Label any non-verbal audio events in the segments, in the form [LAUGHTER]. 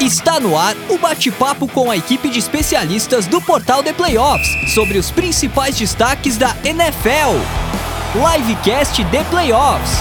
Está no ar o bate-papo com a equipe de especialistas do Portal de Playoffs sobre os principais destaques da NFL. Livecast de Playoffs.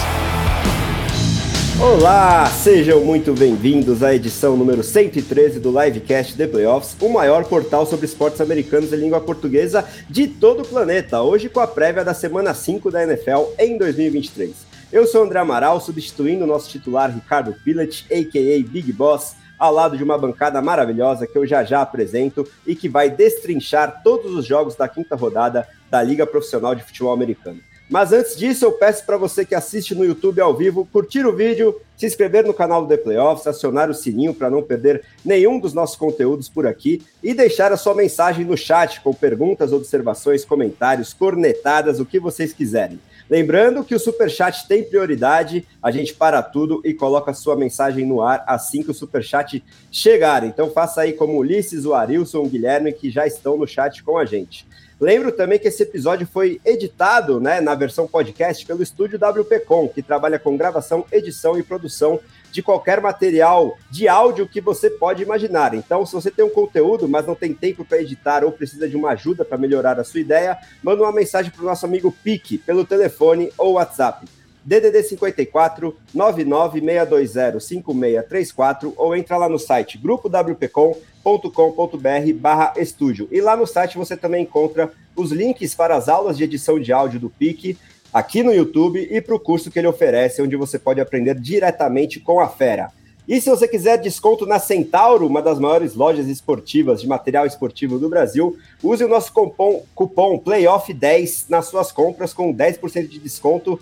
Olá, sejam muito bem-vindos à edição número 113 do Livecast The Playoffs, o maior portal sobre esportes americanos em língua portuguesa de todo o planeta, hoje com a prévia da semana 5 da NFL em 2023. Eu sou André Amaral, substituindo o nosso titular Ricardo Pillet, a.k.a. Big Boss, ao lado de uma bancada maravilhosa que eu já já apresento e que vai destrinchar todos os jogos da quinta rodada da Liga Profissional de Futebol Americano. Mas antes disso, eu peço para você que assiste no YouTube ao vivo, curtir o vídeo, se inscrever no canal do The Playoffs, acionar o sininho para não perder nenhum dos nossos conteúdos por aqui e deixar a sua mensagem no chat com perguntas, observações, comentários, cornetadas, o que vocês quiserem. Lembrando que o Super Chat tem prioridade, a gente para tudo e coloca a sua mensagem no ar assim que o Super Chat chegar. Então faça aí como Ulisses, o Arilson, o Guilherme, que já estão no chat com a gente. Lembro também que esse episódio foi editado né, na versão podcast pelo estúdio WPcom, que trabalha com gravação, edição e produção de qualquer material de áudio que você pode imaginar. Então, se você tem um conteúdo, mas não tem tempo para editar ou precisa de uma ajuda para melhorar a sua ideia, manda uma mensagem para o nosso amigo Pique pelo telefone ou WhatsApp. DDD 54 99620 5634 ou entra lá no site grupowpcom.com.br barra estúdio. E lá no site você também encontra os links para as aulas de edição de áudio do PIC aqui no YouTube e para o curso que ele oferece, onde você pode aprender diretamente com a fera. E se você quiser desconto na Centauro, uma das maiores lojas esportivas de material esportivo do Brasil, use o nosso cupom, cupom PLAYOFF10 nas suas compras com 10% de desconto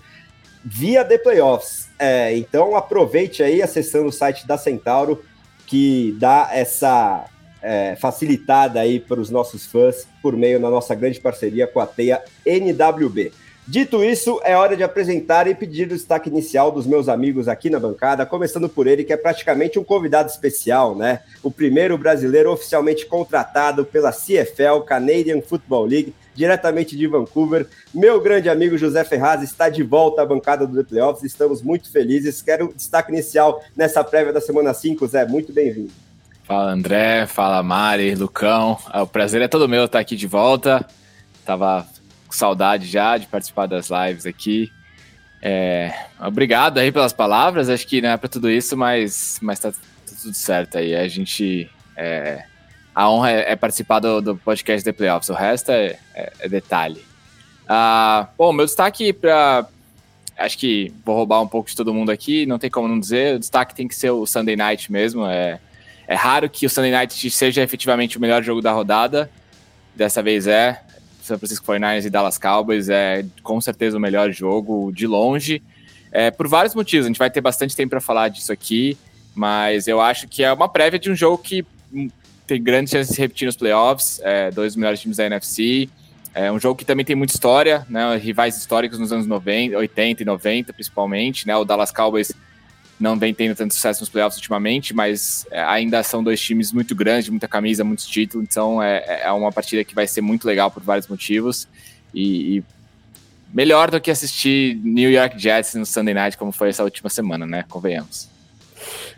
via The Playoffs. É, então aproveite aí acessando o site da Centauro, que dá essa é, facilitada aí para os nossos fãs por meio da nossa grande parceria com a Teia NWB. Dito isso, é hora de apresentar e pedir o destaque inicial dos meus amigos aqui na bancada, começando por ele, que é praticamente um convidado especial, né? O primeiro brasileiro oficialmente contratado pela CFL, Canadian Football League, diretamente de Vancouver. Meu grande amigo José Ferraz está de volta à bancada do The Playoffs, estamos muito felizes. Quero destaque inicial nessa prévia da semana 5, Zé, muito bem-vindo. Fala André, fala Mari, Lucão, o prazer é todo meu estar aqui de volta. Tava com saudade já de participar das lives aqui. É, obrigado aí pelas palavras. Acho que não é para tudo isso, mas, mas tá, tudo certo aí. A gente. É, a honra é, é participar do, do, podcast The Playoffs, o resto é, é, é detalhe. Ah, bom, meu destaque para. Acho que vou roubar um pouco de todo mundo aqui, não tem como não dizer. O destaque tem que ser o Sunday Night mesmo. É, é raro que o Sunday Night seja efetivamente o melhor jogo da rodada. Dessa vez é. San Francisco 49ers e Dallas Cowboys é com certeza o melhor jogo de longe. É, por vários motivos, a gente vai ter bastante tempo para falar disso aqui, mas eu acho que é uma prévia de um jogo que hum, tem grandes chances de repetir nos playoffs, é, dois melhores times da NFC. É um jogo que também tem muita história, né? Rivais históricos nos anos 90, 80 e 90, principalmente, né? O Dallas Cowboys não vem tendo tanto sucesso nos playoffs ultimamente, mas é, ainda são dois times muito grandes, muita camisa, muitos títulos, então é, é uma partida que vai ser muito legal por vários motivos e, e melhor do que assistir New York Jets no Sunday Night, como foi essa última semana, né? Convenhamos.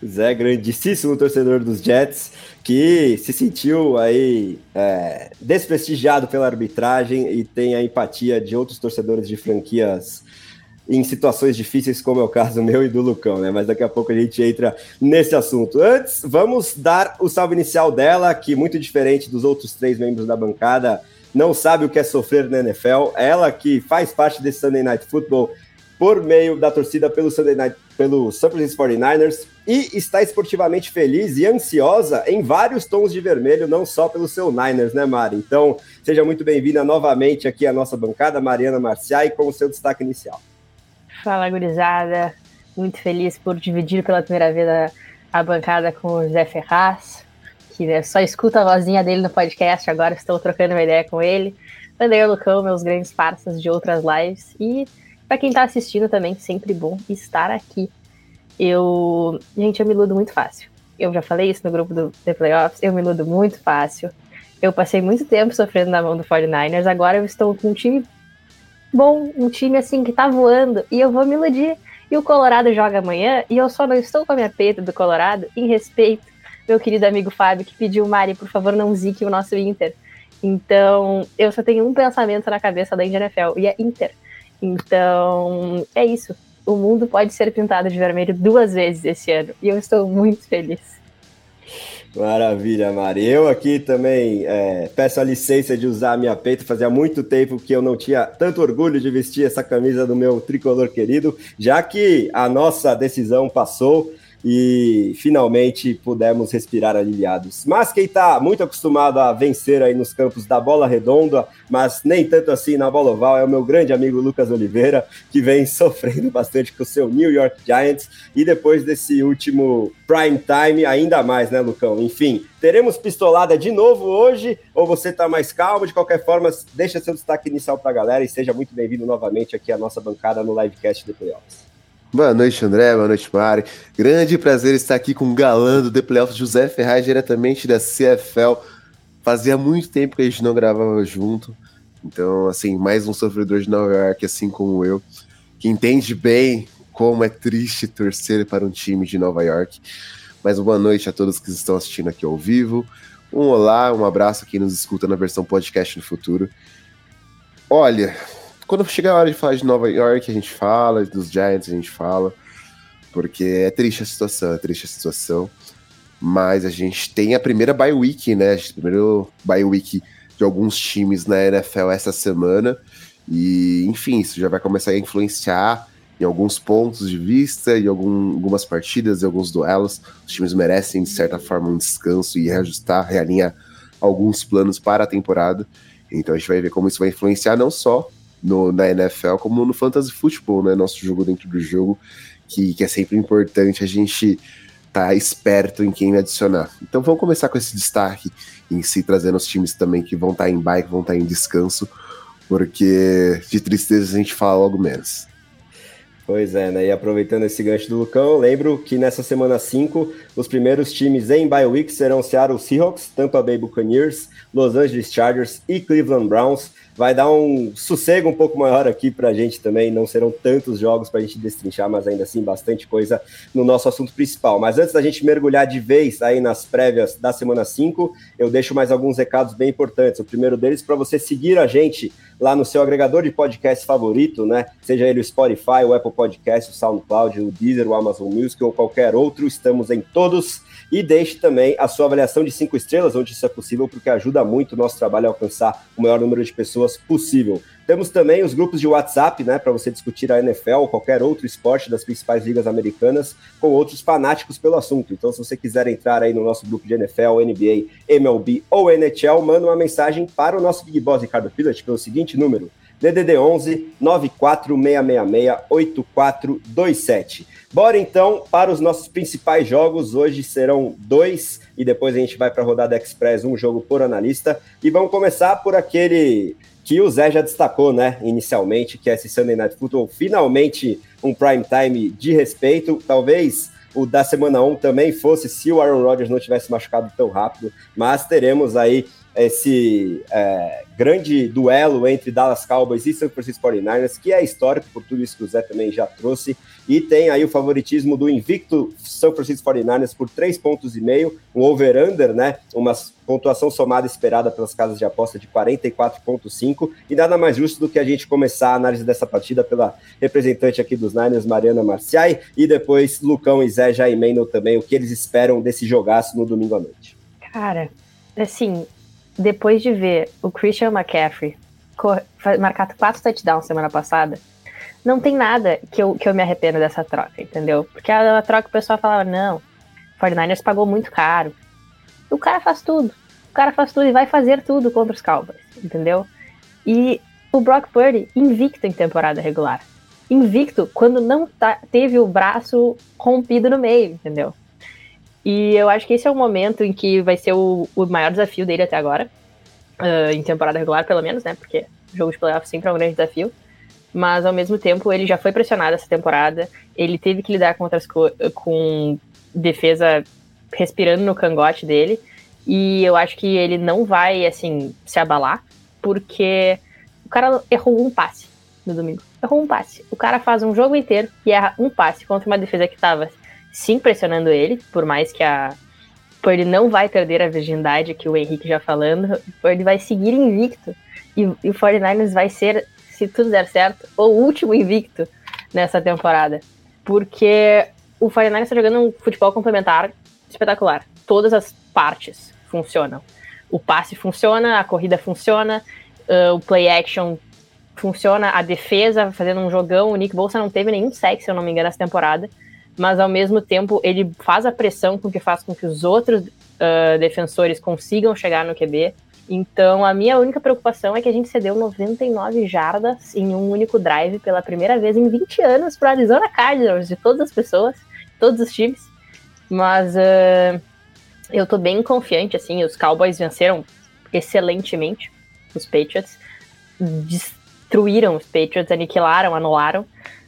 Zé, grandíssimo torcedor dos Jets, que se sentiu aí é, desprestigiado pela arbitragem e tem a empatia de outros torcedores de franquias em situações difíceis, como é o caso meu e do Lucão, né? Mas daqui a pouco a gente entra nesse assunto. Antes, vamos dar o salve inicial dela, que muito diferente dos outros três membros da bancada, não sabe o que é sofrer na NFL. Ela que faz parte desse Sunday Night Football por meio da torcida pelo Sunday Night, pelo San Francisco 49ers e está esportivamente feliz e ansiosa em vários tons de vermelho, não só pelo seu Niners, né, Mari? Então, seja muito bem-vinda novamente aqui à nossa bancada, Mariana Marciai, com o seu destaque inicial. Fala, gurizada. Muito feliz por dividir pela primeira vez a, a bancada com o Zé Ferraz, que né, só escuta a vozinha dele no podcast, agora estou trocando uma ideia com ele. Andrei o Lucão, meus grandes parceiros de outras lives. E para quem está assistindo também, sempre bom estar aqui. Eu. Gente, eu me iludo muito fácil. Eu já falei isso no grupo do The Playoffs, eu me iludo muito fácil. Eu passei muito tempo sofrendo na mão do 49ers, agora eu estou com um time bom, um time assim que tá voando, e eu vou me iludir. E o Colorado joga amanhã, e eu só não estou com a minha peita do Colorado em respeito meu querido amigo Fábio, que pediu, Mari, por favor, não zique o nosso Inter. Então, eu só tenho um pensamento na cabeça da NFL, e é Inter. Então, é isso. O mundo pode ser pintado de vermelho duas vezes esse ano, e eu estou muito feliz. Maravilha, Mari. Eu aqui também é, peço a licença de usar a minha peita. Fazia muito tempo que eu não tinha tanto orgulho de vestir essa camisa do meu tricolor querido, já que a nossa decisão passou e finalmente pudemos respirar aliviados. Mas quem está muito acostumado a vencer aí nos campos da bola redonda, mas nem tanto assim na bola oval, é o meu grande amigo Lucas Oliveira, que vem [LAUGHS] sofrendo bastante com o seu New York Giants e depois desse último prime time ainda mais, né, Lucão? Enfim, teremos pistolada de novo hoje ou você está mais calmo? De qualquer forma, deixa seu destaque inicial para a galera e seja muito bem-vindo novamente aqui à nossa bancada no livecast do Playoffs. Boa noite, André. Boa noite, Mari. Grande prazer estar aqui com o galã do The Playoffs, José Ferraz, diretamente da CFL. Fazia muito tempo que a gente não gravava junto. Então, assim, mais um sofredor de Nova York, assim como eu, que entende bem como é triste torcer para um time de Nova York. Mas boa noite a todos que estão assistindo aqui ao vivo. Um olá, um abraço a quem nos escuta na versão podcast no futuro. Olha, quando chegar a hora de falar de Nova York, a gente fala, dos Giants a gente fala, porque é triste a situação, é triste a situação. Mas a gente tem a primeira bye week, né? A primeiro bye week de alguns times na NFL essa semana. E, enfim, isso já vai começar a influenciar em alguns pontos de vista, em algum, algumas partidas, em alguns duelos. Os times merecem, de certa forma, um descanso e reajustar, realinhar alguns planos para a temporada. Então a gente vai ver como isso vai influenciar não só no, na NFL, como no Fantasy Football, né? Nosso jogo dentro do jogo, que, que é sempre importante a gente estar tá esperto em quem adicionar. Então vamos começar com esse destaque em si, trazendo os times também que vão estar tá em bike, vão estar tá em descanso, porque de tristeza a gente fala logo menos. Pois é, né? E aproveitando esse gancho do Lucão, lembro que nessa semana 5, os primeiros times em bye week serão Seattle Seahawks, Tampa Bay Buccaneers, Los Angeles Chargers e Cleveland Browns vai dar um sossego um pouco maior aqui para a gente também. Não serão tantos jogos para a gente destrinchar, mas ainda assim bastante coisa no nosso assunto principal. Mas antes da gente mergulhar de vez aí nas prévias da semana 5, eu deixo mais alguns recados bem importantes. O primeiro deles para você seguir a gente lá no seu agregador de podcast favorito, né? Seja ele o Spotify, o Apple Podcast, o SoundCloud, o Deezer, o Amazon Music ou qualquer outro, estamos em todos. E deixe também a sua avaliação de cinco estrelas, onde isso é possível, porque ajuda muito o nosso trabalho a alcançar o maior número de pessoas possível. Temos também os grupos de WhatsApp, né, para você discutir a NFL ou qualquer outro esporte das principais ligas americanas com outros fanáticos pelo assunto. Então, se você quiser entrar aí no nosso grupo de NFL, NBA, MLB ou NHL, manda uma mensagem para o nosso Big Boss Ricardo Pilot pelo seguinte número: DDD 11 94666 8427. Bora então para os nossos principais jogos. Hoje serão dois e depois a gente vai para a rodada Express, um jogo por analista. E vamos começar por aquele que o Zé já destacou, né, inicialmente, que é esse Sunday Night Football, finalmente um prime time de respeito, talvez o da semana 1 também fosse se o Aaron Rodgers não tivesse machucado tão rápido, mas teremos aí esse é, grande duelo entre Dallas Cowboys e San Francisco 49ers, que é histórico por tudo isso que o Zé também já trouxe, e tem aí o favoritismo do invicto San Francisco 49ers por 3 pontos e meio, um over-under, né, uma pontuação somada esperada pelas casas de aposta de 44.5, e nada mais justo do que a gente começar a análise dessa partida pela representante aqui dos Niners, Mariana Marciai, e depois Lucão e Zé já emendam também o que eles esperam desse jogaço no domingo à noite. Cara, assim, depois de ver o Christian McCaffrey marcar quatro touchdowns semana passada, não tem nada que eu, que eu me arrependo dessa troca, entendeu? Porque a, a troca o pessoal falava, não, 49ers pagou muito caro. O cara faz tudo. O cara faz tudo e vai fazer tudo contra os Cowboys, entendeu? E o Brock Purdy invicto em temporada regular. Invicto quando não tá, teve o braço rompido no meio, entendeu? E eu acho que esse é o momento em que vai ser o, o maior desafio dele até agora. Uh, em temporada regular, pelo menos, né? Porque jogo de playoff sempre é um grande desafio. Mas ao mesmo tempo, ele já foi pressionado essa temporada. Ele teve que lidar com outras com defesa respirando no cangote dele. E eu acho que ele não vai, assim, se abalar, porque o cara errou um passe no domingo. Errou um passe. O cara faz um jogo inteiro e erra um passe contra uma defesa que tava sim pressionando ele, por mais que a, Purdy não vai perder a virgindade, que o Henrique já falando. Purdy vai seguir invicto. E, e o 49ers vai ser, se tudo der certo, o último invicto nessa temporada. Porque o 49ers está jogando um futebol complementar espetacular. Todas as partes funcionam. O passe funciona, a corrida funciona, uh, o play action funciona, a defesa fazendo um jogão. O Nick Bolsa não teve nenhum sexo, se eu não me engano, essa temporada mas ao mesmo tempo ele faz a pressão com que faz com que os outros uh, defensores consigam chegar no QB. Então a minha única preocupação é que a gente cedeu 99 jardas em um único drive pela primeira vez em 20 anos para Arizona Cardinals, de todas as pessoas, todos os times. Mas uh, eu tô bem confiante, assim, os Cowboys venceram excelentemente os Patriots, destruíram os Patriots, aniquilaram, anularam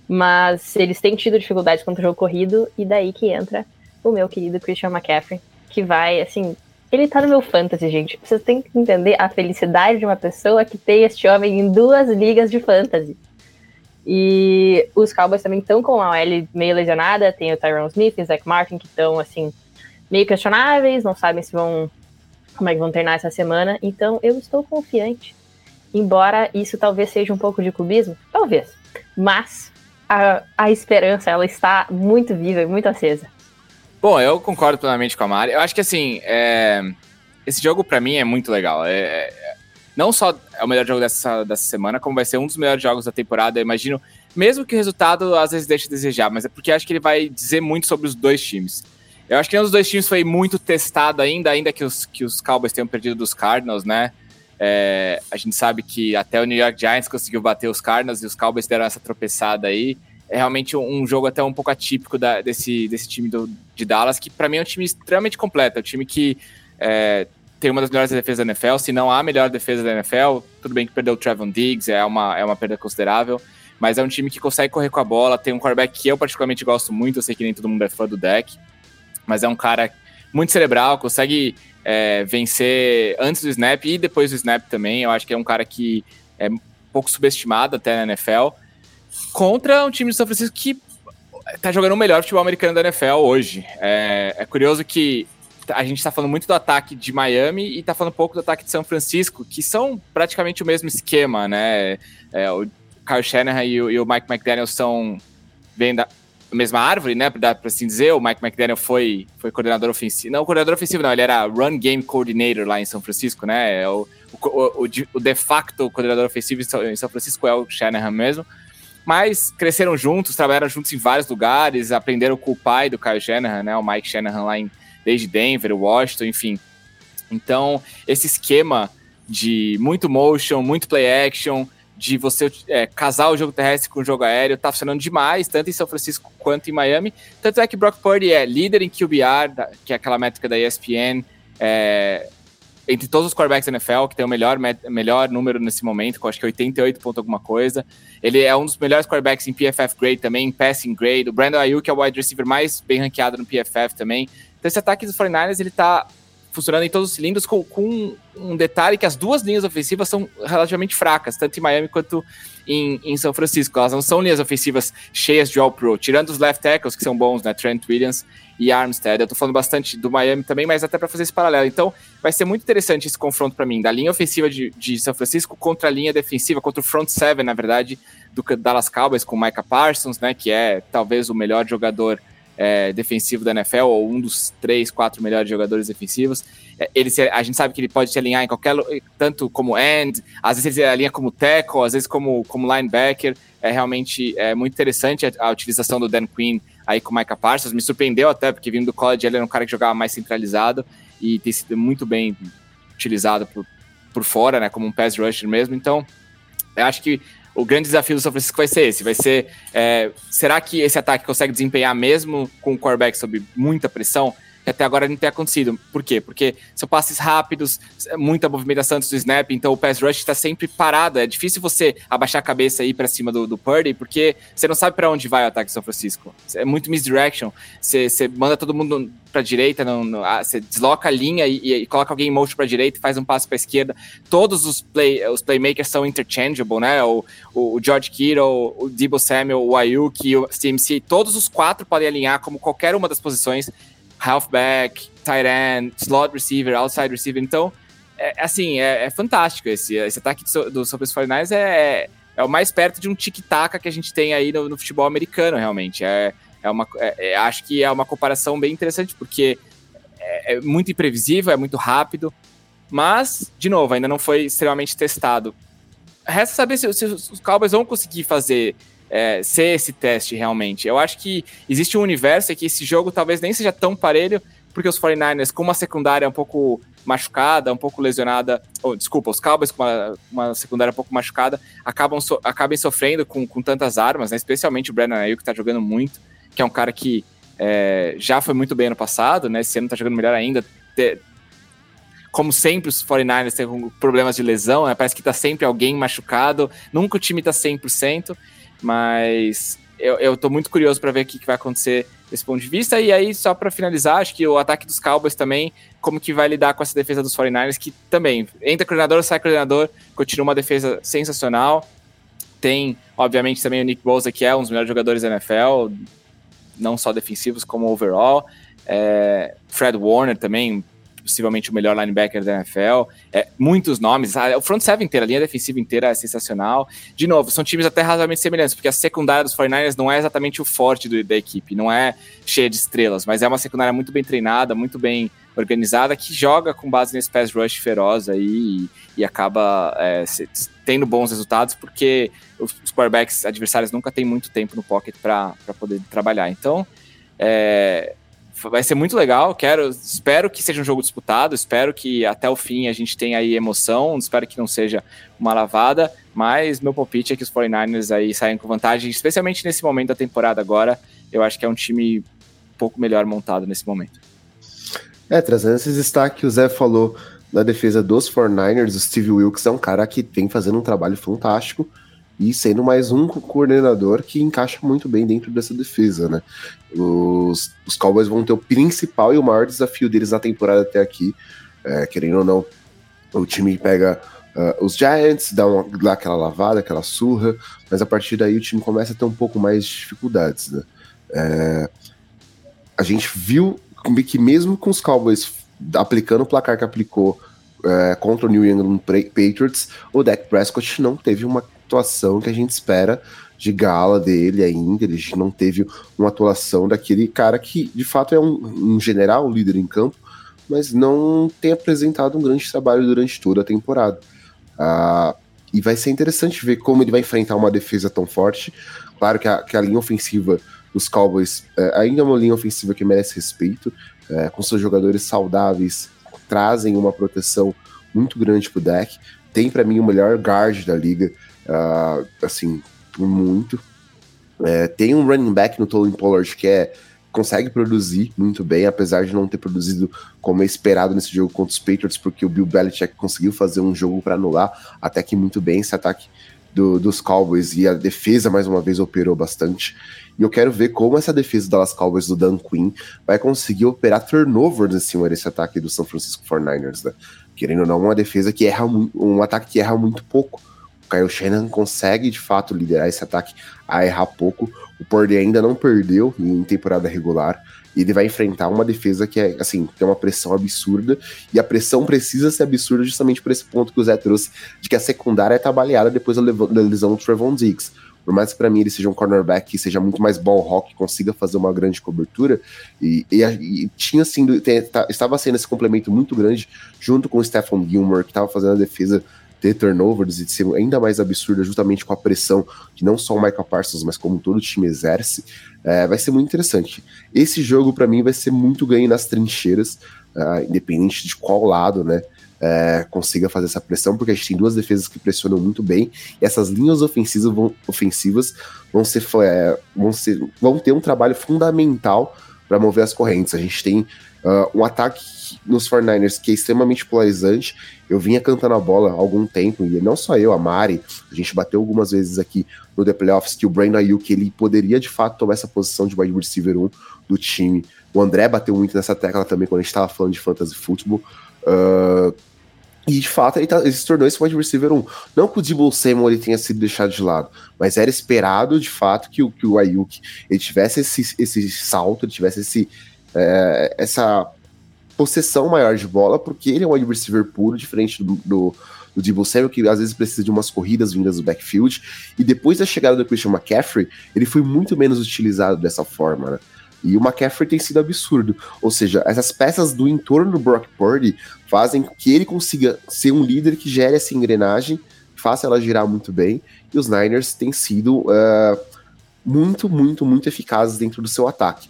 mas eles têm tido dificuldades contra o jogo corrido, e daí que entra o meu querido Christian McCaffrey, que vai, assim, ele tá no meu fantasy, gente. Vocês têm que entender a felicidade de uma pessoa que tem este homem em duas ligas de fantasy. E os Cowboys também estão com a OL meio lesionada, tem o Tyrone Smith e o Zach Martin que estão, assim, meio questionáveis, não sabem se vão, como é que vão treinar essa semana, então eu estou confiante. Embora isso talvez seja um pouco de clubismo, talvez, mas a, a esperança ela está muito viva e muito acesa. Bom, eu concordo plenamente com a Mari. Eu acho que assim, é... esse jogo para mim é muito legal. É... é... Não só é o melhor jogo dessa, dessa semana, como vai ser um dos melhores jogos da temporada. Eu imagino, mesmo que o resultado às vezes deixe a desejar, mas é porque acho que ele vai dizer muito sobre os dois times. Eu acho que nenhum dos dois times foi muito testado ainda, ainda que os, que os Cowboys tenham perdido dos Cardinals, né? É, a gente sabe que até o New York Giants conseguiu bater os Cardinals e os Cowboys deram essa tropeçada aí. É realmente um jogo até um pouco atípico da, desse, desse time do, de Dallas, que para mim é um time extremamente completo. É um time que é, tem uma das melhores defesas da NFL, se não a melhor defesa da NFL. Tudo bem que perdeu o Trevon Diggs, é uma, é uma perda considerável, mas é um time que consegue correr com a bola. Tem um quarterback que eu particularmente gosto muito, eu sei que nem todo mundo é fã do deck, mas é um cara muito cerebral, consegue é, vencer antes do snap e depois do snap também. Eu acho que é um cara que é pouco subestimado até na NFL. Contra um time de São Francisco que tá jogando o melhor futebol americano da NFL hoje. É, é curioso que a gente está falando muito do ataque de Miami e está falando pouco do ataque de São Francisco, que são praticamente o mesmo esquema, né? É, o Kyle Shanahan e o, e o Mike McDaniel são bem da, mesma árvore, né? Dá pra assim dizer. O Mike McDaniel foi, foi coordenador ofensivo. Não, coordenador ofensivo, não. Ele era Run Game Coordinator lá em São Francisco, né? É o, o, o, o de facto coordenador ofensivo em São Francisco é o Shanahan mesmo. Mas cresceram juntos, trabalharam juntos em vários lugares, aprenderam com o pai do Kyle Shanahan, né? O Mike Shanahan lá em, desde Denver, Washington, enfim. Então, esse esquema de muito motion, muito play action, de você é, casar o jogo terrestre com o jogo aéreo, tá funcionando demais, tanto em São Francisco quanto em Miami. Tanto é que Brock Purdy é líder em QBR, que é aquela métrica da ESPN, é, entre todos os quarterbacks da NFL, que tem o melhor, melhor número nesse momento, com acho que 88 ponto alguma coisa. Ele é um dos melhores quarterbacks em PFF grade também, em passing grade. O Brandon Ayuk é o wide receiver mais bem ranqueado no PFF também. Então esse ataque dos 49ers, ele tá funcionando em todos os cilindros, com, com, um detalhe que as duas linhas ofensivas são relativamente fracas, tanto em Miami quanto em, em São Francisco. Elas não são linhas ofensivas cheias de all-pro, tirando os left tackles, que são bons, né? Trent Williams e Armstead. Eu tô falando bastante do Miami também, mas até para fazer esse paralelo. Então, vai ser muito interessante esse confronto para mim, da linha ofensiva de, de São Francisco contra a linha defensiva, contra o front seven, na verdade, do Dallas Cowboys, com o Micah Parsons, né? Que é talvez o melhor jogador é, defensivo da NFL, ou um dos três, quatro melhores jogadores defensivos. É, ele se, a gente sabe que ele pode se alinhar em qualquer, tanto como end, às vezes ele se alinha como tackle, às vezes como, como linebacker. É realmente é muito interessante a, a utilização do Dan Quinn aí com o Micah Parsons. Me surpreendeu até, porque vindo do college ele era um cara que jogava mais centralizado e tem sido muito bem utilizado por, por fora, né, como um pass rusher mesmo. Então, eu acho que o grande desafio do São Francisco vai ser esse, vai ser, é, será que esse ataque consegue desempenhar mesmo com o quarterback sob muita pressão? Que até agora não tem acontecido. Por quê? Porque são passes rápidos, muita movimentação antes do snap, então o pass rush está sempre parado. É difícil você abaixar a cabeça e ir para cima do, do Purdy, porque você não sabe para onde vai o ataque de São Francisco. É muito misdirection. Você, você manda todo mundo para direita, não, não, ah, você desloca a linha e, e, coloca alguém em motion para direita faz um passo para esquerda. Todos os, play, os playmakers são interchangeable, né? O, o, o George Kittle, o Debo Samuel, o Ayuk, o CMC, todos os quatro podem alinhar como qualquer uma das posições halfback, tight end, slot receiver, outside receiver. Então, é, assim, é, é, fantástico esse, esse ataque do, do Super 49ers é, é o mais perto de um tic-tac que a gente tem aí no, no futebol americano, realmente. É, é uma, é, é, acho que é uma comparação bem interessante, porque é, é, muito imprevisível, é muito rápido, mas, de novo, ainda não foi extremamente testado. Resta saber se, se os Cowboys vão conseguir fazer é, ser esse teste realmente. Eu acho que existe um universo e que esse jogo talvez nem seja tão parelho, porque os 49ers, com uma secundária um pouco machucada, um pouco lesionada, ou, desculpa, os Cowboys com uma, uma secundária um pouco machucada, acabam so, acabem sofrendo com, com tantas armas, né? especialmente o Brandon Ayuk, que está jogando muito, que é um cara que é, já foi muito bem ano passado, né? Esse ano tá jogando melhor ainda. como sempre, os 49ers têm problemas de lesão, né? Parece que tá sempre alguém machucado. Nunca o time tá 100%, mas eu, eu tô muito curioso para ver o que, que vai acontecer desse ponto de vista. E aí, só para finalizar, acho que o ataque dos Cowboys também, como que vai lidar com essa defesa dos 49ers, que também entra coordenador, sai coordenador, continua uma defesa sensacional. Tem, obviamente, também o Nick Bosa, que é um dos melhores jogadores da NFL, não só defensivos, como overall. É, Fred Warner também, possivelmente o melhor linebacker da NFL. É, muitos nomes. O front seven inteira, a linha defensiva inteira é sensacional. De novo, são times até razoavelmente semelhantes, porque a secundária dos 49ers não é exatamente o forte do, da equipe, não é cheia de estrelas, mas é uma secundária muito bem treinada, muito bem organizada, que joga com base nesse pass rush feroz aí e, e acaba é, tendo bons resultados, porque os, os quarterbacks adversários nunca têm muito tempo no pocket para poder trabalhar. Então, é, vai ser muito legal. Quero, espero que seja um jogo disputado, espero que até o fim a gente tenha aí emoção, espero que não seja uma lavada, mas meu palpite é que os 49ers aí saem com vantagem, especialmente nesse momento da temporada agora. Eu acho que é um time um pouco melhor montado nesse momento. É, trazendo esse destaque, o Zé falou da defesa dos 49ers, o Steve Wilkes é um cara que vem fazendo um trabalho fantástico e sendo mais um coordenador que encaixa muito bem dentro dessa defesa, né? Os, os Cowboys vão ter o principal e o maior desafio deles na temporada até aqui, é, querendo ou não, o time pega uh, os Giants, dá, uma, dá aquela lavada, aquela surra, mas a partir daí o time começa a ter um pouco mais de dificuldades, né? É, a gente viu que mesmo com os Cowboys aplicando o placar que aplicou é, contra o New England Patriots, o Dak Prescott não teve uma atuação que a gente espera de gala dele ainda. Ele não teve uma atuação daquele cara que, de fato, é um, um general, um líder em campo, mas não tem apresentado um grande trabalho durante toda a temporada. Ah, e vai ser interessante ver como ele vai enfrentar uma defesa tão forte. Claro que a, que a linha ofensiva dos Cowboys é, ainda é uma linha ofensiva que merece respeito, é, com seus jogadores saudáveis, trazem uma proteção muito grande pro deck. Tem para mim o melhor guard da liga, uh, assim, muito. É, tem um running back no Tolin Pollard que é, consegue produzir muito bem, apesar de não ter produzido como é esperado nesse jogo contra os Patriots, porque o Bill Belichick conseguiu fazer um jogo para anular até que muito bem esse ataque do, dos Cowboys e a defesa mais uma vez operou bastante. E eu quero ver como essa defesa das Cowboys do Dan Quinn vai conseguir operar turnovers em cima desse ataque do São Francisco 49ers, né? Querendo ou não, uma defesa que erra um ataque que erra muito pouco. Kyle Shannon consegue de fato liderar esse ataque a errar pouco. O Purdy ainda não perdeu em temporada regular. E ele vai enfrentar uma defesa que é assim, tem uma pressão absurda, e a pressão precisa ser absurda justamente por esse ponto que o Zé trouxe, de que a secundária é trabalhada depois da lesão do Trevon Diggs. Por mais que para mim ele seja um cornerback que seja muito mais ball rock, consiga fazer uma grande cobertura, e, e, e tinha sido, tá, estava sendo esse complemento muito grande junto com o Stephon Gilmore, que estava fazendo a defesa ter turnovers e de ser ainda mais absurda justamente com a pressão que não só o Michael Parsons, mas como todo o time exerce, é, vai ser muito interessante. Esse jogo para mim vai ser muito ganho nas trincheiras, uh, independente de qual lado, né? é, consiga fazer essa pressão, porque a gente tem duas defesas que pressionam muito bem, e essas linhas ofensivas vão, ofensivas vão, ser, é, vão, ser, vão ter um trabalho fundamental para mover as correntes. A gente tem uh, um ataque nos 49ers que é extremamente polarizante. Eu vinha cantando a bola há algum tempo, e não só eu, a Mari, a gente bateu algumas vezes aqui no The Playoffs que o Brandon Ayuk ele poderia de fato tomar essa posição de wide receiver 1 do time. O André bateu muito nessa tecla também quando a gente estava falando de fantasy football. Uh, e de fato ele, tá, ele, se tornou esse wide receiver 1. Não que o Debo Samuel ele tenha sido deixado de lado, mas era esperado de fato que, que o Ayuk ele tivesse esse, esse salto, ele tivesse esse, é, essa possessão maior de bola, porque ele é um wide receiver puro, diferente do, do, do Samuel, que às vezes precisa de umas corridas vindas do backfield. E depois da chegada do Christian McCaffrey, ele foi muito menos utilizado dessa forma, né? E o McCaffrey tem sido absurdo. Ou seja, essas peças do entorno do Brock Purdy fazem que ele consiga ser um líder que gere essa engrenagem, faça ela girar muito bem. E os Niners têm sido uh, muito, muito, muito eficazes dentro do seu ataque.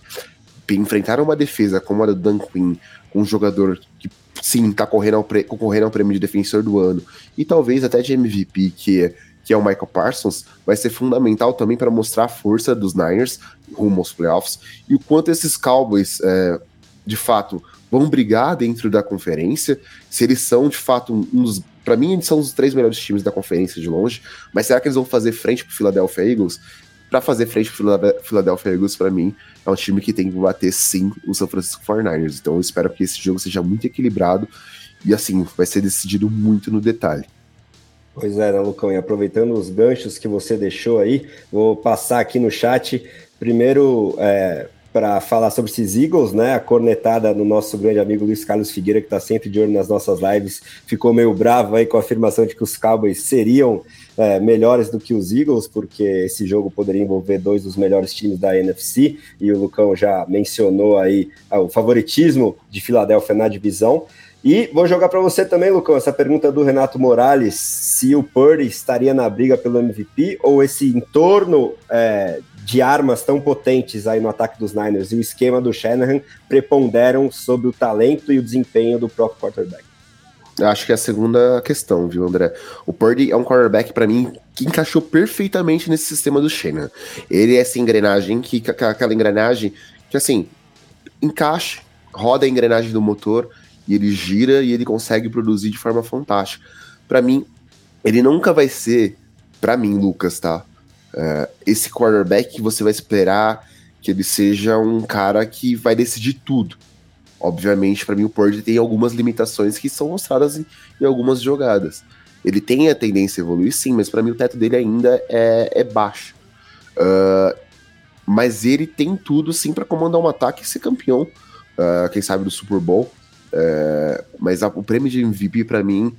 Enfrentaram uma defesa como a do Dan Quinn, um jogador que sim está correndo concorrendo ao prêmio de defensor do ano e talvez até de MVP, que, que é o Michael Parsons, vai ser fundamental também para mostrar a força dos Niners rumo aos playoffs e o quanto esses Cowboys, é, de fato, vão brigar dentro da conferência, se eles são de fato um dos. Para mim, eles são os três melhores times da conferência de longe, mas será que eles vão fazer frente para o Philadelphia Eagles? Para fazer frente para o Philadelphia Eagles, para mim, é um time que tem que bater sim o São Francisco 49ers. Então eu espero que esse jogo seja muito equilibrado e assim, vai ser decidido muito no detalhe. Pois é, né, Lucão? E aproveitando os ganchos que você deixou aí, vou passar aqui no chat. Primeiro, é, para falar sobre esses Eagles, né? A cornetada no nosso grande amigo Luiz Carlos Figueira, que está sempre de olho nas nossas lives, ficou meio bravo aí com a afirmação de que os Cowboys seriam é, melhores do que os Eagles, porque esse jogo poderia envolver dois dos melhores times da NFC, e o Lucão já mencionou aí ah, o favoritismo de Filadélfia na divisão. E vou jogar para você também, Lucão, essa pergunta do Renato Morales: se o Purdy estaria na briga pelo MVP ou esse entorno é, de armas tão potentes aí no ataque dos Niners e o esquema do Shanahan preponderam sobre o talento e o desempenho do próprio quarterback? Acho que é a segunda questão, viu, André? O Purdy é um quarterback, para mim, que encaixou perfeitamente nesse sistema do Shanahan. Ele é essa engrenagem, que aquela engrenagem que, assim, encaixa, roda a engrenagem do motor e ele gira e ele consegue produzir de forma fantástica. Para mim, ele nunca vai ser, para mim, Lucas, tá? Uh, esse quarterback você vai esperar que ele seja um cara que vai decidir tudo. Obviamente, para mim, o Purdy tem algumas limitações que são mostradas em, em, algumas jogadas. Ele tem a tendência a evoluir, sim, mas para mim o teto dele ainda é, é baixo. Uh, mas ele tem tudo, sim, para comandar um ataque e ser campeão, uh, quem sabe, do Super Bowl. Uh, mas a, o prêmio de MVP, para mim,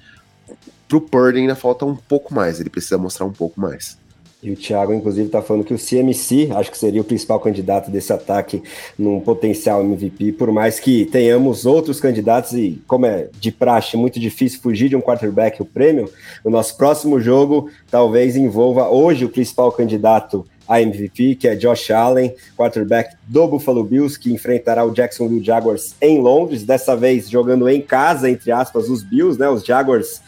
pro Purdy ainda falta um pouco mais. Ele precisa mostrar um pouco mais. E o Thiago, inclusive, está falando que o CMC, acho que seria o principal candidato desse ataque num potencial MVP, por mais que tenhamos outros candidatos, e como é de praxe muito difícil fugir de um quarterback o prêmio, o nosso próximo jogo talvez envolva hoje o principal candidato a MVP, que é Josh Allen, quarterback do Buffalo Bills, que enfrentará o Jacksonville Jaguars em Londres, dessa vez jogando em casa, entre aspas, os Bills, né? Os Jaguars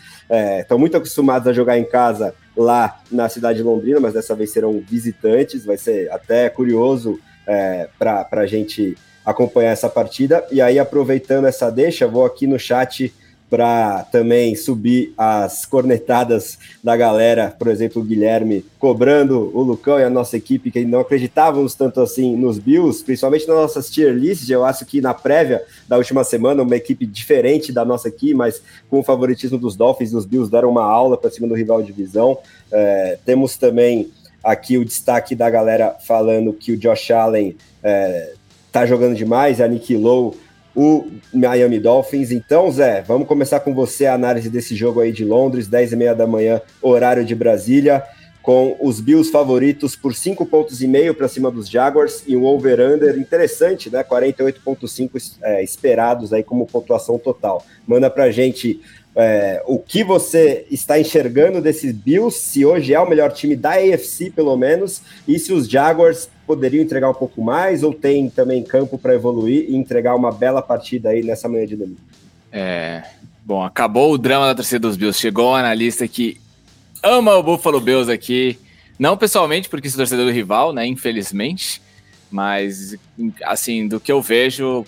estão é, muito acostumados a jogar em casa lá na cidade de Londrina, mas dessa vez serão visitantes. Vai ser até curioso é, para a gente acompanhar essa partida. E aí, aproveitando essa deixa, vou aqui no chat para também subir as cornetadas da galera, por exemplo, o Guilherme cobrando o Lucão e a nossa equipe, que não acreditávamos tanto assim nos Bills, principalmente nas nossas tier lists. Eu acho que na prévia da última semana, uma equipe diferente da nossa aqui, mas com o favoritismo dos Dolphins, os Bills deram uma aula para cima do rival de divisão. É, temos também aqui o destaque da galera falando que o Josh Allen é, tá jogando demais, aniquilou o Miami Dolphins. Então, Zé, vamos começar com você a análise desse jogo aí de Londres, 10 e meia da manhã, horário de Brasília, com os Bills favoritos por 5 pontos e meio para cima dos Jaguars e um over-under interessante, né? 48,5 é, esperados aí como pontuação total. Manda pra gente é, o que você está enxergando desses Bills, se hoje é o melhor time da AFC, pelo menos, e se os Jaguars poderiam entregar um pouco mais ou tem também campo para evoluir e entregar uma bela partida aí nessa manhã de domingo? É, bom, acabou o drama da torcida dos Bills. Chegou um analista que ama o Buffalo Bills aqui, não pessoalmente, porque sou torcedor do rival, né, infelizmente, mas assim, do que eu vejo,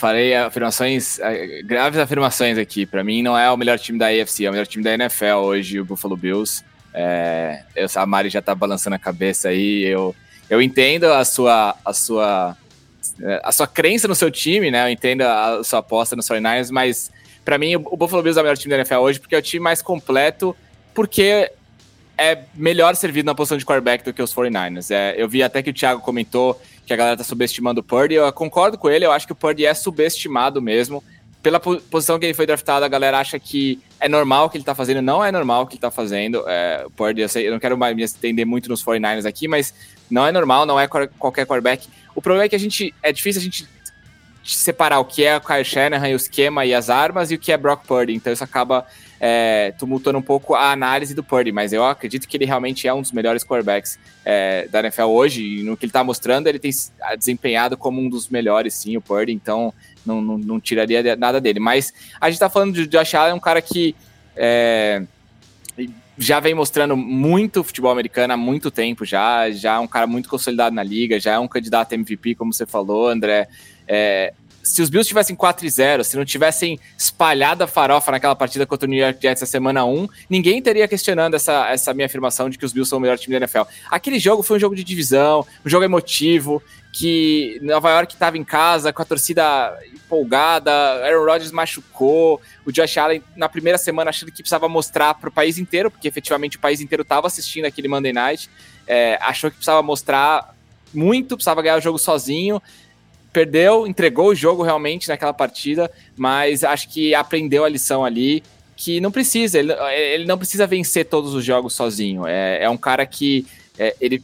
farei afirmações, eh, graves afirmações aqui. Para mim, não é o melhor time da AFC, é o melhor time da NFL hoje, o Buffalo Bills. É, eu, a Mari já tá balançando a cabeça aí, eu eu entendo a sua, a sua, é, a sua crença no seu time, né? Eu entendo a sua aposta no 49ers, mas para mim o Buffalo Bills é o melhor time da NFL hoje porque é o time mais completo, porque é melhor servido na posição de quarterback do que os 49ers. É, eu vi até que o Thiago comentou que a galera tá subestimando o Purdy. Eu concordo com ele, eu acho que o Purdy é subestimado mesmo. Pela posição que ele foi draftado, a galera acha que é normal o que ele tá fazendo. Não é normal o que ele tá fazendo. É, o Purdy, eu, sei, eu não quero mais me estender muito nos 49ers aqui, mas não é normal, não é qualquer quarterback. O problema é que a gente. É difícil a gente separar o que é o Kyle Shanahan, o esquema e as armas, e o que é Brock Purdy. Então isso acaba é, tumultuando um pouco a análise do Purdy, mas eu acredito que ele realmente é um dos melhores quarterbacks é, da NFL hoje, e no que ele está mostrando, ele tem desempenhado como um dos melhores, sim, o Purdy, então não, não, não tiraria nada dele. Mas a gente está falando de Josh Allen, um cara que é, já vem mostrando muito futebol americano há muito tempo já, já é um cara muito consolidado na liga, já é um candidato a MVP, como você falou, André. É, se os Bills tivessem 4 e 0, se não tivessem espalhado a farofa naquela partida contra o New York Jets na semana 1, ninguém teria questionando essa, essa minha afirmação de que os Bills são o melhor time da NFL. Aquele jogo foi um jogo de divisão, um jogo emotivo, que Nova York estava em casa com a torcida empolgada, Aaron Rodgers machucou, o Josh Allen na primeira semana achando que precisava mostrar para o país inteiro, porque efetivamente o país inteiro estava assistindo aquele Monday Night, é, achou que precisava mostrar muito, precisava ganhar o jogo sozinho, perdeu, entregou o jogo realmente naquela partida, mas acho que aprendeu a lição ali que não precisa, ele, ele não precisa vencer todos os jogos sozinho. É, é um cara que é, ele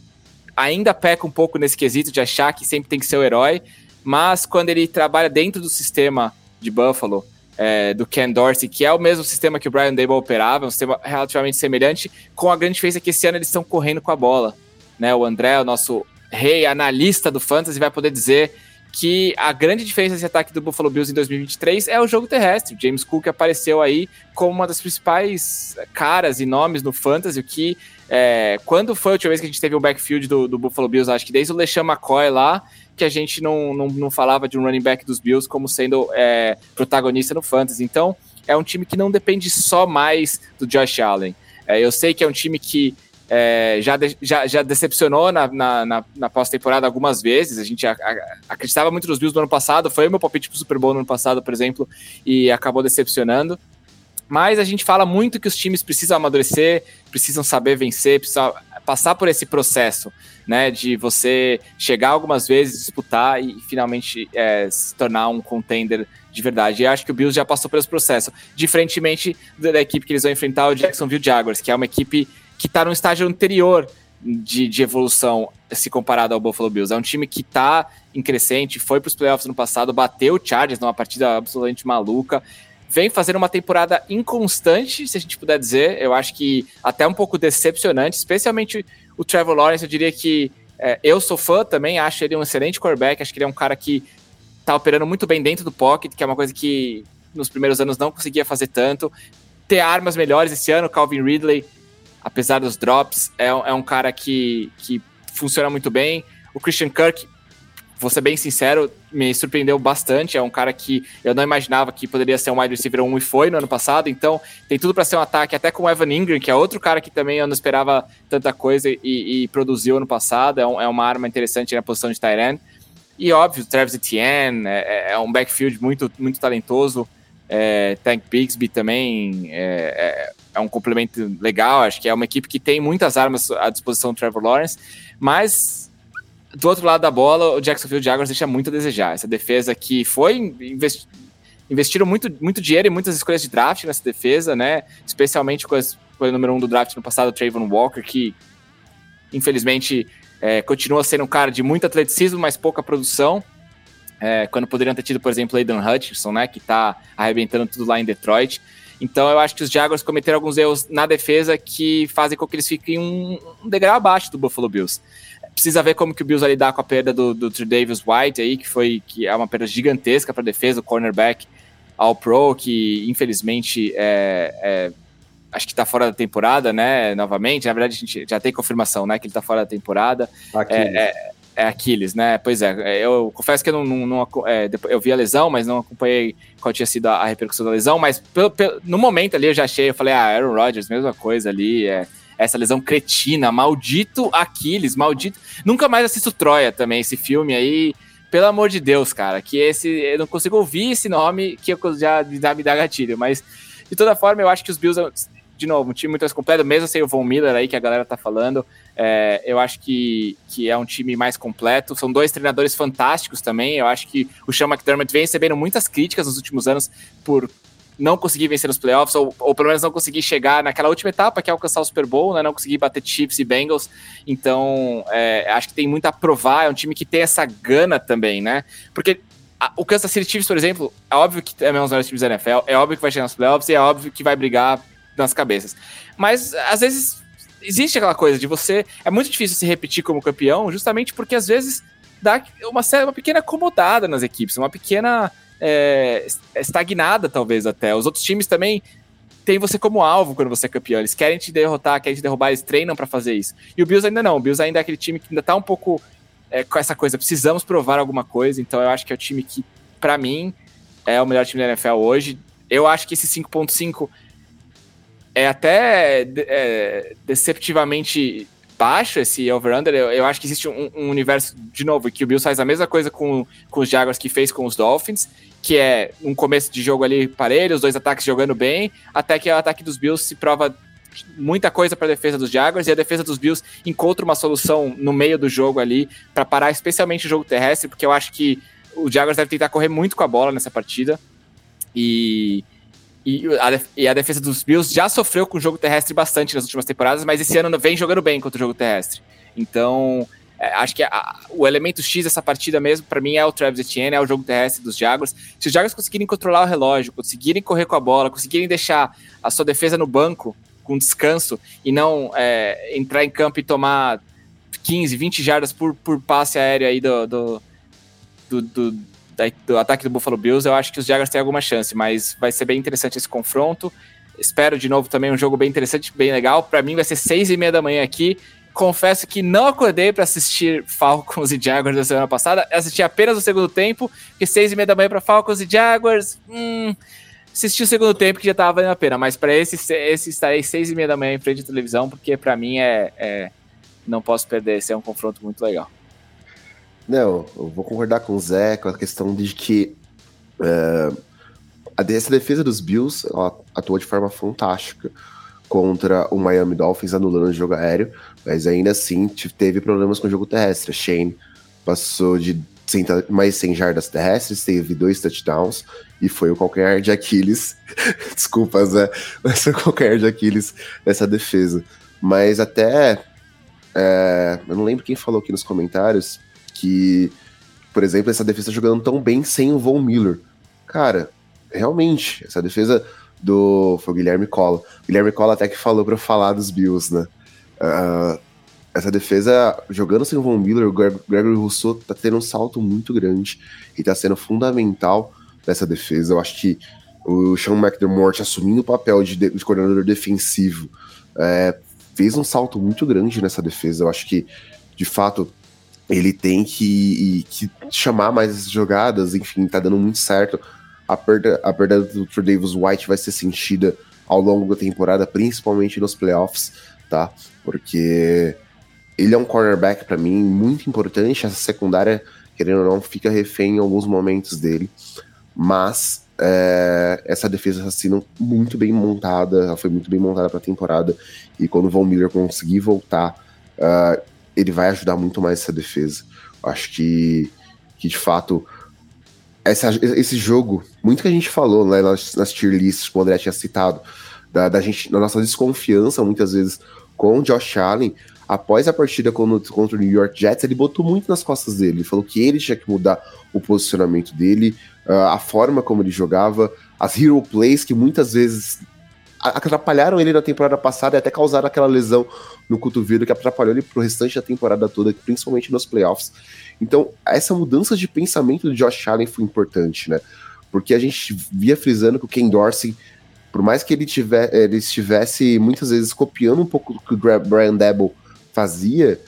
ainda peca um pouco nesse quesito de achar que sempre tem que ser o herói, mas quando ele trabalha dentro do sistema de Buffalo, é, do Ken Dorsey, que é o mesmo sistema que o Brian Dable operava, um sistema relativamente semelhante, com a grande diferença que esse ano eles estão correndo com a bola. Né? O André, o nosso rei analista do Fantasy, vai poder dizer que a grande diferença desse ataque do Buffalo Bills em 2023 é o jogo terrestre. James Cook apareceu aí como uma das principais caras e nomes no fantasy, o que é, quando foi a última vez que a gente teve o backfield do, do, Buffalo Bills, acho que desde o LeSean McCoy lá, que a gente não, não, não falava de um running back dos Bills como sendo é, protagonista no fantasy. Então, é um time que não depende só mais do Josh Allen. É, eu sei que é um time que é, já, de, já, já decepcionou na, na, na, na pós-temporada algumas vezes. A gente a, a, acreditava muito nos Bills no ano passado, foi o meu palpite pro Super Bowl no ano passado, por exemplo, e acabou decepcionando. Mas a gente fala muito que os times precisam amadurecer, precisam saber vencer, precisam passar por esse processo, né? De você chegar algumas vezes, disputar e finalmente é, se tornar um contender de verdade. E acho que o Bills já passou por esse processo. Diferentemente da equipe que eles vão enfrentar, o Jacksonville Jaguars, que é uma equipe que está no estágio anterior de, de, evolução se comparado ao Buffalo Bills. É um time que está em crescente, foi para os playoffs no passado, bateu o Chargers numa partida absolutamente maluca, vem fazendo uma temporada inconstante, se a gente puder dizer. Eu acho que até um pouco decepcionante, especialmente o Trevor Lawrence. Eu diria que é, eu sou fã também, acho ele um excelente quarterback, acho que ele é um cara que está operando muito bem dentro do pocket, que é uma coisa que nos primeiros anos não conseguia fazer tanto. Ter armas melhores esse ano, Calvin Ridley apesar dos drops, é, é um cara que, que funciona muito bem. O Christian Kirk, vou ser bem sincero, me surpreendeu bastante. É um cara que eu não imaginava que poderia ser um wide receiver 1 e foi no ano passado. Então, tem tudo para ser um ataque, até com o Evan Ingram, que é outro cara que também eu não esperava tanta coisa e, e produziu ano passado. É, um, é, uma arma interessante na posição de Tyrant. E óbvio, Travis Etienne é, é um backfield muito, muito talentoso. É, Tank Bixby também é, é um complemento legal. Acho que é uma equipe que tem muitas armas à disposição do Trevor Lawrence, mas do outro lado da bola, o Jacksonville Jaguars deixa muito a desejar. Essa defesa que foi investi investiram muito, muito dinheiro e muitas escolhas de draft nessa defesa, né? Especialmente com, as, com o número um do draft no passado, o Trayvon Walker, que infelizmente é, continua sendo um cara de muito atleticismo, mas pouca produção. É, quando poderiam ter tido, por exemplo, Aidan Hutchinson, né, que está arrebentando tudo lá em Detroit. Então eu acho que os Jaguars cometeram alguns erros na defesa que fazem com que eles fiquem um, um degrau abaixo do Buffalo Bills. Precisa ver como que o Bills vai lidar com a perda do, do Davis White aí, que foi que é uma perda gigantesca para a defesa, o cornerback ao pro, que infelizmente é, é, acho que está fora da temporada, né? Novamente, na verdade a gente já tem confirmação, né? Que ele está fora da temporada. É, é, é Aquiles, né? Pois é, é, eu confesso que eu não, não, não é, eu vi a lesão, mas não acompanhei qual tinha sido a, a repercussão da lesão, mas pelo, pelo, no momento ali eu já achei, eu falei, ah, Aaron Rodgers, mesma coisa ali, é, essa lesão cretina, maldito Aquiles, maldito. Nunca mais assisto Troia também, esse filme aí, pelo amor de Deus, cara, que esse, eu não consigo ouvir esse nome que eu já já me dá gatilho, mas de toda forma eu acho que os Bills, de novo, um time muito mais completo, mesmo sem o Von Miller aí que a galera tá falando, É, eu acho que, que é um time mais completo. São dois treinadores fantásticos também. Eu acho que o Sean McDermott vem recebendo muitas críticas nos últimos anos por não conseguir vencer nos playoffs, ou, ou pelo menos não conseguir chegar naquela última etapa, que é alcançar o Super Bowl, né? Não conseguir bater Chiefs e Bengals. Então, é, acho que tem muito a provar. É um time que tem essa gana também, né? Porque a, o Kansas City Chiefs, por exemplo, é óbvio que é um dos melhores times da NFL, é óbvio que vai chegar nos playoffs e é óbvio que vai brigar nas cabeças. Mas, às vezes, existe aquela coisa de você. É muito difícil se repetir como campeão, justamente porque às vezes dá uma, uma pequena acomodada nas equipes, uma pequena é, estagnada, talvez até. Os outros times também têm você como alvo quando você é campeão. Eles querem te derrotar, querem te derrubar, eles treinam para fazer isso. E o Bills ainda não. O Bills ainda é aquele time que ainda tá um pouco é, com essa coisa, precisamos provar alguma coisa. Então eu acho que é o time que, para mim, é o melhor time da NFL hoje. Eu acho que esse 5.5 é até é, deceptivamente baixo esse over-under. Eu, eu, acho que existe um, um, universo, de novo, que o Bills faz a mesma coisa com, com os Jaguars que fez com os Dolphins, que é um começo de jogo ali parelho, os dois ataques jogando bem, até que o ataque dos Bills se prova muita coisa para a defesa dos Jaguars e a defesa dos Bills encontra uma solução no meio do jogo ali para parar especialmente o jogo terrestre, porque eu acho que o Jaguars deve tentar correr muito com a bola nessa partida. E, e a, e a, defesa dos Bills já sofreu com o jogo terrestre bastante nas últimas temporadas, mas esse ano vem jogando bem contra o jogo terrestre. Então, é, acho que a, o elemento X dessa partida mesmo, para mim, é o Travis Etienne, é o jogo terrestre dos Jaguars. Se os Jaguars conseguirem controlar o relógio, conseguirem correr com a bola, conseguirem deixar a sua defesa no banco com descanso e não é, entrar em campo e tomar 15, 20 jardas por, por passe aéreo aí do, do, do, do do ataque do Buffalo Bills, eu acho que os Jaguars têm alguma chance, mas vai ser bem interessante esse confronto. Espero de novo também um jogo bem interessante, bem legal. Para mim vai ser seis e meia da manhã aqui. Confesso que não acordei para assistir Falcons e Jaguars da semana passada. Assisti apenas o segundo tempo, que seis e meia da manhã para Falcons e Jaguars. Hum, assisti o segundo tempo que já tava valendo a pena, mas para esse, esse estarei seis e meia da manhã em frente à televisão, porque para mim é, é, não posso perder. Esse é um confronto muito legal. Não, eu vou concordar com o Zé com a questão de que uh, essa defesa dos Bills atuou de forma fantástica contra o Miami Dolphins anulando o jogo aéreo, mas ainda assim teve problemas com o jogo terrestre. Shane passou de mais 100 jardas terrestres, teve dois touchdowns e foi o qualquer de Aquiles. [LAUGHS] Desculpa, Zé, mas foi o qualquer de Aquiles nessa defesa. Mas até. É, eu não lembro quem falou aqui nos comentários, que, por exemplo, essa defesa jogando tão bem sem o Von Miller. Cara, realmente, essa defesa do. Foi o Guilherme Cola. Guilherme Cola até que falou para falar dos Bills, né? Uh, essa defesa, jogando sem o Von Miller, o Gregory Rousseau tá tendo um salto muito grande e tá sendo fundamental nessa defesa. Eu acho que o Sean McDermott assumindo o papel de, de coordenador defensivo é, fez um salto muito grande nessa defesa. Eu acho que, de fato, ele tem que, que chamar mais essas jogadas, enfim, tá dando muito certo. A perda, a perda do Davis White vai ser sentida ao longo da temporada, principalmente nos playoffs, tá? Porque ele é um cornerback para mim muito importante. Essa secundária, querendo ou não, fica refém em alguns momentos dele, mas é, essa defesa está sendo muito bem montada, ela foi muito bem montada para a temporada. E quando o Von Miller conseguir voltar, uh, ele vai ajudar muito mais essa defesa. Acho que, que de fato, essa, esse jogo, muito que a gente falou né, nas, nas tier lists, que o André tinha citado, da, da, gente, da nossa desconfiança muitas vezes com o Josh Allen, após a partida contra, contra o New York Jets, ele botou muito nas costas dele. Ele falou que ele tinha que mudar o posicionamento dele, uh, a forma como ele jogava, as hero plays que muitas vezes atrapalharam ele na temporada passada e até causaram aquela lesão no cotovelo que atrapalhou ele pro restante da temporada toda, principalmente nos playoffs. Então, essa mudança de pensamento do Josh Allen foi importante, né? Porque a gente via frisando que o Ken Dorsey, por mais que ele, tiver, ele estivesse muitas vezes copiando um pouco do que o Brian Debo fazia,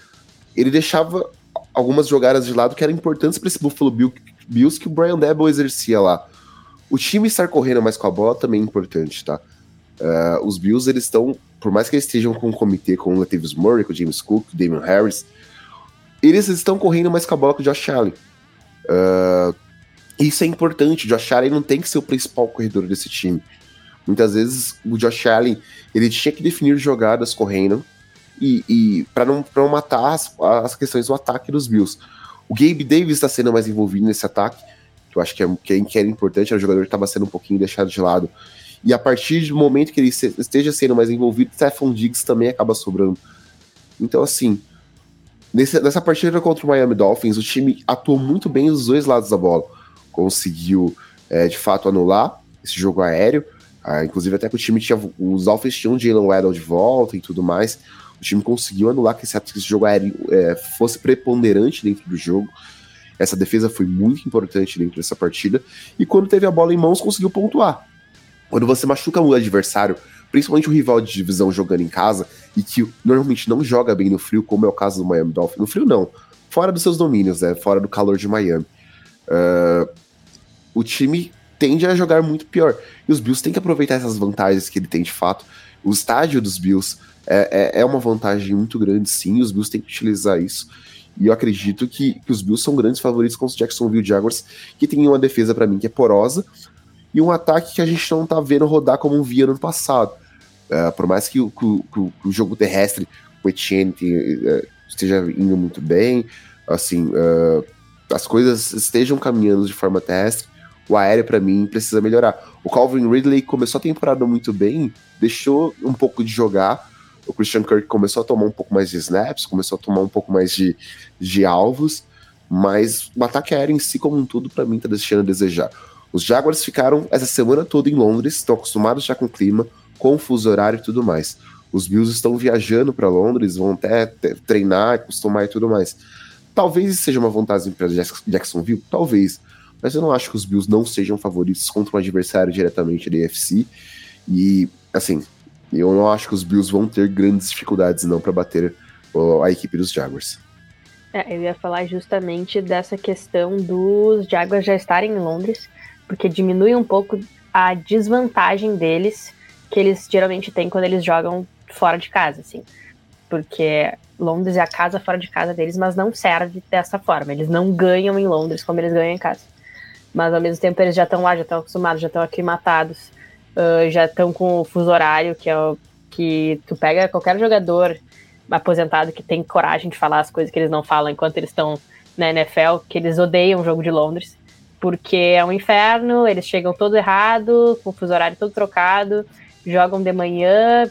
ele deixava algumas jogadas de lado que eram importantes para esse Buffalo Bills que o Brian Debo exercia lá. O time estar correndo mais com a bola também é importante, tá? Uh, os Bills, eles estão, por mais que eles estejam com um comitê com o Latavius Murray, com o James Cook, o Damon Harris, eles estão correndo mais com a bola que o Josh Allen. Uh, isso é importante, o Josh Allen não tem que ser o principal corredor desse time. Muitas vezes o Josh Allen, ele tinha que definir jogadas correndo, e, e para não, não matar as, as questões do ataque dos Bills. O Gabe Davis está sendo mais envolvido nesse ataque, que eu acho que, é, que, é, que era importante, era um jogador que estava sendo um pouquinho deixado de lado. E a partir do momento que ele esteja sendo mais envolvido, Stephon Diggs também acaba sobrando. Então, assim, nesse, nessa partida contra o Miami Dolphins, o time atuou muito bem os dois lados da bola. Conseguiu, é, de fato, anular esse jogo aéreo. Ah, inclusive, até que o time tinha. Os Dolphins tinham Jalen Waddle de volta e tudo mais. O time conseguiu anular que esse, que esse jogo aéreo é, fosse preponderante dentro do jogo. Essa defesa foi muito importante dentro dessa partida. E quando teve a bola em mãos, conseguiu pontuar. Quando você machuca o adversário, principalmente o rival de divisão jogando em casa, e que normalmente não joga bem no frio, como é o caso do Miami Dolphins. No frio, não. Fora dos seus domínios, né? Fora do calor de Miami. Uh, o time tende a jogar muito pior. E os Bills têm que aproveitar essas vantagens que ele tem de fato. O estádio dos Bills é, é, é uma vantagem muito grande, sim. Os Bills têm que utilizar isso. E eu acredito que, que os Bills são grandes favoritos com os Jacksonville Jaguars, que tem uma defesa para mim que é porosa, e um ataque que a gente não tá vendo rodar como via no passado. Uh, por mais que o, que, que o, jogo terrestre, o Etienne uh, esteja indo muito bem, assim, uh, as coisas estejam caminhando de forma terrestre, o aéreo para mim precisa melhorar. O Calvin Ridley começou a temporada muito bem, deixou um pouco de jogar. O Christian Kirk começou a tomar um pouco mais de snaps, começou a tomar um pouco mais de, de alvos, mas o ataque aéreo em si, como um todo, para mim tá deixando a desejar. Os Jaguars ficaram essa semana toda em Londres, estão acostumados já com o clima, com o fuso horário e tudo mais. Os Bills estão viajando para Londres, vão até treinar, acostumar e tudo mais. Talvez isso seja uma vantagem para Jacksonville, talvez, mas eu não acho que os Bills não sejam favoritos contra um adversário diretamente da AFC. E, assim, eu não acho que os Bills vão ter grandes dificuldades não para bater a equipe dos Jaguars. É, eu ia falar justamente dessa questão dos Jaguars já estarem em Londres porque diminui um pouco a desvantagem deles que eles geralmente têm quando eles jogam fora de casa, assim. Porque Londres é a casa fora de casa deles, mas não serve dessa forma. Eles não ganham em Londres como eles ganham em casa. Mas ao mesmo tempo eles já estão lá, já estão acostumados, já estão aclimatados, uh, já estão com o fuso horário, que é o que tu pega qualquer jogador aposentado que tem coragem de falar as coisas que eles não falam enquanto eles estão na NFL, que eles odeiam o jogo de Londres porque é um inferno, eles chegam todo errado, com o fuso horário todo trocado, jogam de manhã,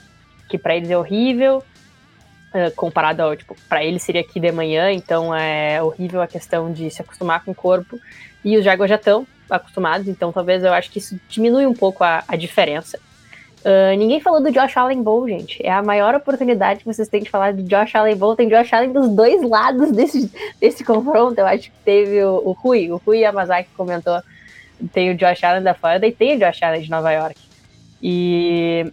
que para eles é horrível, comparado ao, tipo, para eles seria aqui de manhã, então é horrível a questão de se acostumar com o corpo, e os Jaguars já estão acostumados, então talvez eu acho que isso diminui um pouco a, a diferença. Uh, ninguém falou do Josh Allen Bowl, gente. É a maior oportunidade que vocês têm de falar do Josh Allen Bowl. Tem Josh Allen dos dois lados desse, desse confronto. Eu acho que teve o, o Rui, o Rui Yamazaki comentou. Tem o Josh Allen da Florida e tem o Josh Allen de Nova York. E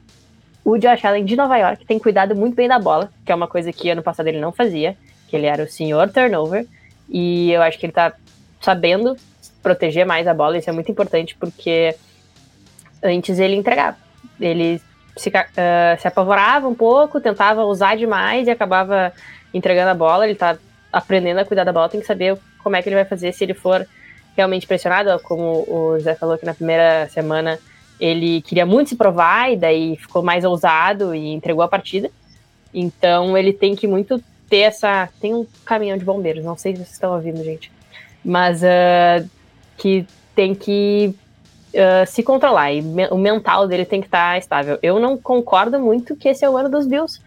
o Josh Allen de Nova York tem cuidado muito bem da bola, que é uma coisa que ano passado ele não fazia, que ele era o senhor turnover. E eu acho que ele tá sabendo proteger mais a bola. Isso é muito importante porque antes ele entregava ele se, uh, se apavorava um pouco, tentava usar demais e acabava entregando a bola. Ele tá aprendendo a cuidar da bola, tem que saber como é que ele vai fazer se ele for realmente pressionado, como o José falou que na primeira semana ele queria muito se provar e daí ficou mais ousado e entregou a partida. Então ele tem que muito ter essa. Tem um caminhão de bombeiros, não sei se vocês estão ouvindo, gente. Mas uh, que tem que uh, se controlar e o mental dele tem que estar tá estável. Eu não concordo muito que esse é o ano dos Bills.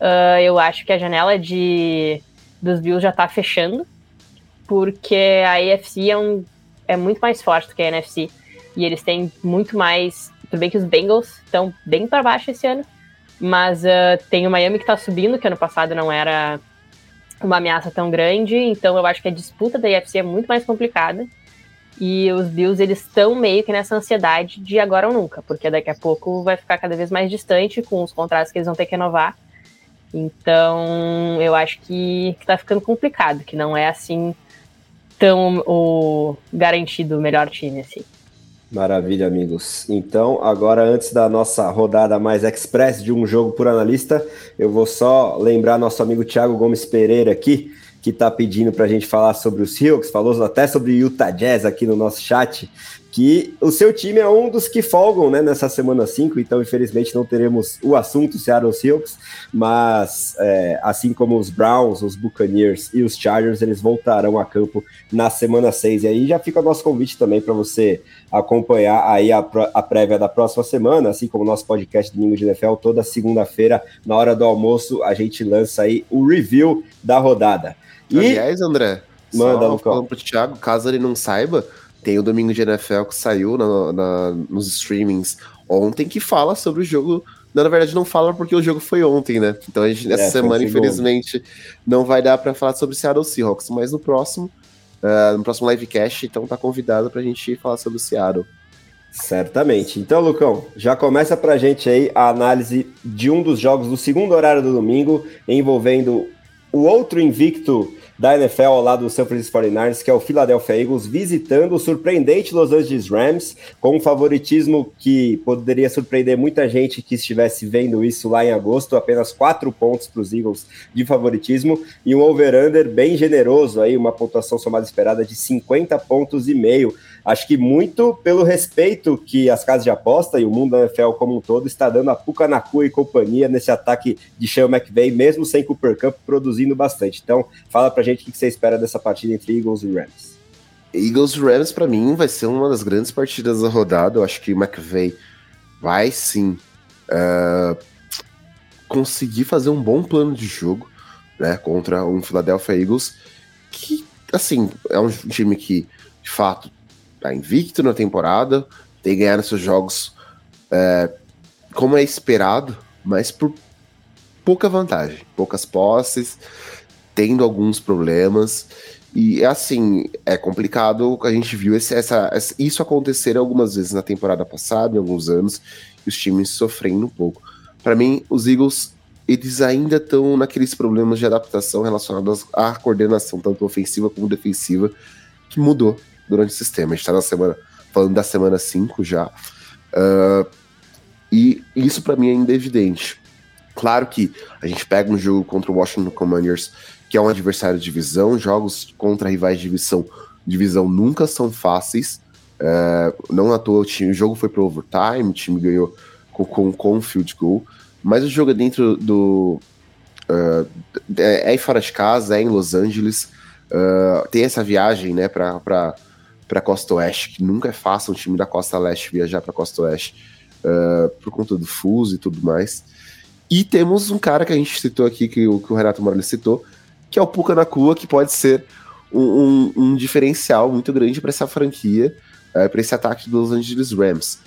Uh, eu acho que a janela de dos Bills já está fechando, porque a AFC é, um, é muito mais forte do que a NFC e eles têm muito mais. Tudo bem que os Bengals estão bem para baixo esse ano, mas uh, tem o Miami que está subindo, que ano passado não era uma ameaça tão grande, então eu acho que a disputa da AFC é muito mais complicada. E os Bills, eles estão meio que nessa ansiedade de agora ou nunca, porque daqui a pouco vai ficar cada vez mais distante com os contratos que eles vão ter que renovar. Então, eu acho que, que tá ficando complicado, que não é assim tão o garantido o melhor time, assim. Maravilha, amigos. Então, agora antes da nossa rodada mais express de um jogo por analista, eu vou só lembrar nosso amigo Thiago Gomes Pereira aqui, que está pedindo para a gente falar sobre os Seahawks, falou até sobre Utah Jazz aqui no nosso chat, que o seu time é um dos que folgam né, nessa semana 5, então infelizmente não teremos o assunto Seattle Seahawks, mas é, assim como os Browns, os Buccaneers e os Chargers, eles voltarão a campo na semana 6. E aí já fica o nosso convite também para você acompanhar aí a, a, prévia da próxima semana, assim como o nosso podcast Domingo de NFL, toda segunda-feira, na hora do almoço, a gente lança aí o review da rodada. E... Aliás, André, manda, Lucão. Falando pro Thiago, caso ele não saiba, tem o Domingo de NFL que saiu na, na, nos streamings ontem que fala sobre o jogo. Na verdade, não fala porque o jogo foi ontem, né? Então a gente, nessa é, semana, infelizmente, não vai dar para falar sobre Seattle Seahawks, mas no próximo, uh, no próximo livecast, então tá convidado pra gente falar sobre o Seattle. Certamente. Então, Lucão, já começa pra gente aí a análise de um dos jogos do segundo horário do domingo, envolvendo o outro invicto da NFL ao lado do San Francisco 49ers, que é o Philadelphia Eagles, visitando o surpreendente Los Angeles Rams, com um favoritismo que poderia surpreender muita gente que estivesse vendo isso lá em agosto, apenas quatro pontos para os Eagles de favoritismo, e um over-under bem generoso, aí uma pontuação somada esperada de 50 pontos e meio. Acho que muito pelo respeito que as casas de aposta e o mundo da NFL como um todo está dando a Pucanacu e companhia nesse ataque de Sean McVay, mesmo sem Cooper Cup produzindo bastante. Então, fala pra gente o que você espera dessa partida entre Eagles e Rams. Eagles e Rams, para mim, vai ser uma das grandes partidas da rodada. Eu acho que o McVay vai sim uh, conseguir fazer um bom plano de jogo né, contra um Philadelphia Eagles que, assim, é um time que, de fato, tá invicto na temporada, tem ganhado seus jogos é, como é esperado, mas por pouca vantagem, poucas posses, tendo alguns problemas. E assim, é complicado, a gente viu esse, essa, isso acontecer algumas vezes na temporada passada, em alguns anos, e os times sofrendo um pouco. Para mim, os Eagles, eles ainda estão naqueles problemas de adaptação relacionados à coordenação, tanto ofensiva como defensiva, que mudou durante o sistema. A gente tá na semana, falando da semana 5 já. Uh, e isso para mim é ainda evidente. Claro que a gente pega um jogo contra o Washington Commanders, que é um adversário de divisão, jogos contra rivais de divisão, divisão nunca são fáceis. Uh, não à toa o, time, o jogo foi pro overtime, o time ganhou com, com, com field goal, mas o jogo é dentro do. Uh, é, é fora de casa, é em Los Angeles. Uh, tem essa viagem, né, para para Costa Oeste, que nunca é fácil um time da Costa Leste viajar para Costa Oeste uh, por conta do fuso e tudo mais. E temos um cara que a gente citou aqui, que, que o Renato Morales citou, que é o Puka Nakua, que pode ser um, um, um diferencial muito grande para essa franquia, uh, eh, para esse ataque dos Los Angeles Rams.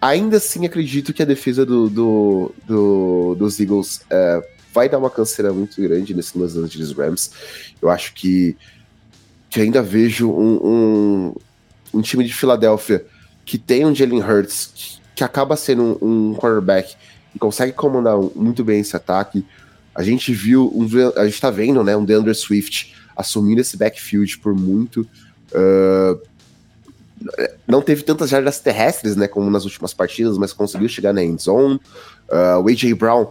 Ainda assim, acredito que a defesa do, do, do dos Eagles uh, vai dar uma canseira muito grande nesse Los Angeles Rams. Eu acho que que ainda vejo um, um, um time de Filadélfia que tem um Jalen Hurts, que, que acaba sendo um, um quarterback e consegue comandar muito bem esse ataque. A gente viu, um, a gente tá vendo, né, um DeAndre Swift assumindo esse backfield por muito. Uh, não teve tantas jardas terrestres, né, como nas últimas partidas, mas conseguiu chegar na end zone. Uh, o AJ Brown,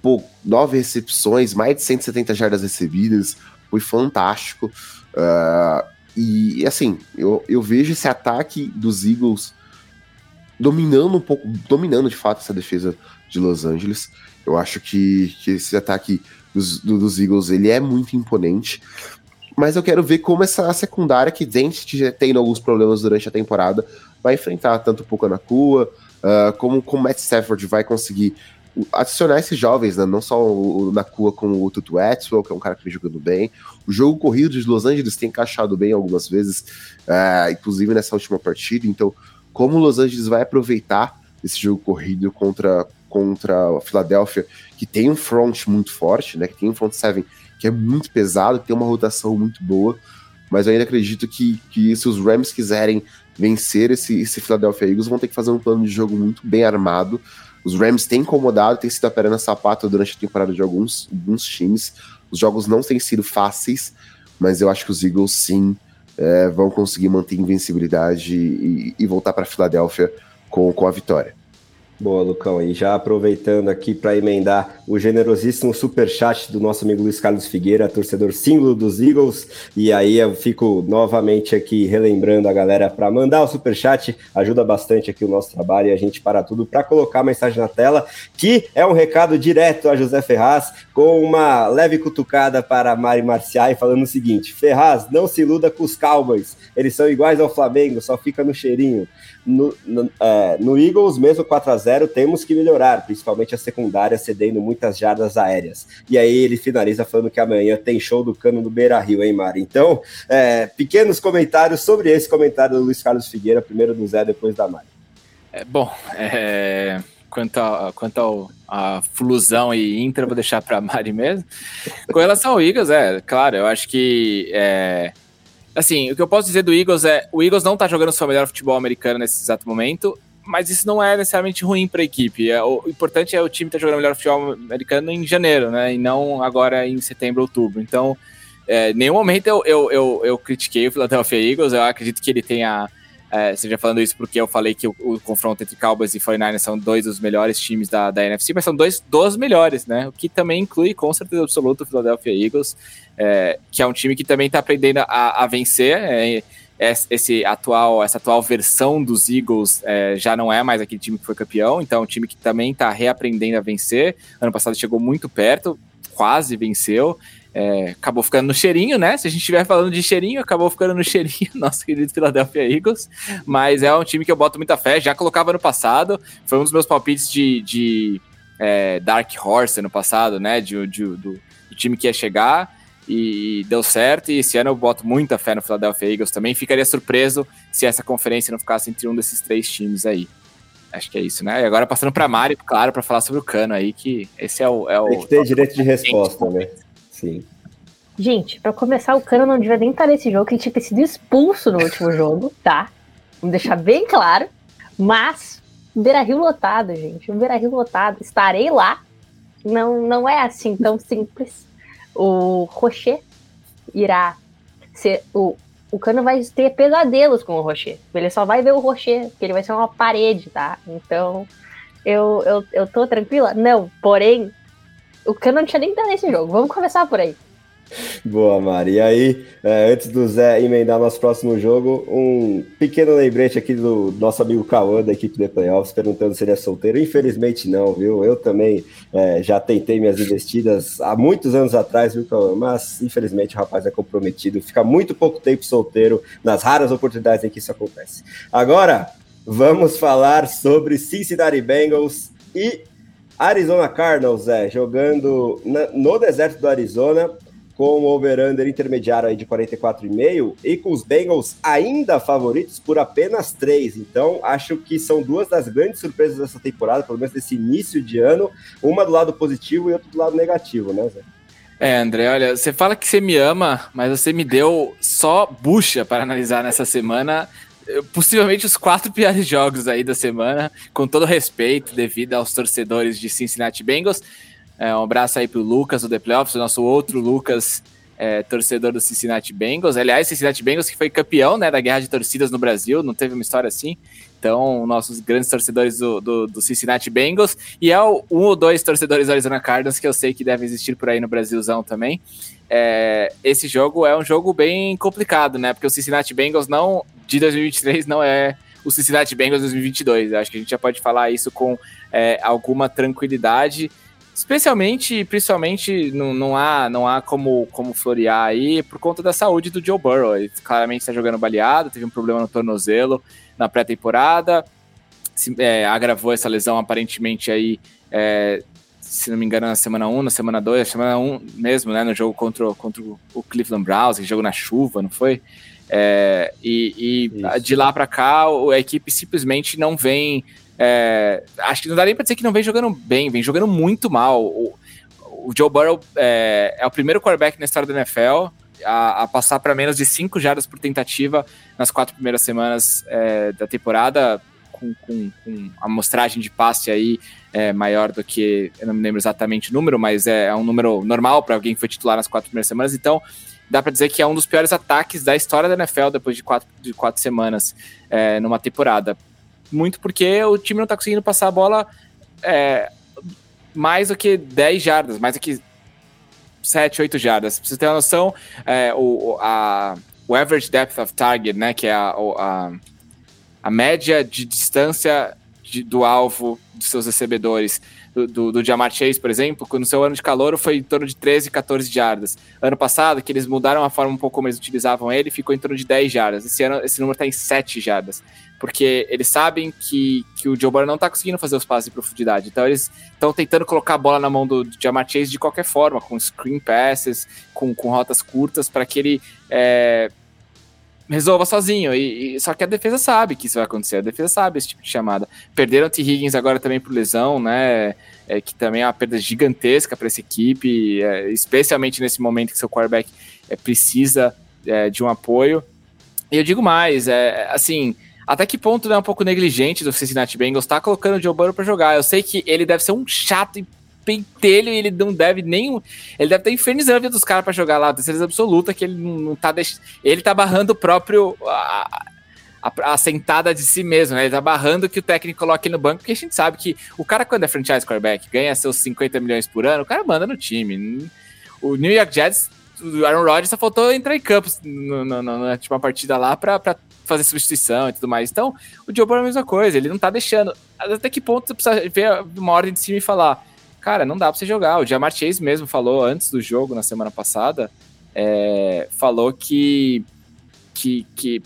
pô, nove recepções, mais de 170 jardas recebidas, foi fantástico. Uh, e assim, eu, eu vejo esse ataque dos Eagles dominando um pouco, dominando de fato essa defesa de Los Angeles. Eu acho que, que esse ataque dos, dos Eagles ele é muito imponente. Mas eu quero ver como essa secundária, que vem tendo alguns problemas durante a temporada, vai enfrentar tanto o Pucanacua, uh, como o Matt Stafford vai conseguir adicionar esses jovens, né? Não só o, Nakua com o Tutu Atwell, que é um cara que vem jogando bem. O jogo corrido de Los Angeles tem encaixado bem algumas vezes, é, inclusive nessa última partida. Então, como o Los Angeles vai aproveitar esse jogo corrido contra, contra a Filadélfia, que tem um front muito forte, né? Que tem um front seven que é muito pesado, que tem uma rotação muito boa. Mas eu ainda acredito que, que se os Rams quiserem vencer esse, esse Philadelphia Eagles, vão ter que fazer um plano de jogo muito bem armado os Rams têm incomodado, têm sido a perna sapata durante a temporada de alguns, alguns times. Os jogos não têm sido fáceis, mas eu acho que os Eagles sim é, vão conseguir manter invencibilidade e, e voltar para Filadélfia com, com a vitória. Boa, Lucão. E já aproveitando aqui para emendar o generosíssimo superchat do nosso amigo Luiz Carlos Figueira, torcedor símbolo dos Eagles. E aí eu fico novamente aqui relembrando a galera para mandar o superchat, ajuda bastante aqui o nosso trabalho e a gente para tudo para colocar a mensagem na tela, que é um recado direto a José Ferraz, com uma leve cutucada para Mari Marciai, falando o seguinte: Ferraz, não se iluda com os Cowboys, eles são iguais ao Flamengo, só fica no cheirinho. No, no, é, no Eagles, mesmo 4 a 0 temos que melhorar, principalmente a secundária cedendo muitas jardas aéreas. E aí ele finaliza falando que amanhã tem show do cano do Beira Rio, hein, Mari? Então, é, pequenos comentários sobre esse comentário do Luiz Carlos Figueira, primeiro do Zé, depois da Mari. É, bom, é, quanto, a, quanto ao, a Flusão e Inter, vou deixar para a Mari mesmo. Com relação ao Eagles, é claro, eu acho que. É, assim, o que eu posso dizer do Eagles é: o Eagles não tá jogando seu melhor futebol americano nesse exato momento, mas isso não é necessariamente ruim para a equipe. É, o importante é o time estar tá jogando melhor futebol americano em janeiro, né? E não agora em setembro, outubro. Então, é, nenhum momento eu, eu, eu, eu critiquei o Philadelphia Eagles. Eu acredito que ele tenha. É, seja falando isso porque eu falei que o, o, confronto entre Cowboys e 49ers são dois dos melhores times da, da NFC, mas são dois dos melhores, né? O que também inclui, com certeza absoluta, o Philadelphia Eagles, é, que é um time que também está aprendendo a, a vencer. É, esse atual, essa atual versão dos Eagles é, já não é mais aquele time que foi campeão, então é um time que também está reaprendendo a vencer. Ano passado chegou muito perto, quase venceu. É, acabou ficando no cheirinho, né? Se a gente estiver falando de cheirinho, acabou ficando no cheirinho, [LAUGHS] nosso querido Philadelphia Eagles. Mas é um time que eu boto muita fé, já colocava no passado. Foi um dos meus palpites de, de é, Dark Horse no passado, né? De, de, do, do time que ia chegar e deu certo. E esse ano eu boto muita fé no Philadelphia Eagles também. Ficaria surpreso se essa conferência não ficasse entre um desses três times aí. Acho que é isso, né? E agora passando para Mari, claro, para falar sobre o Cano aí, que esse é o. É o Tem que ter direito de resposta, né? Sim. Gente, para começar, o Cano não devia nem estar nesse jogo, que ele tinha que ter sido expulso no último [LAUGHS] jogo, tá? Vamos deixar bem claro. Mas, Beira Rio lotado, gente. Um Beira Rio lotado. Estarei lá. Não, não é assim tão simples o Rocher irá ser. O, o Cano vai ter pesadelos com o Rocher. Ele só vai ver o Rocher, porque ele vai ser uma parede, tá? Então, eu, eu, eu tô tranquila? Não, porém, o Cano não tinha nem estar nesse jogo. Vamos começar por aí. Boa, Mari. E aí, é, antes do Zé emendar nosso próximo jogo, um pequeno lembrete aqui do nosso amigo Cauã, da equipe de Playoffs, perguntando se ele é solteiro. Infelizmente não, viu? Eu também é, já tentei minhas investidas há muitos anos atrás, viu, Cauã? Mas infelizmente o rapaz é comprometido, fica muito pouco tempo solteiro, nas raras oportunidades em que isso acontece. Agora, vamos falar sobre Cincinnati Bengals e Arizona Cardinals, Zé, jogando na, no deserto do Arizona com o over-under intermediário aí de 44,5 e com os Bengals ainda favoritos por apenas 3. Então, acho que são duas das grandes surpresas dessa temporada, pelo menos desse início de ano, uma do lado positivo e outra do lado negativo, né, Zé? É, André, olha, você fala que você me ama, mas você me deu só bucha para analisar nessa semana. Possivelmente os quatro [LAUGHS] piores jogos aí da semana, com todo respeito, devido aos torcedores de Cincinnati Bengals. É, um abraço aí pro Lucas do The Playoffs, o nosso outro Lucas, é, torcedor do Cincinnati Bengals. Aliás, Cincinnati Bengals que foi campeão né, da guerra de torcidas no Brasil, não teve uma história assim. Então, nossos grandes torcedores do, do, do Cincinnati Bengals. E é o, um ou dois torcedores do Arizona Cardinals que eu sei que devem existir por aí no Brasilzão também. É, esse jogo é um jogo bem complicado, né? Porque o Cincinnati Bengals não de 2023 não é o Cincinnati Bengals 2022. acho que a gente já pode falar isso com é, alguma tranquilidade. Especialmente, principalmente, não, não há, não há como, como florear aí por conta da saúde do Joe Burrow. Ele claramente está jogando baleado, teve um problema no tornozelo na pré-temporada, é, agravou essa lesão aparentemente aí, é, se não me engano, na semana 1, na semana 2, na semana 1 mesmo, né, no jogo contra, contra o Cleveland Browns, que jogou na chuva, não foi? É, e, e de lá para cá, a equipe simplesmente não vem é, acho que não dá nem pra dizer que não vem jogando bem, vem jogando muito mal. O, o Joe Burrow é, é, o primeiro quarterback na história da NFL a, a passar para menos de 5 jardas por tentativa nas quatro primeiras semanas é, da temporada, com, com, com amostragem de passe aí é, maior do que, eu não me lembro exatamente o número, mas é, é um número normal para alguém que foi titular nas quatro primeiras semanas. Então, dá para dizer que é um dos piores ataques da história da NFL depois de quatro, de quatro semanas é, numa temporada. muito porque o time não tá conseguindo passar a bola é, mais do que 10 jardas, mais do que 7, 8 jardas. Pra você ter uma noção, é, o, a, o average depth of target, né, que é a, a, a média de distância de, do alvo dos seus recebedores, do, do, do Jamar Chase, por exemplo, no seu ano de calor foi em torno de 13, 14 jardas. Ano passado, que eles mudaram a forma um pouco como eles utilizavam ele, ficou em torno de 10 jardas. Esse ano, esse número está em 7 jardas. Porque eles sabem que, que o Joe Burrow não está conseguindo fazer os passes de profundidade. Então eles estão tentando colocar a bola na mão do, do Jamar Chase de qualquer forma, com screen passes, com, com rotas curtas, para que ele é, resolva sozinho. E, e, só que a defesa sabe que isso vai acontecer. A defesa sabe esse tipo de chamada. Perderam o T. Higgins agora também por lesão, né? É, que também é uma perda gigantesca para essa equipe, é, especialmente nesse momento que seu quarterback é, precisa é, de um apoio. E eu digo mais, é assim. Até que ponto é um pouco negligente do Cincinnati Bengals estar tá colocando o Joe Burrow para jogar? Eu sei que ele deve ser um chato e pentelho e ele não deve nem. Ele deve estar infernizando a vida dos caras para jogar lá. Certeza absoluta que ele não, tá deixando. Ele tá barrando o próprio. A, a, a, sentada de si mesmo, né? Ele tá barrando que o técnico coloque no banco, porque a gente sabe que o cara, quando é franchise quarterback, ganha seus 50 milhões por ano, o cara manda no time. O New York Jets, o Aaron Rodgers só faltou entrar em campos no, no, no, na última partida lá pra, pra fazer substituição e tudo mais. Então, o Joe Burrow é a mesma coisa, ele não tá deixando. Até que ponto você precisa ver uma ordem de cima e falar: cara, não dá pra você jogar. O Jamar Chase mesmo falou antes do jogo, na semana passada, é, falou que, que, que,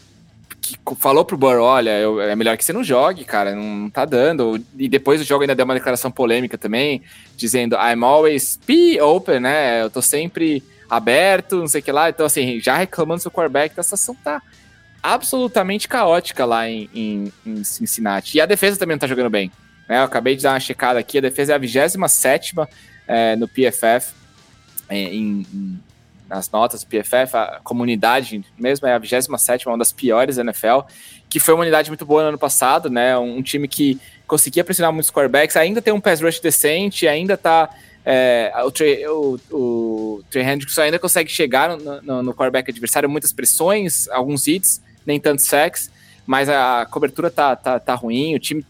que, falou pro Burrow, olha, eu, é melhor que você não jogue, cara, não tá dando. E depois do jogo ainda deu uma declaração polêmica também, dizendo, I'm always be open, né, eu tô sempre aberto, não sei o que lá. Então, assim, já reclamando do seu quarterback, a situação tá absolutamente caótica lá em, em, em Cincinnati. E a defesa também não tá jogando bem. Né? Eu acabei de dar uma checada aqui, a defesa é a 27 é, no PFF, é, em, em, nas notas do PFF, a comunidade mesmo é a 27, uma das piores da NFL, que foi uma unidade muito boa no ano passado, né? Um time que conseguia pressionar muitos quarterbacks, ainda tem um pass rush decente, ainda tá. É, o, Trey, o, o Trey Hendrickson ainda consegue chegar no, no, no adversário, muitas pressões, alguns hits, nem tanto sacks, mas a cobertura tá, tá, tá ruim, o time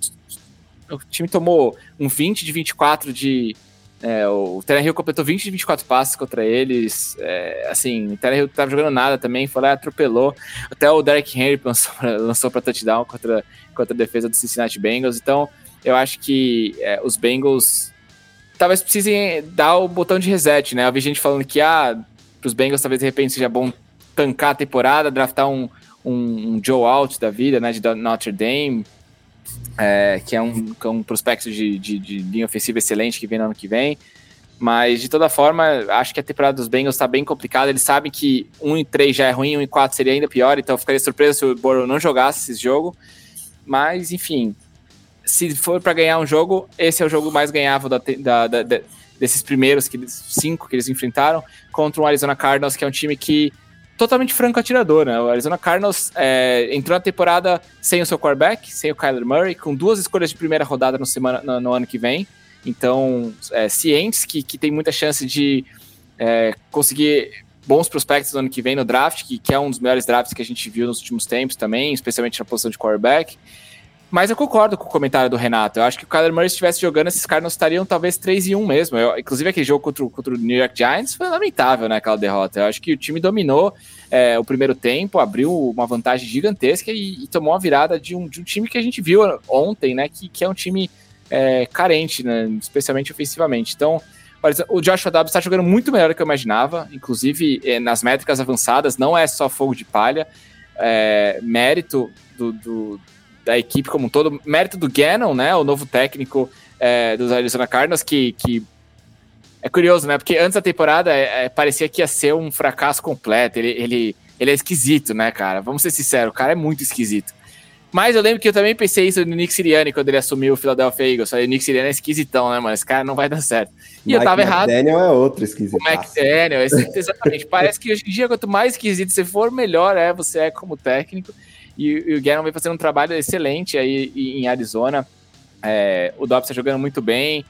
o time tomou um 20 de 24 de. É, o Hill completou 20 de 24 passes contra eles. É, assim, o Hill tava jogando nada também, foi lá atropelou. Até o Derek Henry [LAUGHS] lançou pra, lançou pra touchdown contra, contra a defesa do Cincinnati Bengals. Então, eu acho que é, os Bengals talvez precisem dar o botão de reset, né? Eu vi gente falando que, ah, pros Bengals talvez de repente seja bom tancar a temporada, draftar um, um, um Joe Out da vida, né? De Notre Dame é, que, é um, que é um prospecto de, de, de, linha ofensiva excelente que vem no ano que vem. Mas, de toda forma, acho que a temporada dos Bengals está bem complicada. Eles sabem que 1 e 3 já é ruim, 1 e 4 seria ainda pior, então eu ficaria surpreso se o Burrow não jogasse esse jogo. Mas, enfim, se for para ganhar um jogo, esse é o jogo mais ganhável da, da, da, desses primeiros que cinco que eles enfrentaram contra o Arizona Cardinals, que é um time que totalmente franco atirador, né? O Arizona Cardinals é, entrou na temporada sem o seu quarterback, sem o Kyler Murray, com duas escolhas de primeira rodada no, semana, no, no ano que vem. Então, é, cientes que, que tem muita chance de é, conseguir bons prospectos no ano que vem no draft, que, que é um dos melhores drafts que a gente viu nos últimos tempos também, especialmente na posição de quarterback. Mas eu concordo com o comentário do Renato. Eu acho que o Kyler Murray, se estivesse jogando, esses caras não estariam talvez 3 e 1 mesmo. Eu, inclusive, aquele jogo contra, contra, o New York Giants foi lamentável, né? Aquela derrota. Eu acho que o time dominou é, o primeiro tempo, abriu uma vantagem gigantesca e, e, tomou a virada de um, de um time que a gente viu ontem, né? Que, que é um time é, carente, né? Especialmente ofensivamente. Então, o Joshua Dobbs está jogando muito melhor do que eu imaginava, inclusive é, nas métricas avançadas, não é só fogo de palha. É, mérito do, do da equipe como um todo. Mérito do Gannon, né? O novo técnico é, dos Arizona Cardinals, que, que é curioso, né? Porque antes da temporada é, é, parecia que ia ser um fracasso completo. Ele, ele, ele é esquisito, né, cara? Vamos ser sinceros, o cara é muito esquisito. Mas eu lembro que eu também pensei isso no Nick Sirianni quando ele assumiu o Philadelphia Eagles. Falei, o Nick Sirianni é esquisitão, né, mano? Esse cara não vai dar certo. E Mike eu tava errado. O Daniel é outro esquisito. O McDaniel, exatamente. [LAUGHS] Parece que hoje em dia, quanto mais esquisito você for, melhor é você é como técnico. E, e o Gannon vem fazendo um trabalho excelente aí em Arizona. É, o Dobbs está jogando muito bem.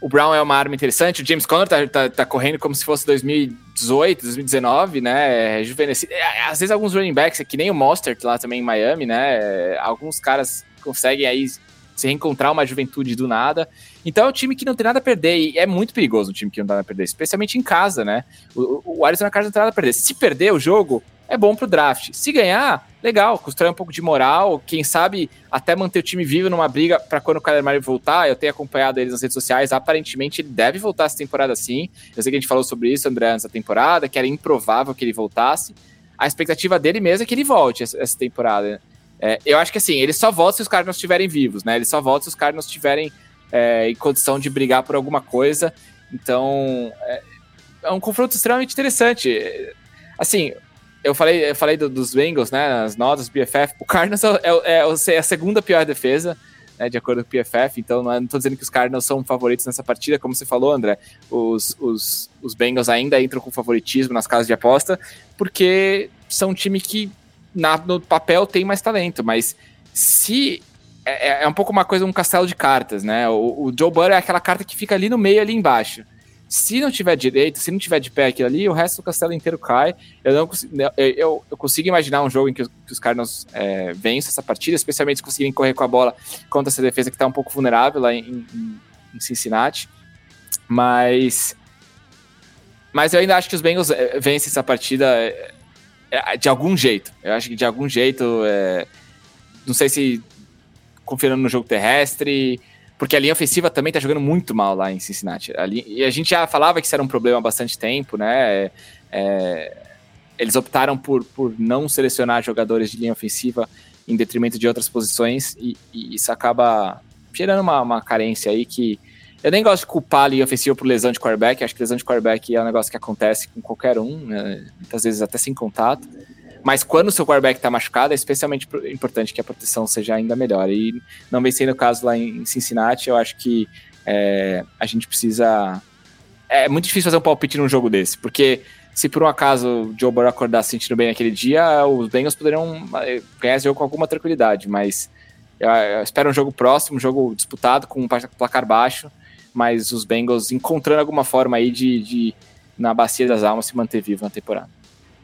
O Brown é uma arma interessante. O James Conner tá, tá, tá correndo como se fosse 2018, 2019, né? É, é, às vezes alguns running backs, que nem o Mostert lá também em Miami, né? Alguns caras conseguem aí se reencontrar uma juventude do nada. Então é um time que não tem nada a perder, e é muito perigoso um time que não tem nada a perder, especialmente em casa, né? O, o Arizona Cardinals não tem nada a perder. Se perder o jogo, é bom pro draft. Se ganhar, legal, constrói um pouco de moral, quem sabe até manter o time vivo numa briga para quando o Kyler Murray voltar. Eu tenho acompanhado eles nas redes sociais, aparentemente ele deve voltar essa temporada sim. Eu sei que a gente falou sobre isso, André, antes da temporada, que era improvável que ele voltasse. A expectativa dele mesmo é que ele volte essa, temporada. É, eu acho que assim, ele só volta se os Cardinals estiverem vivos, né? Ele só volta se os Cardinals estiverem é, em condição de brigar por alguma coisa. Então, é, é um confronto extremamente interessante. Assim, eu falei, eu falei do, dos Bengals, né? Nas notas PFF. O Cardinals é, é, é, a segunda pior defesa, né, de acordo com o PFF. Então, não estou dizendo que os Cardinals são favoritos nessa partida, como você falou, André. Os, os, os Bengals ainda entram com favoritismo nas casas de aposta, porque são um time que na, no papel tem mais talento, mas se é, é, é, um pouco uma coisa, um castelo de cartas, né? O, o Joe Burrow é aquela carta que fica ali no meio, ali embaixo. Se não tiver direito, se não tiver de pé aquilo ali, o resto do castelo inteiro cai. Eu não consigo, eu, eu, eu consigo imaginar um jogo em que, que os Cardinals é, vencem essa partida, especialmente se conseguirem correr com a bola contra essa defesa que está um pouco vulnerável lá em, em, em Cincinnati. Mas mas eu ainda acho que os Bengals é, vencem essa partida é, é, de algum jeito. Eu acho que de algum jeito. É, não sei se confiando no jogo terrestre, porque a linha ofensiva também tá jogando muito mal lá em Cincinnati. A linha, e a gente já falava que isso era um problema há bastante tempo, né? É, eles optaram por, por não selecionar jogadores de linha ofensiva em detrimento de outras posições, e, e isso acaba gerando uma, uma carência aí que eu nem gosto de culpar a linha ofensiva por lesão de quarterback. Acho que lesão de quarterback é um negócio que acontece com qualquer um, né? muitas vezes até sem contato. Mas quando o seu quarterback está machucado, é especialmente importante que a proteção seja ainda melhor. E não vem sendo o caso lá em Cincinnati, eu acho que é, a gente precisa. É muito difícil fazer um palpite num jogo desse, porque se por um acaso o Joe Burrow acordar se sentindo bem naquele dia, os Bengals poderiam é, ganhar esse jogo com alguma tranquilidade, mas eu, eu espero um jogo próximo, um jogo disputado, com um placar baixo, mas os Bengals encontrando alguma forma aí de, de na bacia das almas se manter vivo na temporada.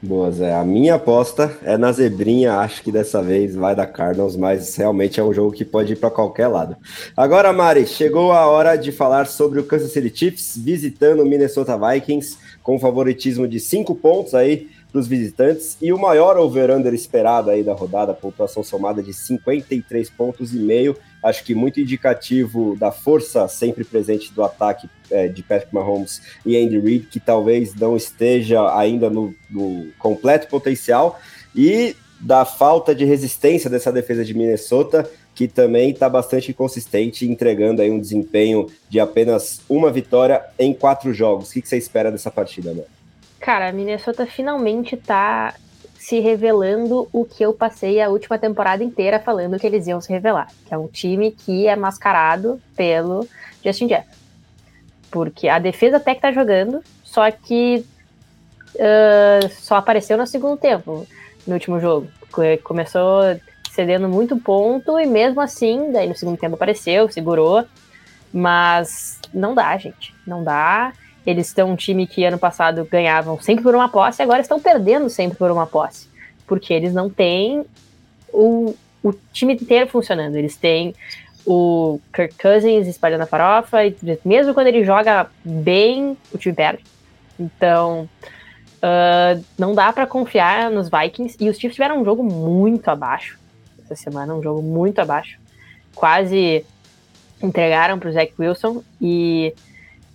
Boa, Zé. A minha aposta é na zebrinha. Acho que dessa vez vai dar Cardinals, mas realmente é um jogo que pode ir para qualquer lado. Agora, Mari, chegou a hora de falar sobre o Kansas City Chiefs visitando o Minnesota Vikings com favoritismo de cinco pontos aí para os visitantes e o maior over-under esperado aí da rodada, pontuação somada de 53 pontos e meio. Acho que muito indicativo da força sempre presente do ataque é, de Patrick Mahomes e Andy Reid, que talvez não esteja ainda no, no completo potencial, e da falta de resistência dessa defesa de Minnesota, que também está bastante consistente, entregando aí um desempenho de apenas uma vitória em quatro jogos. O que, que você espera dessa partida, né? Cara, a Minnesota finalmente tá se revelando o que eu passei a última temporada inteira falando que eles iam se revelar, que é um time que é mascarado pelo Justin Jefferson. Porque a defesa até que tá jogando, só que uh, só apareceu no segundo tempo, no último jogo. Começou cedendo muito ponto e mesmo assim, daí no segundo tempo apareceu, segurou, mas não dá, gente, não dá. Eles estão um time que ano passado ganhavam sempre por uma posse, agora estão perdendo sempre por uma posse. Porque eles não têm o, o time inteiro funcionando. Eles têm o Kirk Cousins espalhando a farofa, e mesmo quando ele joga bem, o time perde. Então, uh, não dá para confiar nos Vikings. E os Chiefs tiveram um jogo muito abaixo essa semana, um jogo muito abaixo. Quase entregaram para o Zach Wilson e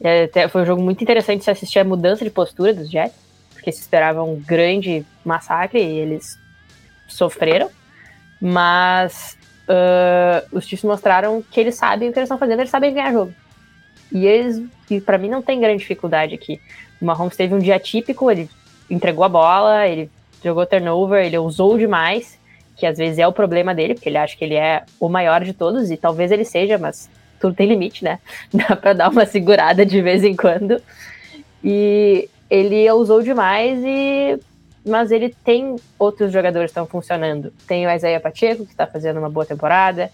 é, foi um jogo muito interessante se assistir a mudança de postura dos Jets, porque se esperava um grande massacre e eles sofreram. Mas uh, os Chiefs mostraram que eles sabem o que eles estão fazendo, eles sabem ganhar jogo. E eles, e para mim, não tem grande dificuldade aqui. O Mahomes teve um dia típico, ele entregou a bola, ele jogou turnover, ele usou demais, que às vezes é o problema dele, porque ele acha que ele é o maior de todos, e talvez ele seja, mas tudo tem limite, né? [LAUGHS] Dá para dar uma segurada de vez em quando. E ele usou demais e mas ele tem outros jogadores que estão funcionando. Tem o Isaiah Pacheco, que está fazendo uma boa temporada.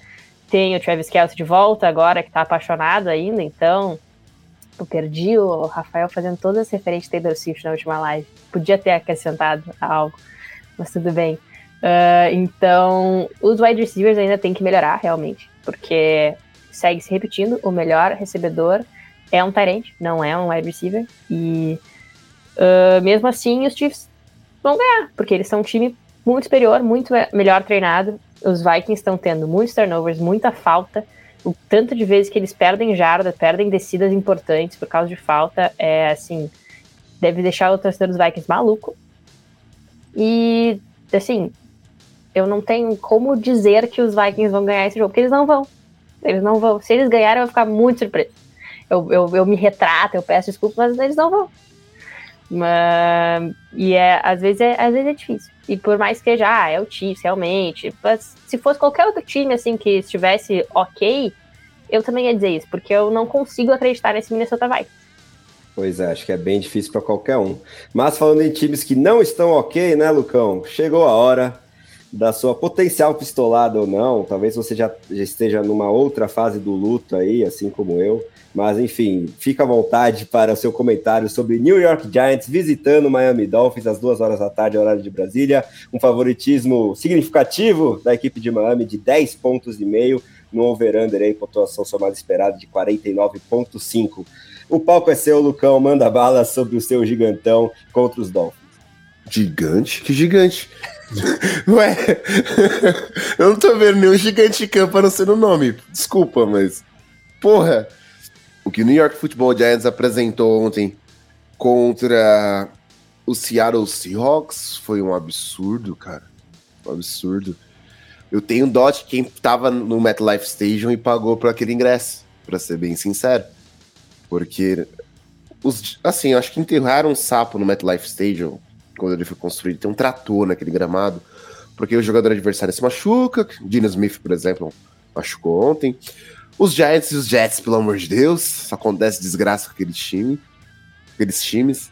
Tem o Travis Kelce de volta agora, que está apaixonado ainda. Então, eu perdi o Rafael fazendo todas as referências Taylor Swift na última live. Podia ter acrescentado algo, mas tudo bem. Uh, então, os wide receivers ainda tem que melhorar, realmente, porque segue se repetindo, o melhor recebedor é um Tyrant, não é um wide receiver, e uh, mesmo assim os Chiefs vão ganhar, porque eles são um time muito superior, muito melhor treinado, os Vikings estão tendo muitos turnovers, muita falta, o tanto de vezes que eles perdem jardas, perdem descidas importantes por causa de falta, é assim, deve deixar o torcedor dos Vikings maluco. E, assim, eu não tenho como dizer que os Vikings vão ganhar esse jogo, porque eles não vão. Eles não vão. Se eles ganharem, eu vou ficar muito surpreso. Eu, eu, eu me retrato, eu peço desculpa, mas eles não vão. Mas, e é, às, vezes é, às vezes é difícil. E por mais que já ah, é o Chiefs, realmente. Mas se fosse qualquer outro time assim que estivesse ok, eu também ia dizer isso, porque eu não consigo acreditar nesse Minnesota Vikings. Pois é, acho que é bem difícil para qualquer um. Mas falando em times que não estão ok, né, Lucão? Chegou a hora da sua potencial pistolada ou não. Talvez você já, esteja numa outra fase do luto aí, assim como eu. Mas enfim, fica à vontade para o seu comentário sobre New York Giants visitando Miami Dolphins às duas horas da tarde, horário de Brasília. Um favoritismo significativo da equipe de Miami de 10 pontos e meio no over-under aí, pontuação somada esperada de 49,5. O palco é seu, Lucão, manda bala sobre o seu gigantão contra os Dolphins. Gigante? Que gigante? [LAUGHS] Ué, [LAUGHS] eu não tô vendo nenhum gigante campo a não ser no nome. Desculpa, mas. Porra, o que o New York Football Giants apresentou ontem contra o Seattle Seahawks foi um absurdo, cara. Um absurdo. Eu tenho dó de quem tava no MetLife Stadium e pagou por aquele ingresso, para ser bem sincero. Porque, os, assim, acho que enterraram um sapo no MetLife Stadium quando ele foi construído. Tem um trator naquele gramado, porque o jogador adversário se machuca. Dino Smith, por exemplo, machucou ontem. Os Giants e os Jets, pelo amor de Deus, acontece desgraça com aquele time, aqueles times.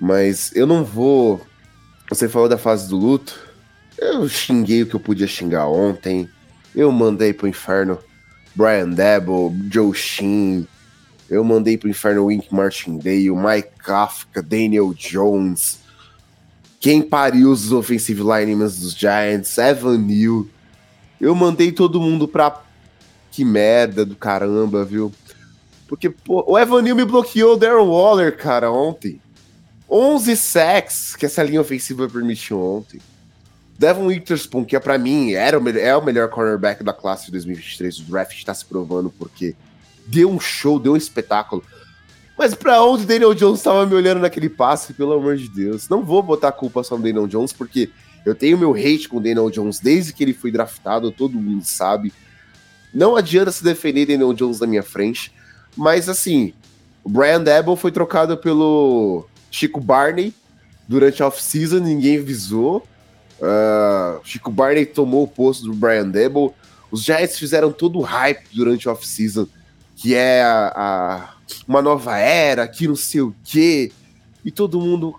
Mas eu não vou. Você falou da fase do luto. Eu xinguei o que eu podia xingar ontem. Eu mandei pro inferno Brian Debo, Joe Sheen. Eu mandei pro inferno Wink Martindale, Mike Kafka, Daniel Jones. Quem pariu os offensive linemen dos Giants, Evan Neal. Eu mandei todo mundo pra que merda do caramba, viu? Porque, pô, o Evan Neal me bloqueou o Darren Waller, cara, ontem. 11 sacks que essa linha ofensiva permitiu ontem. Devon Witherspoon, que é para mim era o, é o melhor cornerback da classe de 2023, o draft está se provando porque deu um show, deu um espetáculo. Mas pra onde Daniel Jones estava me olhando naquele passe, pelo amor de Deus? Não vou botar a culpa só no Daniel Jones, porque eu tenho meu hate com o Daniel Jones desde que ele foi draftado, todo mundo sabe. Não adianta se defender Daniel Jones na minha frente. Mas assim, o Brian Debo foi trocado pelo Chico Barney durante a off-season, ninguém avisou. Uh, Chico Barney tomou o posto do Brian Debo. Os Giants fizeram todo o hype durante a off-season, que é a, a, uma nova era, que não sei o quê. E todo mundo.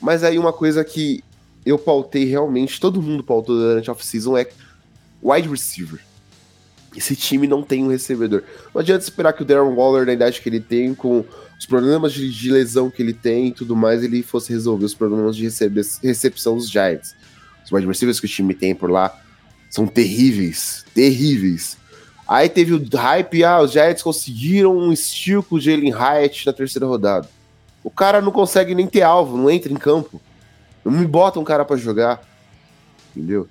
Mas aí uma coisa que eu pautei realmente, todo mundo pautou durante a off-season é wide receiver. Esse time não tem um recebedor. Não adianta esperar que o Darren Waller, na idade que ele tem, com os problemas de, de lesão que ele tem e tudo mais, ele fosse resolver os problemas de recepção dos Giants. Os wide receivers que o time tem por lá são terríveis, terríveis. Aí teve o hype, ah, os Giants conseguiram um steal com o Jalen Hyatt na terceira rodada. O cara não consegue nem ter alvo, não entra em campo. Não me bota um cara para jogar. Entendeu?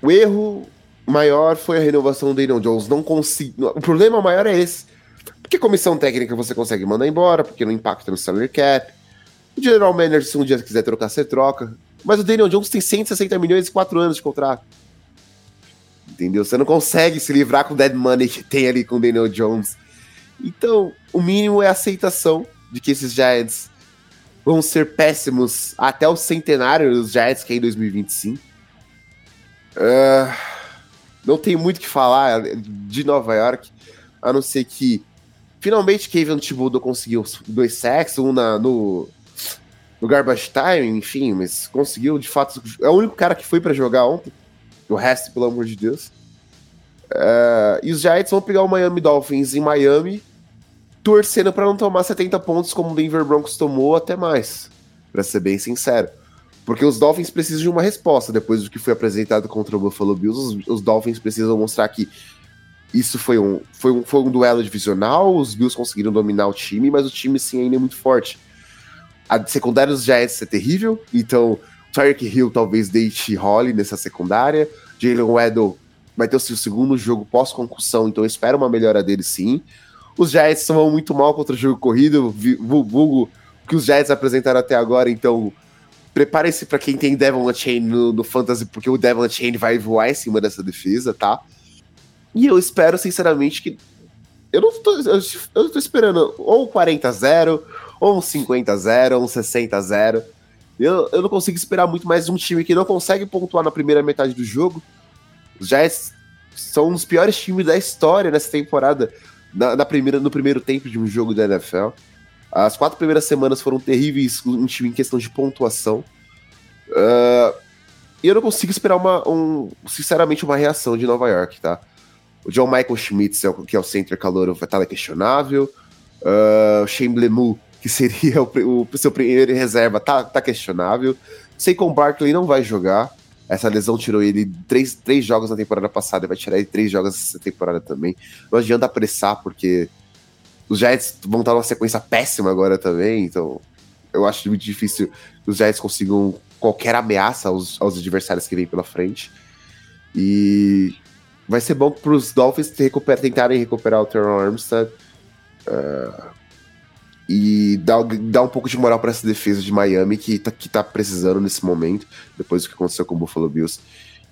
O erro maior foi a renovação do Daniel Jones. Não consigo. O problema maior é esse. Porque comissão técnica você consegue mandar embora, porque não impacta no salary cap. O general manager, se um dia quiser trocar, você troca. Mas o Daniel Jones tem 160 milhões e 4 anos de contrato. Entendeu? Você não consegue se livrar com o dead money que tem ali com o Daniel Jones. Então, o mínimo é a aceitação de que esses Giants vão ser péssimos até o centenário dos Giants, que é em 2025. Uh, não tem muito o que falar de Nova York, a não ser que finalmente Kevin Thibodeau conseguiu dois sacks, um na, no, no garbage time, enfim, mas conseguiu de fato. É o único cara que foi para jogar ontem. O resto, pelo amor de Deus. Uh, e os Giants vão pegar o Miami Dolphins em Miami, torcendo para não tomar 70 pontos como o Denver Broncos tomou, até mais. Para ser bem sincero. Porque os Dolphins precisam de uma resposta depois do que foi apresentado contra o Buffalo Bills. Os, os Dolphins precisam mostrar que isso foi um, foi, um, foi um duelo divisional. Os Bills conseguiram dominar o time, mas o time sim ainda é muito forte. A secundária dos Giants é terrível, então Tyreek Hill talvez deite role nessa secundária. Jalen Weddle vai ter o seu segundo jogo pós-concussão, então espero uma melhora dele sim. Os Giants vão muito mal contra o jogo corrido, vulgo que os Giants apresentaram até agora, então Prepare-se para quem tem Devon Chain no, no, Fantasy, porque o Devon Chain vai voar em cima dessa defesa, tá? E eu espero, sinceramente, que. Eu não tô, eu, eu tô esperando ou um 40-0, ou um 50-0, ou um 60-0. Eu, eu não consigo esperar muito mais um time que não consegue pontuar na primeira metade do jogo. Os Giants são dos piores times da história nessa temporada, na, na primeira, no primeiro tempo de um jogo da NFL. As quatro primeiras semanas foram terríveis um time em questão de pontuação. Uh, e eu não consigo esperar uma, um, sinceramente, uma reação de Nova York, tá? O John Michael Schmitz, é que é o center calor, vai estar questionável. Uh, o Shane Blemu, que seria [LAUGHS] o, o, seu primeiro reserva, tá, tá questionável. Saquon Barkley não vai jogar. Essa lesão tirou ele três, três jogos na temporada passada, vai tirar ele três jogos essa temporada também. Não adianta apressar, porque os Giants vão estar numa sequência péssima agora também, então eu acho muito difícil que os Giants consigam qualquer ameaça aos, aos adversários que vêm pela frente. E vai ser bom para os Dolphins recuperar, tentarem recuperar o Terrell Armstead uh, e dar, dar um pouco de moral para essa defesa de Miami que tá, que tá precisando nesse momento, depois do que aconteceu com o Buffalo Bills.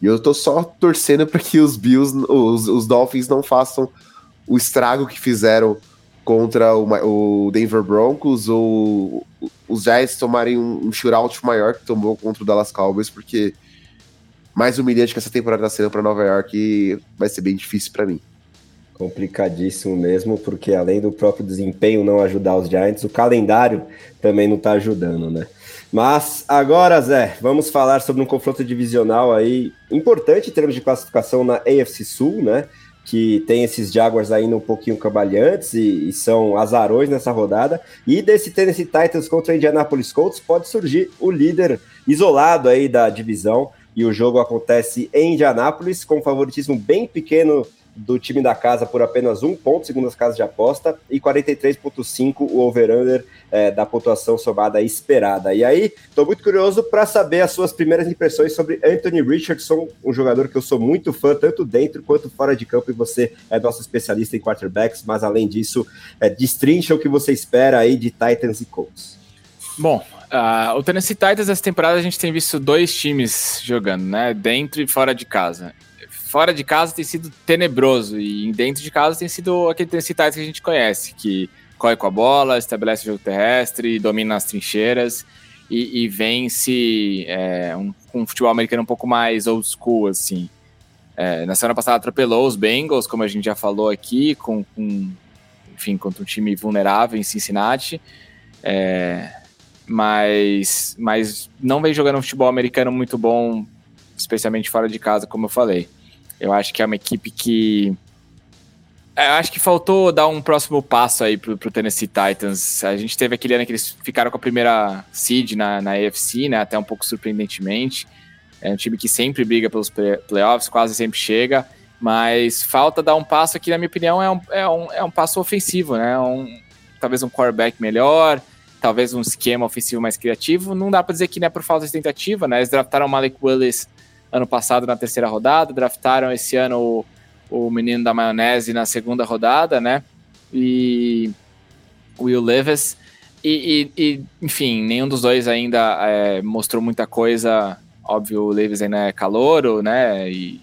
E eu tô só torcendo para que os Bills, os, os Dolphins não façam o estrago que fizeram contra o, o Denver Broncos ou os Giants tomarem um, um shootout maior que tomou contra o Dallas Cowboys, porque mais humilhante que essa temporada está sendo para Nova York vai ser bem difícil para mim. Complicadíssimo mesmo, porque além do próprio desempenho não ajudar os Giants, o calendário também não está ajudando, né? Mas agora, Zé, vamos falar sobre um confronto divisional aí importante em termos de classificação na AFC Sul, né? que tem esses Jaguars ainda um pouquinho cabalhantes e, e, são azarões nessa rodada. E desse Tennessee Titans contra Indianapolis Colts pode surgir o líder isolado aí da divisão. E o jogo acontece em Indianápolis com um favoritismo bem pequeno do time da casa por apenas um ponto, segundo as casas de aposta, e 43,5 o over-under é, da pontuação somada esperada. E aí, estou muito curioso para saber as suas primeiras impressões sobre Anthony Richardson, um jogador que eu sou muito fã, tanto dentro quanto fora de campo, e você é nosso especialista em quarterbacks, mas além disso, é, destrincha o que você espera aí de Titans e Colts. Bom, Uh, o Tennessee Titans essa temporada a gente tem visto dois times jogando, né? Dentro e fora de casa fora de casa tem sido tenebroso e dentro de casa tem sido aquele Titans que a gente conhece, que corre com a bola, estabelece o jogo terrestre, domina as trincheiras e, e vence é, um, um futebol americano um pouco mais old school, assim. É, na semana passada atropelou os Bengals, como a gente já falou aqui, com, com enfim, contra um time vulnerável em Cincinnati. É, mas, mas não vem jogando um futebol americano muito bom, especialmente fora de casa, como eu falei. Eu acho que é uma equipe que. É, eu acho que faltou dar um próximo passo aí pro, pro Tennessee Titans. A gente teve aquele ano que eles ficaram com a primeira seed na, na AFC, né? Até um pouco surpreendentemente. É um time que sempre briga pelos playoffs, quase sempre chega. Mas falta dar um passo aqui, na minha opinião, é um, é um, é um passo ofensivo, né? Um, talvez um quarterback melhor, talvez um esquema ofensivo mais criativo. Não dá para dizer que não é por falta de tentativa, né? Eles draftaram o Malik Willis ano passado na terceira rodada, draftaram esse ano o, o menino da maionese na segunda rodada, né? E Will Levis. E, e, e enfim, nenhum dos dois ainda é, mostrou muita coisa. Óbvio, o Levis ainda é calouro, né? E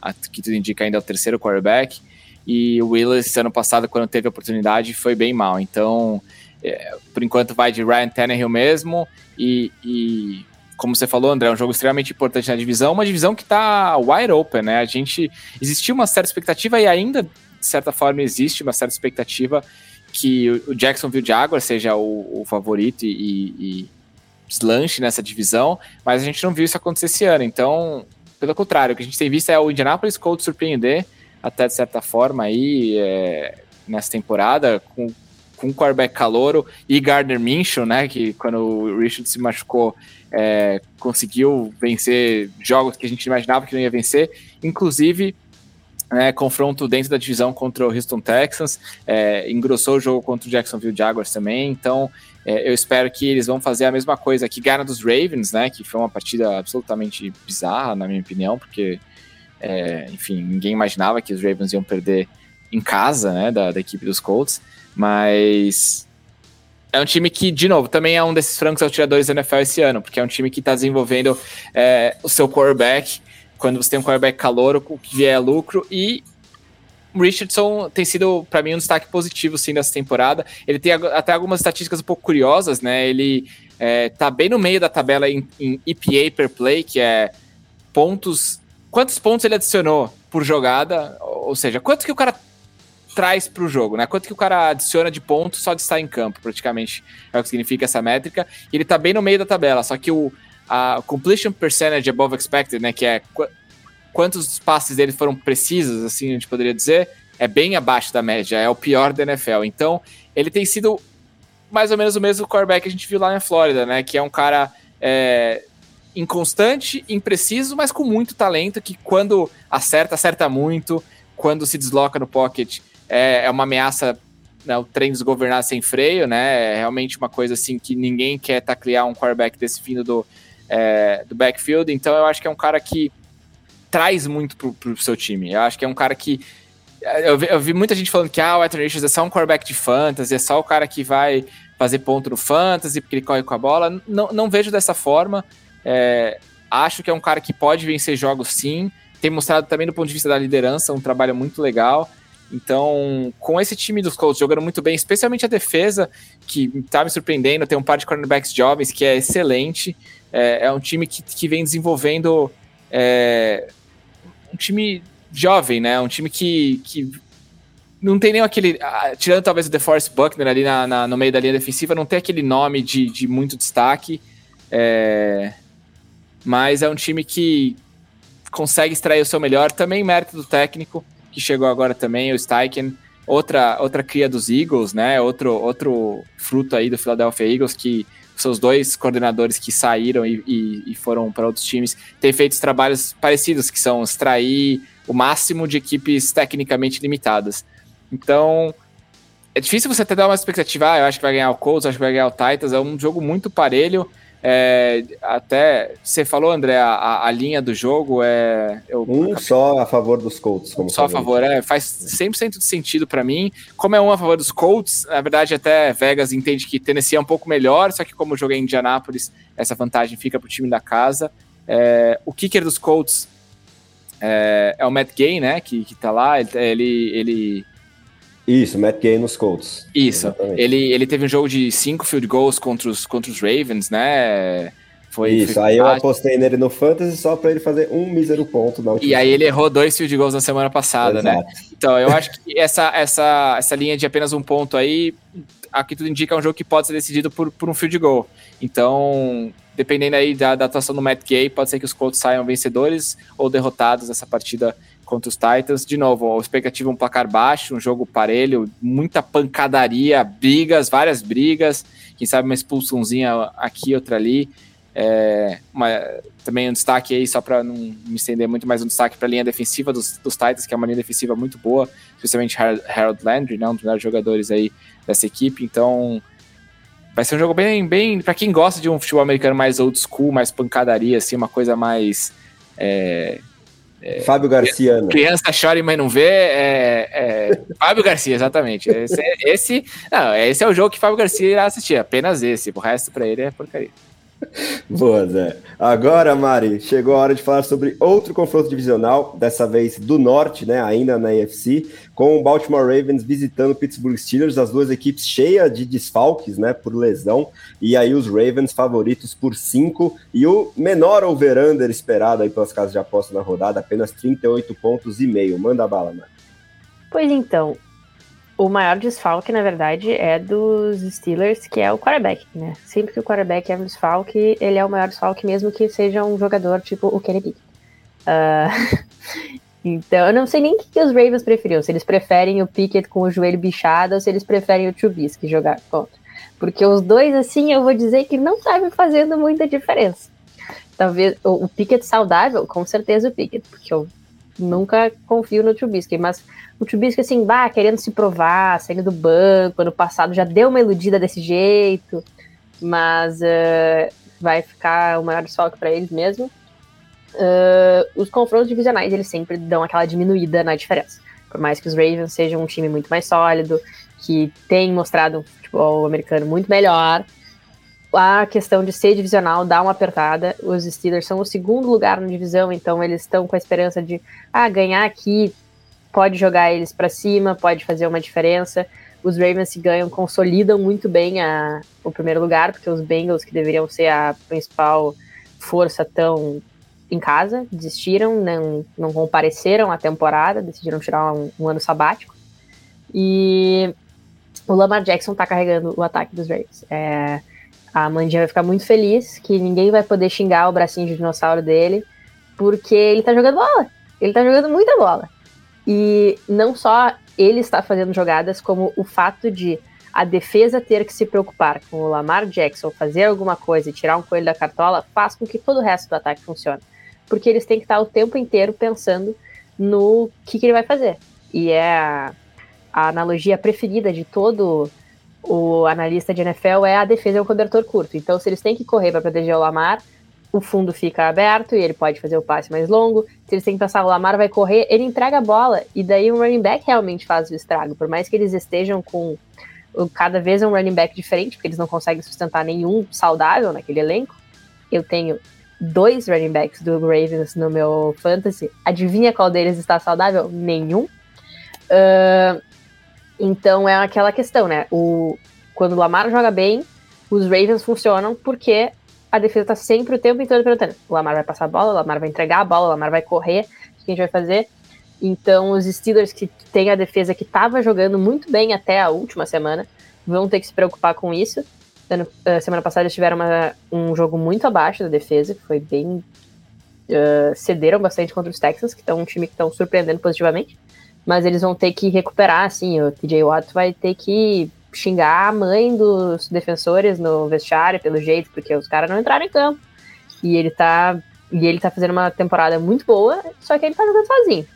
a, que tudo indica ainda é o terceiro quarterback. E o Willis, ano passado, quando teve a oportunidade, foi bem mal. Então, é, por enquanto, vai de Ryan Tannehill mesmo. E, e como você falou, André, é um jogo extremamente importante na divisão, uma divisão que está wide open, né? A gente existia uma certa expectativa e ainda, de certa forma, existe uma certa expectativa que o Jacksonville Jaguars seja o, o favorito e, e nessa divisão, mas a gente não viu isso acontecer esse ano. Então, pelo contrário, o que a gente tem visto é o Indianapolis Colts surpreender até de certa forma aí é, nessa temporada com, com o quarterback calouro e Gardner Minshew, né, que quando o Richard se machucou, é, conseguiu vencer jogos que a gente imaginava que não ia vencer, inclusive né, confronto dentro da divisão contra o Houston Texans, é, engrossou o jogo contra o Jacksonville Jaguars também, então é, eu espero que eles vão fazer a mesma coisa que ganha dos Ravens, né, que foi uma partida absolutamente bizarra, na minha opinião, porque, é, enfim, ninguém imaginava que os Ravens iam perder em casa, né, da, da equipe dos Colts, mas é um time que, de novo, também é um desses francos atiradores da NFL esse ano, porque é um time que está desenvolvendo é, o seu quarterback. Quando você tem um quarterback calor, o que vier é lucro. E Richardson tem sido, para mim, um destaque positivo, sim, dessa temporada. Ele tem até algumas estatísticas um pouco curiosas, né? Ele é, tá bem no meio da tabela em, em EPA per play, que é pontos. Quantos pontos ele adicionou por jogada? Ou seja, quanto que o cara traz para o jogo, né? Quanto que o cara adiciona de pontos só de estar em campo, praticamente é o que significa essa métrica. E ele tá bem no meio da tabela, só que o a completion percentage above expected, né, que é qu quantos passes dele foram precisos, assim a gente poderia dizer, é bem abaixo da média, é o pior da NFL. Então, ele tem sido mais ou menos o mesmo quarterback que a gente viu lá na Flórida, né, que é um cara é, inconstante, impreciso, mas com muito talento, que quando acerta, acerta muito, quando se desloca no pocket, é, é uma ameaça né, o trem desgovernar sem freio, né? É realmente uma coisa assim que ninguém quer taclear um quarterback desse fim do, é, do backfield. Então eu acho que é um cara que traz muito pro, pro seu time. Eu acho que é um cara que. Eu vi, eu vi muita gente falando que ah, o Anthony Richards é só um quarterback de fantasy, é só o cara que vai fazer ponto no fantasy porque ele corre com a bola. Não, não vejo dessa forma. É, acho que é um cara que pode vencer jogos sim. Tem mostrado também do ponto de vista da liderança um trabalho muito legal. Então, com esse time dos Colts jogando muito bem, especialmente a defesa, que tá me surpreendendo, tem um par de cornerbacks jovens que é excelente. É, é um time que, que vem desenvolvendo é, um time jovem, né? Um time que, que não tem nem aquele. Tirando talvez o DeForest Buckner ali na, na, no meio da linha defensiva, não tem aquele nome de, de muito destaque. É, mas é um time que consegue extrair o seu melhor, também mérito do técnico que chegou agora também, o Steichen, outra, outra cria dos Eagles, né? Outro, outro fruto aí do Philadelphia Eagles, que seus dois coordenadores que saíram e, e, e foram para outros times têm feito trabalhos parecidos, que são extrair o máximo de equipes tecnicamente limitadas. Então, é difícil você até dar uma expectativa, ah, eu acho que vai ganhar o Colts, acho que vai ganhar o Titans, é um jogo muito parelho, é, até você falou, André, a, a, linha do jogo é. Eu, um só a favor dos Colts. Um só a favor, é. Faz 100% de sentido para mim. Como é um a favor dos Colts, na verdade, até Vegas entende que Tennessee é um pouco melhor, só que como eu joguei em Indianápolis, essa vantagem fica pro time da casa. É, o kicker dos Colts é, é, o Matt Gay, né? Que, que tá lá. Ele, ele isso, Matt Gay nos Colts. Isso. Ele, ele teve um jogo de cinco field goals contra os, contra os Ravens, né? Foi, Isso, foi aí eu apostei nele no Fantasy só para ele fazer um mísero ponto na última. E aí ele errou dois field goals na semana passada, né? Exato. né? Então, eu acho que essa, essa, essa linha de apenas um ponto aí, aqui tudo indica é um jogo que pode ser decidido por, por um field goal. Então, dependendo aí da, da atuação do Matt Gay, pode ser que os Colts saiam vencedores ou derrotados nessa partida contra os Titans. De novo, a expectativa é um placar baixo, um jogo parelho, muita pancadaria, brigas, várias brigas, quem sabe uma expulsãozinha aqui, outra ali. É, uma, também um destaque aí, só para não me estender muito, mais um destaque para a linha defensiva dos, dos, Titans, que é uma linha defensiva muito boa, especialmente Harold Landry, né, um dos melhores jogadores aí dessa equipe. Então, vai ser um jogo bem, bem para quem gosta de um futebol americano mais old school, mais pancadaria, assim, uma coisa mais é, é, Fábio Garcia. Né? Criança chora mas não vê. É, é, [LAUGHS] Fábio Garcia, exatamente. Esse, esse, não, esse é o jogo que Fábio Garcia irá assistir, apenas esse. O resto para ele é porcaria. [LAUGHS] Boa, Zé. Agora, Mari, chegou a hora de falar sobre outro confronto divisional, dessa vez do norte, né, ainda na AFC, com o Baltimore Ravens visitando o Pittsburgh Steelers, as duas equipes cheias de desfalques, né, por lesão, e aí os Ravens favoritos por 5, e o menor over-under esperado aí pelas casas de aposta na rodada, apenas 38 pontos e meio. Manda bala, Mari. Pois então, o maior desfalque, na verdade, é dos Steelers, que é o quarterback, né? Sempre que o quarterback é um desfalque, ele é o maior desfalque, mesmo que seja um jogador tipo o Kenny Pickett. Uh, [LAUGHS] Então, eu não sei nem o que, que os Ravens preferiam. Se eles preferem o Pickett com o joelho bichado ou se eles preferem o Trubisky jogar contra. Porque os dois, assim, eu vou dizer que não estavam fazendo muita diferença. Talvez o, o Pickett saudável, com certeza o Pickett, porque eu nunca confio no Trubisky, mas o Trubisky, assim, bah, querendo se provar, saindo do banco, ano passado já deu uma iludida desse jeito, mas uh, vai ficar o maior desfalque para eles mesmo. Uh, os confrontos divisionais, eles sempre dão aquela diminuída na diferença. Por mais que os Ravens sejam um time muito mais sólido, que tem mostrado um futebol americano muito melhor, a questão de ser divisional dá uma apertada. Os Steelers são o segundo lugar na divisão, então eles estão com a esperança de ah, ganhar aqui, pode jogar eles para cima, pode fazer uma diferença. Os Ravens se ganham, consolidam muito bem a, o primeiro lugar, porque os Bengals, que deveriam ser a principal força, estão em casa, desistiram, não, não compareceram à temporada, decidiram tirar um, um ano sabático. E o Lamar Jackson tá carregando o ataque dos Ravens. É, a Mandinha vai ficar muito feliz que ninguém vai poder xingar o bracinho de dinossauro dele, porque ele tá jogando bola. Ele tá jogando muita bola. E não só ele está fazendo jogadas, como o fato de a defesa ter que se preocupar com o Lamar Jackson fazer alguma coisa e tirar um coelho da cartola faz com que todo o resto do ataque funcione porque eles têm que estar o tempo inteiro pensando no que, que ele vai fazer. E é a, a, analogia preferida de todo o analista de NFL é a defesa é um cobertor curto. Então, se eles têm que correr para proteger o Lamar, o fundo fica aberto e ele pode fazer o passe mais longo. Se eles têm que passar, o Lamar vai correr, ele entrega a bola e daí o running back realmente faz o estrago. Por mais que eles estejam com cada vez um running back diferente, porque eles não conseguem sustentar nenhum saudável naquele elenco. Eu tenho dois running backs do Ravens no meu fantasy. Adivinha qual deles está saudável? Nenhum. Uh, então é aquela questão, né? O, quando o Lamar joga bem, os Ravens funcionam porque a defesa está sempre o tempo inteiro perguntando: o Lamar vai passar a bola, o Lamar vai entregar a bola, o Lamar vai correr, o que a gente vai fazer? Então os Steelers que têm a defesa que estava jogando muito bem até a última semana vão ter que se preocupar com isso. Ano, uh, semana passada eles tiveram uma, um jogo muito abaixo da defesa, que foi bem. Uh, cederam bastante contra os Texans, que estão um time que estão surpreendendo positivamente. Mas eles vão ter que recuperar, assim. O TJ Watt vai ter que xingar a mãe dos defensores no vestiário, pelo jeito, porque os caras não entraram em campo. E ele tá. E ele tá fazendo uma temporada muito boa, só que ele tá jogando sozinho.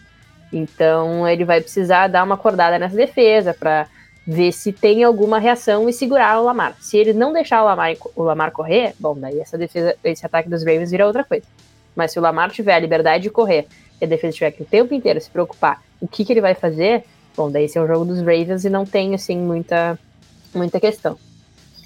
Então ele vai precisar dar uma acordada nessa defesa para ver se tem alguma reação e segurar o Lamar. Se ele não deixar o Lamar, o Lamar correr, bom, daí essa defesa, esse ataque dos Ravens vira outra coisa. Mas se o Lamar tiver a liberdade de correr e a defesa tiver que o tempo inteiro se preocupar o que, que ele vai fazer, bom, daí esse é um jogo dos Ravens e não tem, assim, muita, muita questão.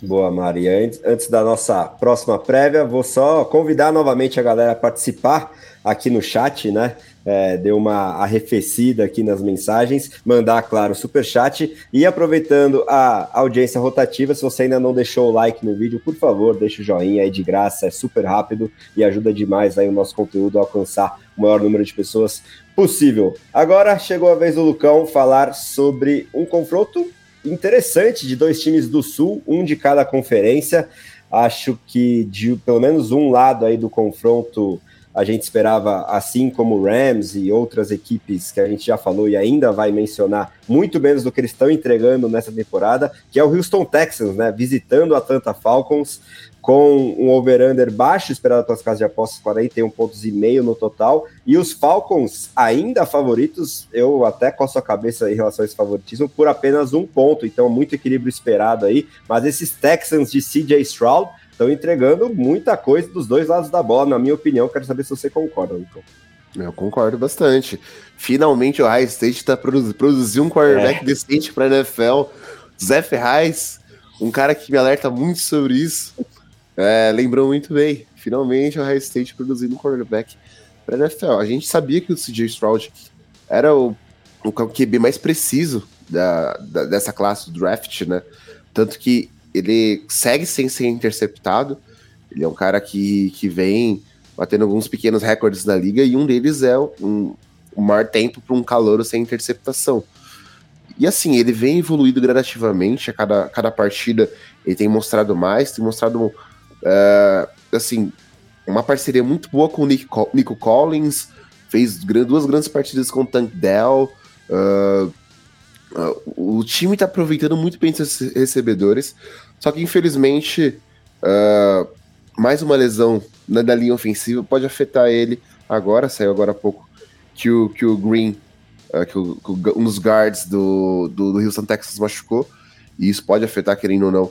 Boa, Mari. Antes, antes da nossa próxima prévia, vou só convidar novamente a galera a participar aqui no chat, né? É, deu uma arrefecida aqui nas mensagens, mandar, claro, super chat e aproveitando a audiência rotativa, se você ainda não deixou o like no vídeo, por favor, deixa o joinha aí de graça, é super rápido e ajuda demais aí o nosso conteúdo a alcançar o maior número de pessoas possível. Agora chegou a vez do Lucão falar sobre um confronto interessante de dois times do Sul, um de cada conferência. Acho que de pelo menos um lado aí do confronto a gente esperava, assim como o Rams e outras equipes que a gente já falou e ainda vai mencionar, muito menos do que eles estão entregando nessa temporada, que é o Houston Texans, né? Visitando o Atlanta Falcons com um over-under baixo esperado pelas casas de apostas, 41 pontos e meio no total. E os Falcons, ainda favoritos, eu até coço a cabeça em relação a esse favoritismo, por apenas um ponto. Então, muito equilíbrio esperado aí. Mas esses Texans de CJ Stroud estão entregando muita coisa dos dois lados da bola, na minha opinião. Quero saber se você concorda, Lucão. Eu concordo bastante. Finalmente o High State está produzindo produzir um quarterback é. decente para a NFL. Zé Ferraz, um cara que me alerta muito sobre isso. É, lembrou muito bem. Finalmente o High State produzindo um quarterback para NFL. A gente sabia que o CJ Stroud era o, o QB mais preciso da, da, dessa classe do draft, né? Tanto que ele segue sem ser interceptado. Ele é um cara que, que vem batendo alguns pequenos recordes da liga e um deles é um, o maior tempo para um calouro sem interceptação. E assim, ele vem evoluindo gradativamente a cada, cada partida. Ele tem mostrado mais, tem mostrado uh, assim, uma parceria muito boa com o Nick, Nico Collins, fez duas grandes partidas com o Tank Dell. Uh, o time está aproveitando muito bem esses recebedores, só que infelizmente uh, mais uma lesão na, na, linha ofensiva pode afetar ele agora, saiu agora há pouco, que o, que o Green, que, o, que, um dos guards do, do, do Houston Texas machucou, e isso pode afetar, querendo ou não.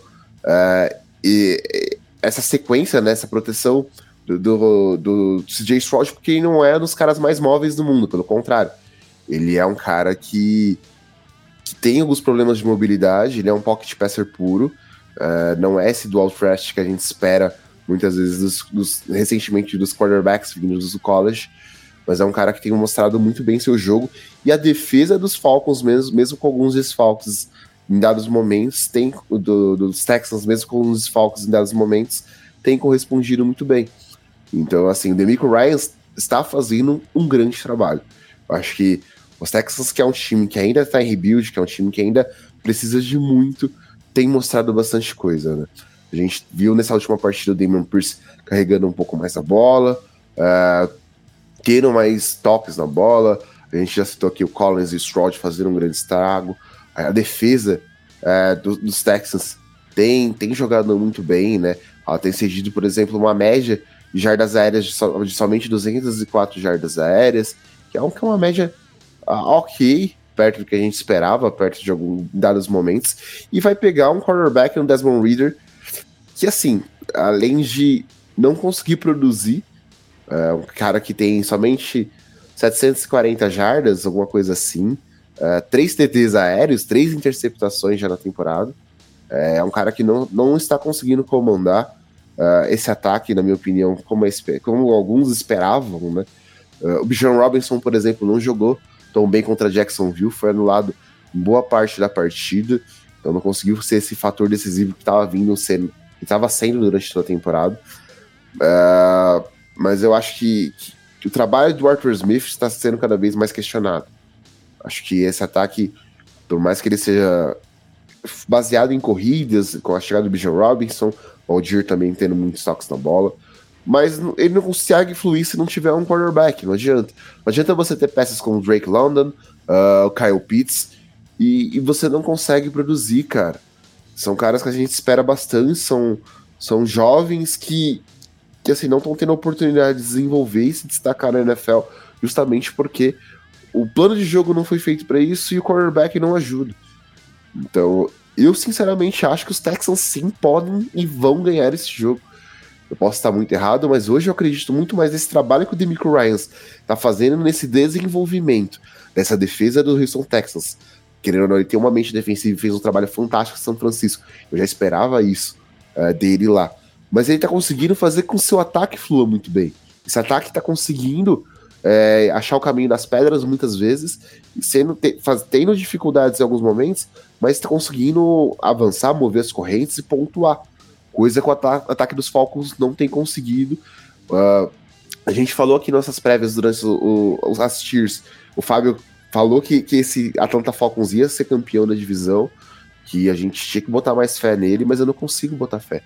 e essa sequência, né, essa proteção do, do, do CJ Stroud, porque ele não é um dos caras mais móveis do mundo, pelo contrário. Ele é um cara que, que tem alguns problemas de mobilidade, ele é um pocket passer puro, uh, não é esse dual threat que a gente espera muitas vezes dos, dos, recentemente dos quarterbacks vindos do college, mas é um cara que tem mostrado muito bem seu jogo, e a defesa dos Falcons, mesmo, mesmo com alguns desfalques em dados momentos, tem do, dos Texans, mesmo com alguns desfalques em dados momentos, tem correspondido muito bem. Então, assim, o Demico Ryan está fazendo um grande trabalho. Acho que os Texans, que é um time que ainda está em rebuild, que é um time que ainda precisa de muito, tem mostrado bastante coisa, né? A gente viu nessa última partida o Damon Pierce carregando um pouco mais a bola, uh, tendo mais toques na bola. A gente já citou aqui o Collins e o Stroud fazendo um grande estrago. A defesa uh, do, dos Texans tem, tem jogado muito bem, né? Ela tem cedido, por exemplo, uma média jardas aéreas de, so, de, somente 204 jardas aéreas, que é, um, que é uma média ok, perto do que a gente esperava, perto de alguns dados momentos, e vai pegar um quarterback, um Desmond Reader, que assim, além de não conseguir produzir, é um cara que tem somente 740 jardas, alguma coisa assim, uh, três TTs aéreos, três interceptações já na temporada, é um cara que não, não está conseguindo comandar uh, esse ataque, na minha opinião, como, como alguns esperavam, né? Uh, o Bijan Robinson, por exemplo, não jogou tão bem contra Jacksonville, foi anulado boa parte da partida, então não conseguiu ser esse fator decisivo que estava vindo sendo, que estava sendo durante toda a temporada. Uh, mas eu acho que, que, que, o trabalho do Arthur Smith está sendo cada vez mais questionado. Acho que esse ataque, por mais que ele seja baseado em corridas, com a chegada do Bijan Robinson, o Aldir também tendo muitos toques na bola. Mas ele não consegue fluir se não tiver um quarterback, não adianta. Não adianta você ter peças como Drake London, uh, o Kyle Pitts, e, e, você não consegue produzir, cara. São caras que a gente espera bastante, são, são jovens que, que assim, não estão tendo a oportunidade de desenvolver e se destacar na NFL, justamente porque o plano de jogo não foi feito para isso e o quarterback não ajuda. Então, eu sinceramente acho que os Texans sim podem e vão ganhar esse jogo. Eu posso estar muito errado, mas hoje eu acredito muito mais nesse trabalho que o Demico Ryans está fazendo nesse desenvolvimento dessa defesa do Houston Texans. Querendo ou não, ele tem uma mente defensiva e fez um trabalho fantástico em São Francisco. Eu já esperava isso uh, dele lá. Mas ele está conseguindo fazer com que seu ataque flua muito bem. Esse ataque está conseguindo é, achar o caminho das pedras muitas vezes, sendo te, faz, tendo dificuldades em alguns momentos, mas está conseguindo avançar, mover as correntes e pontuar. Coisa que o ata ataque dos Falcons não tem conseguido. Uh, a gente falou aqui nossas prévias durante o, o. O Fábio falou que, que esse Atlanta Falcons ia ser campeão da divisão, que a gente tinha que botar mais fé nele, mas eu não consigo botar fé.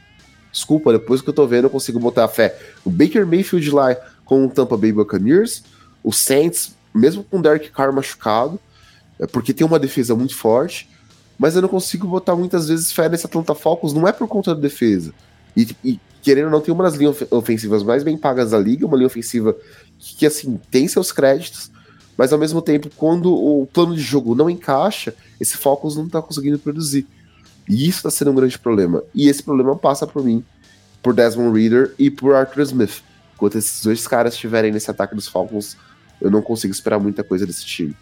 Desculpa, depois que eu tô vendo, eu consigo botar fé. O Baker Mayfield lá com o Tampa Bay Buccaneers, o Saints, mesmo com o Derek Carr machucado, é porque tem uma defesa muito forte, mas eu não consigo botar muitas vezes fé nesse Atlanta Falcons, não é por conta da defesa. E, e querendo ou não, tem uma das linhas ofensivas mais bem pagas da liga, uma linha ofensiva que, que, assim, tem seus créditos, mas ao mesmo tempo, quando o plano de jogo não encaixa, esse Falcons não tá conseguindo produzir. E isso tá sendo um grande problema. E esse problema passa por mim, por Desmond Reader e por Arthur Smith. Enquanto esses dois caras estiverem nesse ataque dos Falcons, eu não consigo esperar muita coisa desse time.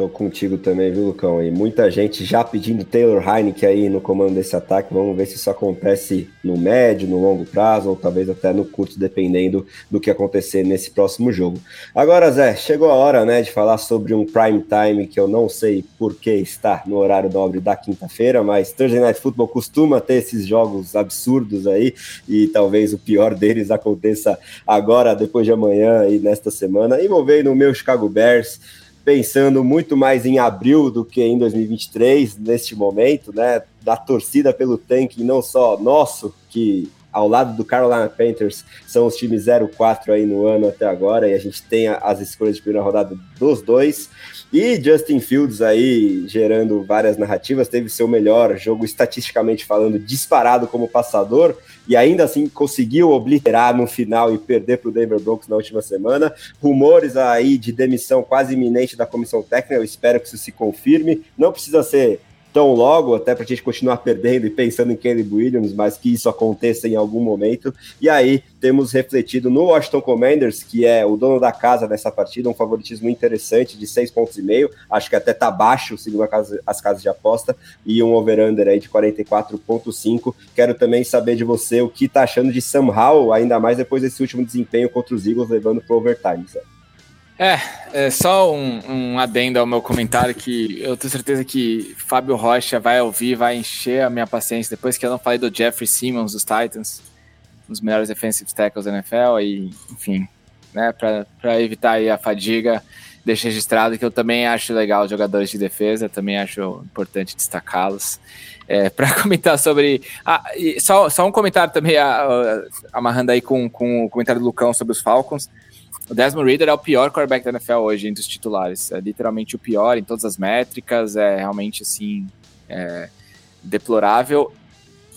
Tô contigo também, viu, Lucão? E muita gente já pedindo Taylor Heineken aí no comando desse ataque. Vamos ver se isso acontece no médio, no longo prazo, ou talvez até no curto, dependendo do que acontecer nesse próximo jogo. Agora, Zé, chegou a hora, né, de falar sobre um prime time que eu não sei por que está no horário nobre da quinta-feira, mas Thursday Night Football costuma ter esses jogos absurdos aí, e talvez o pior deles aconteça agora, depois de amanhã e nesta semana, envolvendo o meu Chicago Bears pensando muito mais em abril do que em 2023, neste momento, né? Da torcida pelo tanque, não só nosso, que ao lado do Carolina Panthers, são os times 0-4 aí no ano até agora, e a gente tem as escolhas de primeira rodada dos dois. E Justin Fields aí gerando várias narrativas, teve seu melhor jogo estatisticamente falando disparado como passador e ainda assim conseguiu obliterar no final e perder para o Denver Broncos na última semana. Rumores aí de demissão quase iminente da comissão técnica, eu espero que isso se confirme. Não precisa ser tão logo, até para a gente continuar perdendo e pensando em Caleb Williams, mas que isso aconteça em algum momento. E aí temos refletido no Washington Commanders, que é o dono da casa dessa partida, um favoritismo interessante de seis pontos e meio, acho que até tá baixo, segundo casa, as casas de aposta, e um over-under aí de 44.5. Quero também saber de você o que tá achando de Sam Howell, ainda mais depois desse último desempenho contra os Eagles, levando pro overtime, sabe? É, é só um, um, adendo ao meu comentário que eu tenho certeza que Fábio Rocha vai ouvir, vai encher a minha paciência depois que eu não falei do Jeffrey Simmons dos Titans, um dos melhores defensive tackles da NFL e, enfim, né, para evitar a fadiga, deixa registrado que eu também acho legal os jogadores de defesa, também acho importante destacá-los. É, [LAUGHS] para comentar sobre. Ah, só, só um comentário também, a, a, amarrando aí com, com o comentário do Lucão sobre os Falcons. O Desmond Reader é o pior quarterback da NFL hoje entre os titulares. É literalmente o pior em todas as métricas. É realmente assim é, deplorável.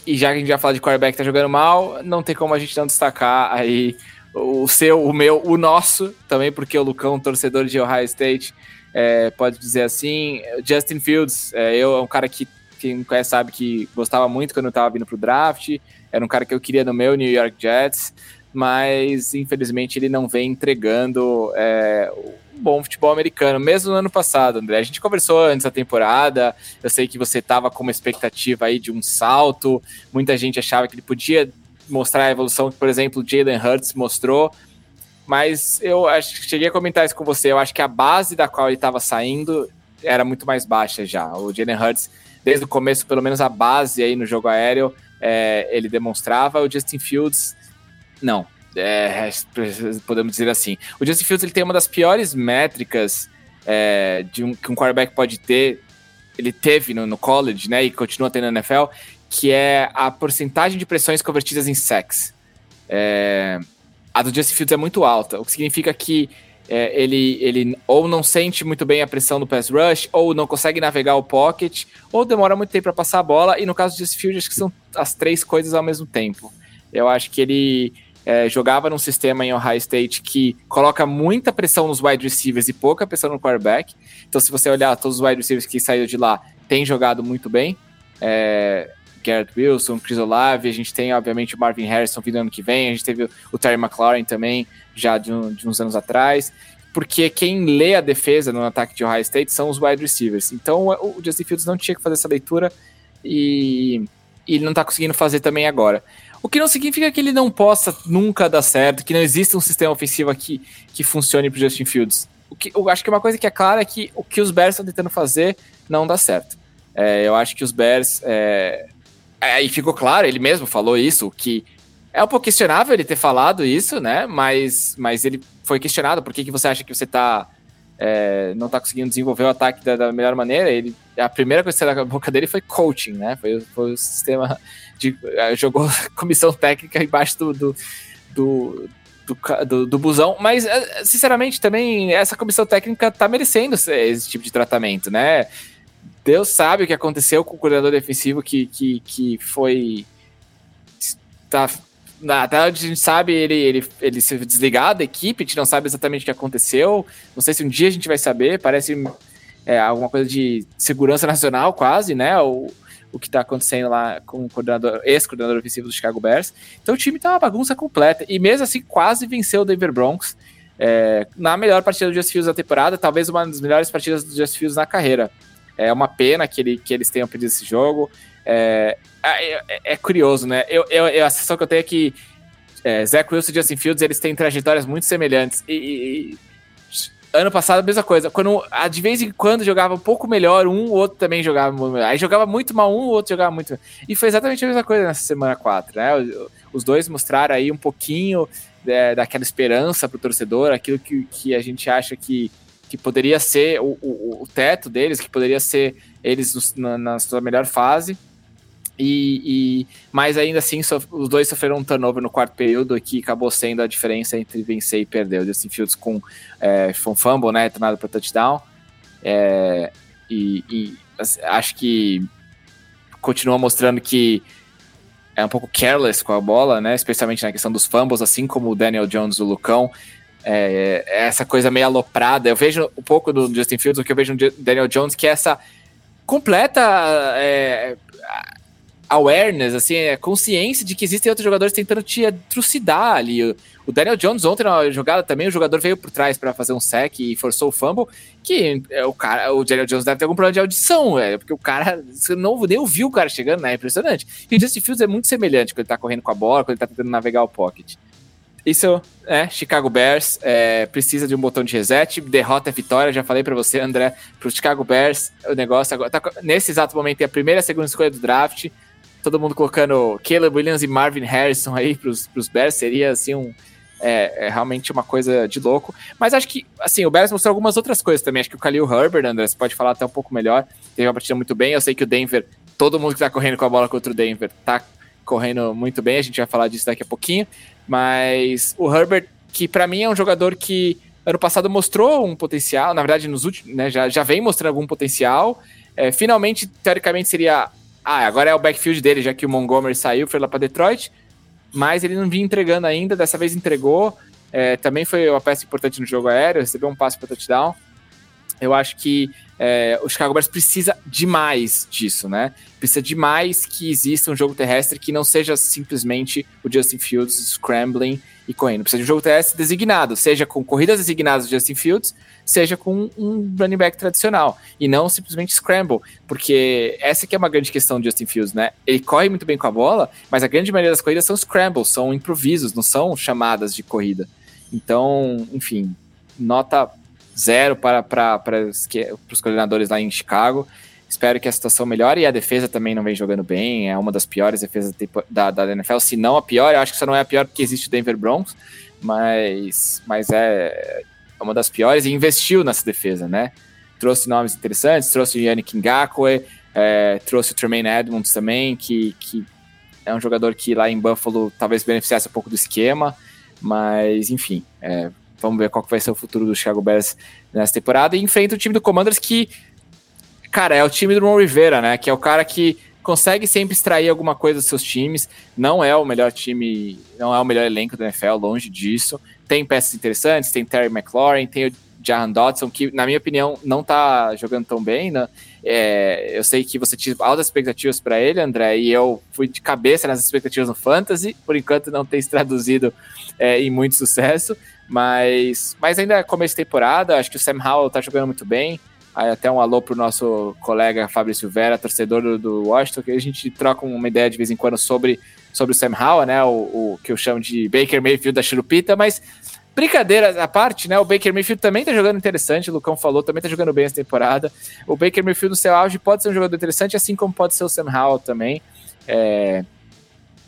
E já que a gente já fala de quarterback que tá jogando mal, não tem como a gente não destacar aí o seu, o meu, o nosso também, porque o Lucão, torcedor de Ohio State, é, pode dizer assim. Justin Fields, é, eu é um cara que quem me conhece sabe que gostava muito quando eu tava vindo pro draft. Era um cara que eu queria no meu New York Jets mas infelizmente ele não vem entregando é, um bom futebol americano, mesmo no ano passado, André. A gente conversou antes da temporada, eu sei que você estava com uma expectativa aí de um salto, muita gente achava que ele podia mostrar a evolução que, por exemplo, Jalen Hurts mostrou, mas eu acho que cheguei a comentar isso com você, eu acho que a base da qual ele estava saindo era muito mais baixa já. O Jalen Hurts, desde o começo, pelo menos a base aí no jogo aéreo, é, ele demonstrava. O Justin Fields não. É, podemos dizer assim. O Justin Fields ele tem uma das piores métricas é, de um, que um quarterback pode ter. Ele teve no, no, college, né? E continua tendo na NFL, que é a porcentagem de pressões convertidas em sacks. É, a do Justin Fields é muito alta, o que significa que é, ele, ele ou não sente muito bem a pressão do pass rush, ou não consegue navegar o pocket, ou demora muito tempo para passar a bola. E no caso do Justin Fields, acho que são as três coisas ao mesmo tempo. Eu acho que ele é, jogava num sistema em Ohio State que coloca muita pressão nos wide receivers e pouca pressão no quarterback. Então, se você olhar todos os wide receivers que saíram de lá, tem jogado muito bem. É, Garrett Wilson, Chris Olave, a gente tem, obviamente, o Marvin Harrison vindo ano que vem, a gente teve o Terry McLaurin também, já de, um, de uns anos atrás, porque quem lê a defesa no ataque de Ohio State são os wide receivers. Então, o Justin Fields não tinha que fazer essa leitura e, e ele não está conseguindo fazer também agora. O que não significa que ele não possa nunca dar certo, que não exista um sistema ofensivo aqui que funcione para Justin Fields. O que, eu acho que uma coisa que é clara é que o que os Bears estão tentando fazer não dá certo. É, eu acho que os Bears. É, é, e ficou claro, ele mesmo falou isso, que é um pouco questionável ele ter falado isso, né? Mas, mas ele foi questionado. Por que, que você acha que você tá, é, não está conseguindo desenvolver o ataque da, da, melhor maneira? Ele, a primeira coisa que saiu da boca dele foi coaching, né? Foi, foi o sistema de, uh, jogou [LAUGHS] comissão técnica embaixo do, do, do do, do, do, busão, mas eh, sinceramente também essa comissão técnica tá merecendo esse tipo de tratamento, né? Deus sabe o que aconteceu com o coordenador defensivo que, que, que foi. Tá, até a gente sabe, ele, ele, ele se desligar da equipe, a gente não sabe exatamente o que aconteceu. Não sei se um dia a gente vai saber, parece é, alguma coisa de segurança nacional, quase, né? O, o que está acontecendo lá com o coordenador, ex-coordenador ofensivo do Chicago Bears. Então o time tá uma bagunça completa. E mesmo assim, quase venceu o Denver Broncos. É, na melhor partida do Just Fields da temporada, talvez uma das melhores partidas do Just Fields na carreira. É uma pena que, ele, que eles tenham perdido esse jogo. É, é, é, é curioso, né? Eu, eu, a sensação que eu tenho é que é, Zach Wilson e Justin Fields eles têm trajetórias muito semelhantes. E, e, ano passado a mesma coisa. Quando de vez em quando jogava um pouco melhor, um, o outro também jogava muito melhor. Aí jogava muito mal um, o outro jogava muito. E foi exatamente a mesma coisa nessa semana 4, né? Os dois mostraram aí um pouquinho é, daquela esperança pro torcedor, aquilo que, que a gente acha que, que poderia ser o, o, o teto deles, que poderia ser eles na, na sua melhor fase. E, e, mas ainda assim, os dois sofreram um turnover no quarto período, que acabou sendo a diferença entre vencer e perder. O Justin Fields com é, um fumble, né, tornado para touchdown. É, e, e assim, acho que continua mostrando que é um pouco careless com a bola, né, especialmente na questão dos fumbles, assim como o Daniel Jones, o Lucão. É, é essa coisa meio aloprada. Eu vejo um pouco do Justin Fields, o que eu vejo no Daniel Jones, que é essa completa é, awareness, assim, é consciência de que existem outros jogadores tentando te trucidar ali. O Daniel Jones ontem na jogada também, o jogador veio por trás para fazer um sec e forçou o fumble, que é, o cara, o Daniel Jones deve ter algum problema de audição, velho, porque o cara, você não nem ouviu o cara chegando, né? É impressionante. E o Justin Fields é muito semelhante quando ele tá correndo com a bola, quando ele tá tentando navegar o pocket. Isso é Chicago Bears é, precisa de um botão de reset, derrota é vitória. Já falei para você, André, para o Chicago Bears. O negócio agora tá, nesse exato momento é a primeira e a segunda escolha do draft todo mundo colocando Caleb Williams e Marvin Harrison aí pros, pros Bears, seria assim um. É, é, realmente uma coisa de louco. Mas acho que, assim, o Bears mostrou algumas outras coisas também. Acho que o Khalil Herbert, André, você pode falar até um pouco melhor. Teve uma partida muito bem. Eu sei que o Denver, todo mundo que tá correndo com a bola contra o Denver, tá correndo muito bem. A gente vai falar disso daqui a pouquinho. Mas o Herbert, que para mim é um jogador que ano passado mostrou um potencial, na verdade, nos últimos, né, já, já vem mostrando algum potencial. É, finalmente, teoricamente, seria ah, agora é o backfield dele, já que o Montgomery saiu, foi lá para Detroit. Mas ele não vinha entregando ainda, dessa vez entregou. É, também foi uma peça importante no jogo aéreo, recebeu um passe para touchdown. Eu acho que é, o Chicago Bears precisa demais disso, né? Precisa demais que exista um jogo terrestre que não seja simplesmente o Justin Fields scrambling e correndo. Precisa de um jogo terrestre designado, seja com corridas designadas do Justin Fields, seja com um running back tradicional, e não simplesmente scramble, porque essa que é uma grande questão do Justin Fields, né? Ele corre muito bem com a bola, mas a grande maioria das corridas são scrambles, são improvisos, não são chamadas de corrida. Então, enfim, nota zero para, para, para os coordenadores lá em Chicago. Espero que a situação melhore e a defesa também não vem jogando bem. É uma das piores defesas da, da NFL, se não a pior. Eu acho que só não é a pior porque existe o Denver Broncos, mas, mas é uma das piores e investiu nessa defesa, né? Trouxe nomes interessantes, trouxe o Yannick Ngakwe, é, trouxe o Tremaine Edmonds também, que, que é um jogador que lá em Buffalo talvez beneficiasse um pouco do esquema, mas enfim, é, vamos ver qual que vai ser o futuro do Chicago Bears nessa temporada. E enfrenta o time do Commanders que, cara, é o time do Ron Rivera, né? Que é o cara que consegue sempre extrair alguma coisa dos seus times. Não é o melhor time, não é o melhor elenco da NFL, longe disso. Tem peças interessantes, tem Terry McLaurin, tem o Jahan Dodson, que, na minha opinião, não tá jogando tão bem, né? É, eu sei que você tinha altas expectativas para ele, André, e eu fui de cabeça nas expectativas no Fantasy, por enquanto não tem se traduzido é, em muito sucesso, mas, mas ainda é começo de temporada, acho que o Sam Howell tá jogando muito bem, Aí até um alô pro nosso colega Fabrício Vera, torcedor do, do Washington, que a gente troca uma ideia de vez em quando sobre, sobre o Sam Howell, né? O, o que eu chamo de Baker Mayfield da Churupita, mas brincadeira à parte, né? O Baker Mayfield também tá jogando interessante, o Lucão falou, também tá jogando bem essa temporada. O Baker Mayfield no seu auge pode ser um jogador interessante, assim como pode ser o Sam Howell também. É,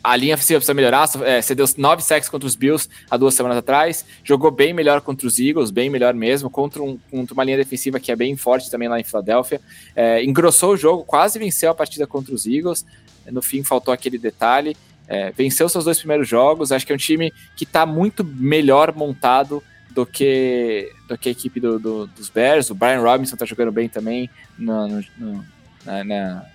a linha ofensiva precisa melhorar. É, cedeu nove sacks contra os Bills há duas semanas atrás. Jogou bem melhor contra os Eagles, bem melhor mesmo, contra, um, contra uma linha defensiva que é bem forte também lá em Filadélfia. É, engrossou o jogo, quase venceu a partida contra os Eagles. No fim, faltou aquele detalhe. É, venceu seus dois primeiros jogos. Acho que é um time que está muito melhor montado do que, do que a equipe do, do, dos Bears. O Brian Robinson está jogando bem também no, no, no na, na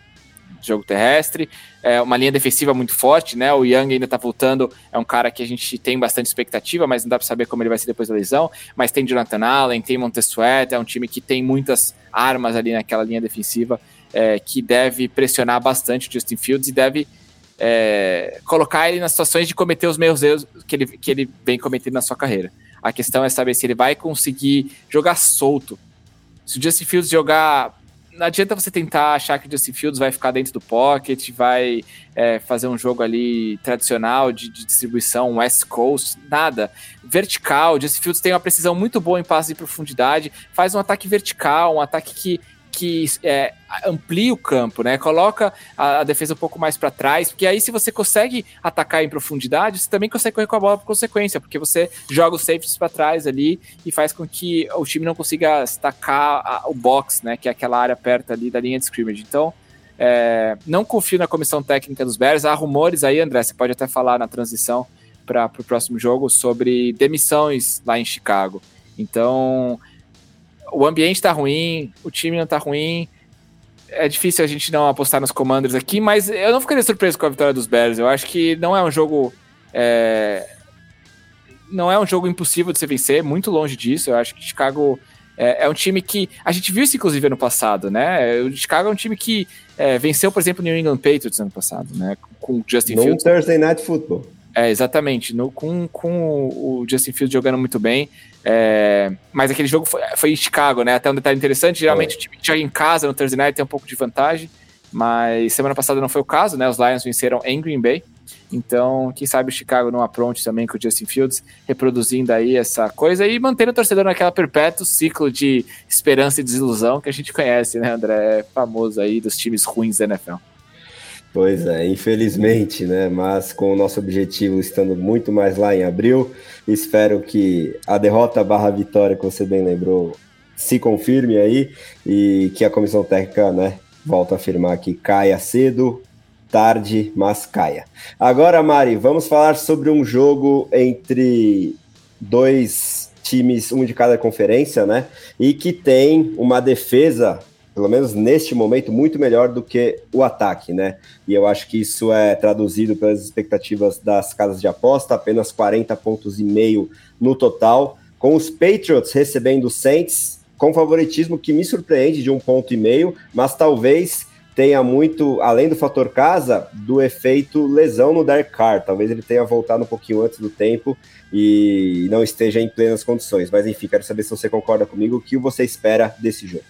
jogo terrestre, é uma linha defensiva muito forte, né? O Young ainda tá voltando, é um cara que a gente tem bastante expectativa, mas não dá para saber como ele vai ser depois da lesão. Mas tem Jonathan Allen, tem Montesuet, é um time que tem muitas armas ali naquela linha defensiva é, que deve pressionar bastante o Justin Fields e deve é, colocar ele nas situações de cometer os mesmos erros que ele, que ele vem cometendo na sua carreira. A questão é saber se ele vai conseguir jogar solto. Se o Justin Fields jogar não adianta você tentar achar que o Justin Fields vai ficar dentro do pocket, vai é, fazer um jogo ali tradicional de, de, distribuição West Coast, nada. Vertical, Justin Fields tem uma precisão muito boa em passes de profundidade, faz um ataque vertical, um ataque que que é, amplia o campo, né? Coloca a, a defesa um pouco mais para trás, porque aí se você consegue atacar em profundidade, você também consegue correr com a bola por consequência, porque você joga os safeties para trás ali e faz com que o time não consiga estacar a, o box, né? Que é aquela área perto ali da linha de scrimmage. Então, é, não confio na comissão técnica dos Bears. Há rumores aí, André, você pode até falar na transição para o próximo jogo sobre demissões lá em Chicago. Então, o ambiente está ruim, o time não está ruim. É difícil a gente não apostar nos Commanders aqui, mas eu não ficaria surpreso com a vitória dos Bears. Eu acho que não é um jogo. É, não é um jogo impossível de se vencer, muito longe disso. Eu acho que Chicago é, é, um time que. A gente viu isso, inclusive, ano passado, né? O Chicago é um time que é, venceu, por exemplo, o New England Patriots ano passado, né? Com o Justin no Fields. Thursday Night Football. É, exatamente. No, com, com o Justin Fields jogando muito bem. É, mas aquele jogo foi, foi, em Chicago, né? Até um detalhe interessante: geralmente é. o time que joga em casa no Thursday Night tem um pouco de vantagem. Mas semana passada não foi o caso, né? Os Lions venceram em Green Bay. Então, quem sabe o Chicago não apronte também com o Justin Fields, reproduzindo aí essa coisa e mantendo o torcedor naquela perpétuo ciclo de esperança e desilusão que a gente conhece, né, André? É famoso aí dos times ruins da NFL. Pois é, infelizmente, né? Mas com o nosso objetivo estando muito mais lá em abril, espero que a derrota barra vitória, que você bem lembrou, se confirme aí e que a comissão técnica, né, volta a afirmar que caia cedo, tarde, mas caia. Agora, Mari, vamos falar sobre um jogo entre dois times, um de cada conferência, né? E que tem uma defesa pelo menos neste momento, muito melhor do que o ataque, né? E eu acho que isso é traduzido pelas expectativas das casas de aposta, apenas 40 pontos e meio no total, com os Patriots recebendo os Saints com favoritismo que me surpreende de um ponto e meio, mas talvez tenha muito, além do fator casa, do efeito lesão no Dark Car. Talvez ele tenha voltado um pouquinho antes do tempo e não esteja em plenas condições. Mas enfim, quero saber se você concorda comigo, o que você espera desse jogo.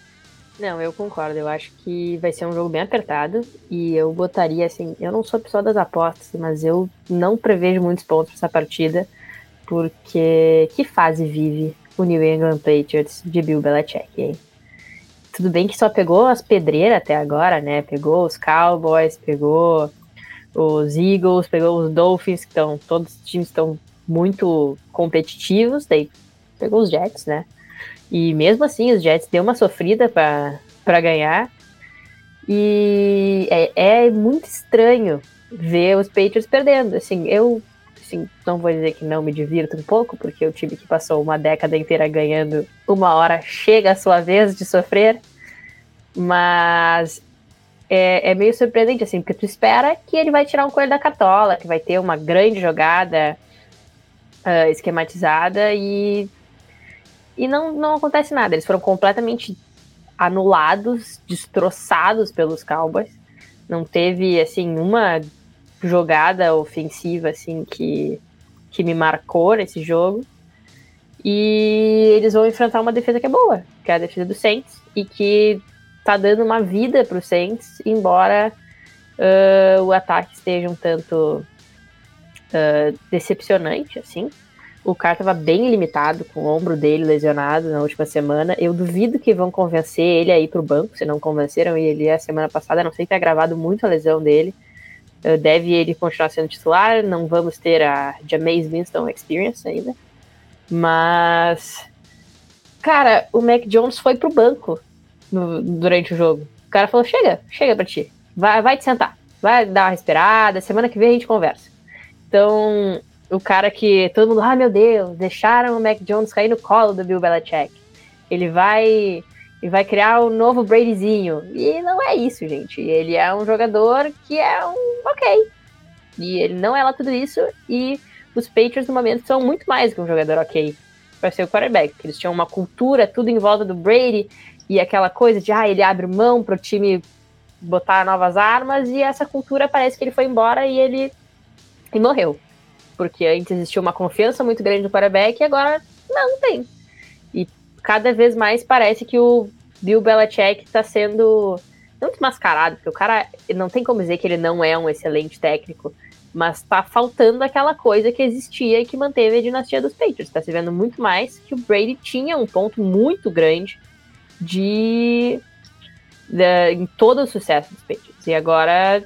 Não, eu concordo. Eu acho que vai ser um jogo bem apertado. E eu botaria assim. Eu não sou pessoa das apostas, mas eu não prevejo muitos pontos nessa partida. Porque que fase vive o New England Patriots de Bill Belichick, hein? Tudo bem que só pegou as pedreiras até agora, né? Pegou os Cowboys, pegou os Eagles, pegou os Dolphins, que estão. Todos os times estão muito competitivos. Daí pegou os Jets, né? E mesmo assim, os Jets deu uma sofrida para ganhar. E é, é, muito estranho ver os Patriots perdendo. Assim, eu assim, não vou dizer que não me divirto um pouco, porque o time que passou uma década inteira ganhando uma hora chega a sua vez de sofrer. Mas é, é, meio surpreendente, assim, porque tu espera que ele vai tirar um coelho da cartola, que vai ter uma grande jogada uh, esquematizada e e não, não acontece nada. Eles foram completamente anulados, destroçados pelos Cowboys. Não teve, assim, uma jogada ofensiva, assim, que, que me marcou nesse jogo. E eles vão enfrentar uma defesa que é boa, que é a defesa do Saints, e que tá dando uma vida pro Saints, embora uh, o ataque esteja um tanto uh, decepcionante, assim. O cara estava bem limitado, com o ombro dele lesionado na última semana. Eu duvido que vão convencer ele a ir para o banco, se não convenceram ele a semana passada. Não sei ter agravado muito a lesão dele. Uh, deve ele continuar sendo titular. Não vamos ter a Jameis Winston Experience ainda. Mas, cara, o Mac Jones foi pro banco no, durante o jogo. O cara falou: chega, chega pra ti. Vai, vai te sentar. Vai dar uma respirada. Semana que vem a gente conversa. Então, o cara que todo mundo, ah, meu Deus, deixaram o Mac Jones cair no colo do Bill Belichick. Ele vai e vai criar o um novo Bradyzinho. E não é isso, gente. Ele é um jogador que é um ok. E ele não é lá tudo isso. E os Patriots, no momento, são muito mais que um jogador ok para ser o quarterback. Eles tinham uma cultura, tudo em volta do Brady. E aquela coisa de, ah, ele abre mão para o time botar novas armas. E essa cultura parece que ele foi embora e ele e morreu porque antes existia uma confiança muito grande no quarterback e agora não tem. E cada vez mais parece que o Bill Belichick está sendo não desmascarado, porque o cara não tem como dizer que ele não é um excelente técnico, mas está faltando aquela coisa que existia e que manteve a dinastia dos Patriots. Está se vendo muito mais que o Brady tinha um ponto muito grande de, de em todo o sucesso dos Patriots. E agora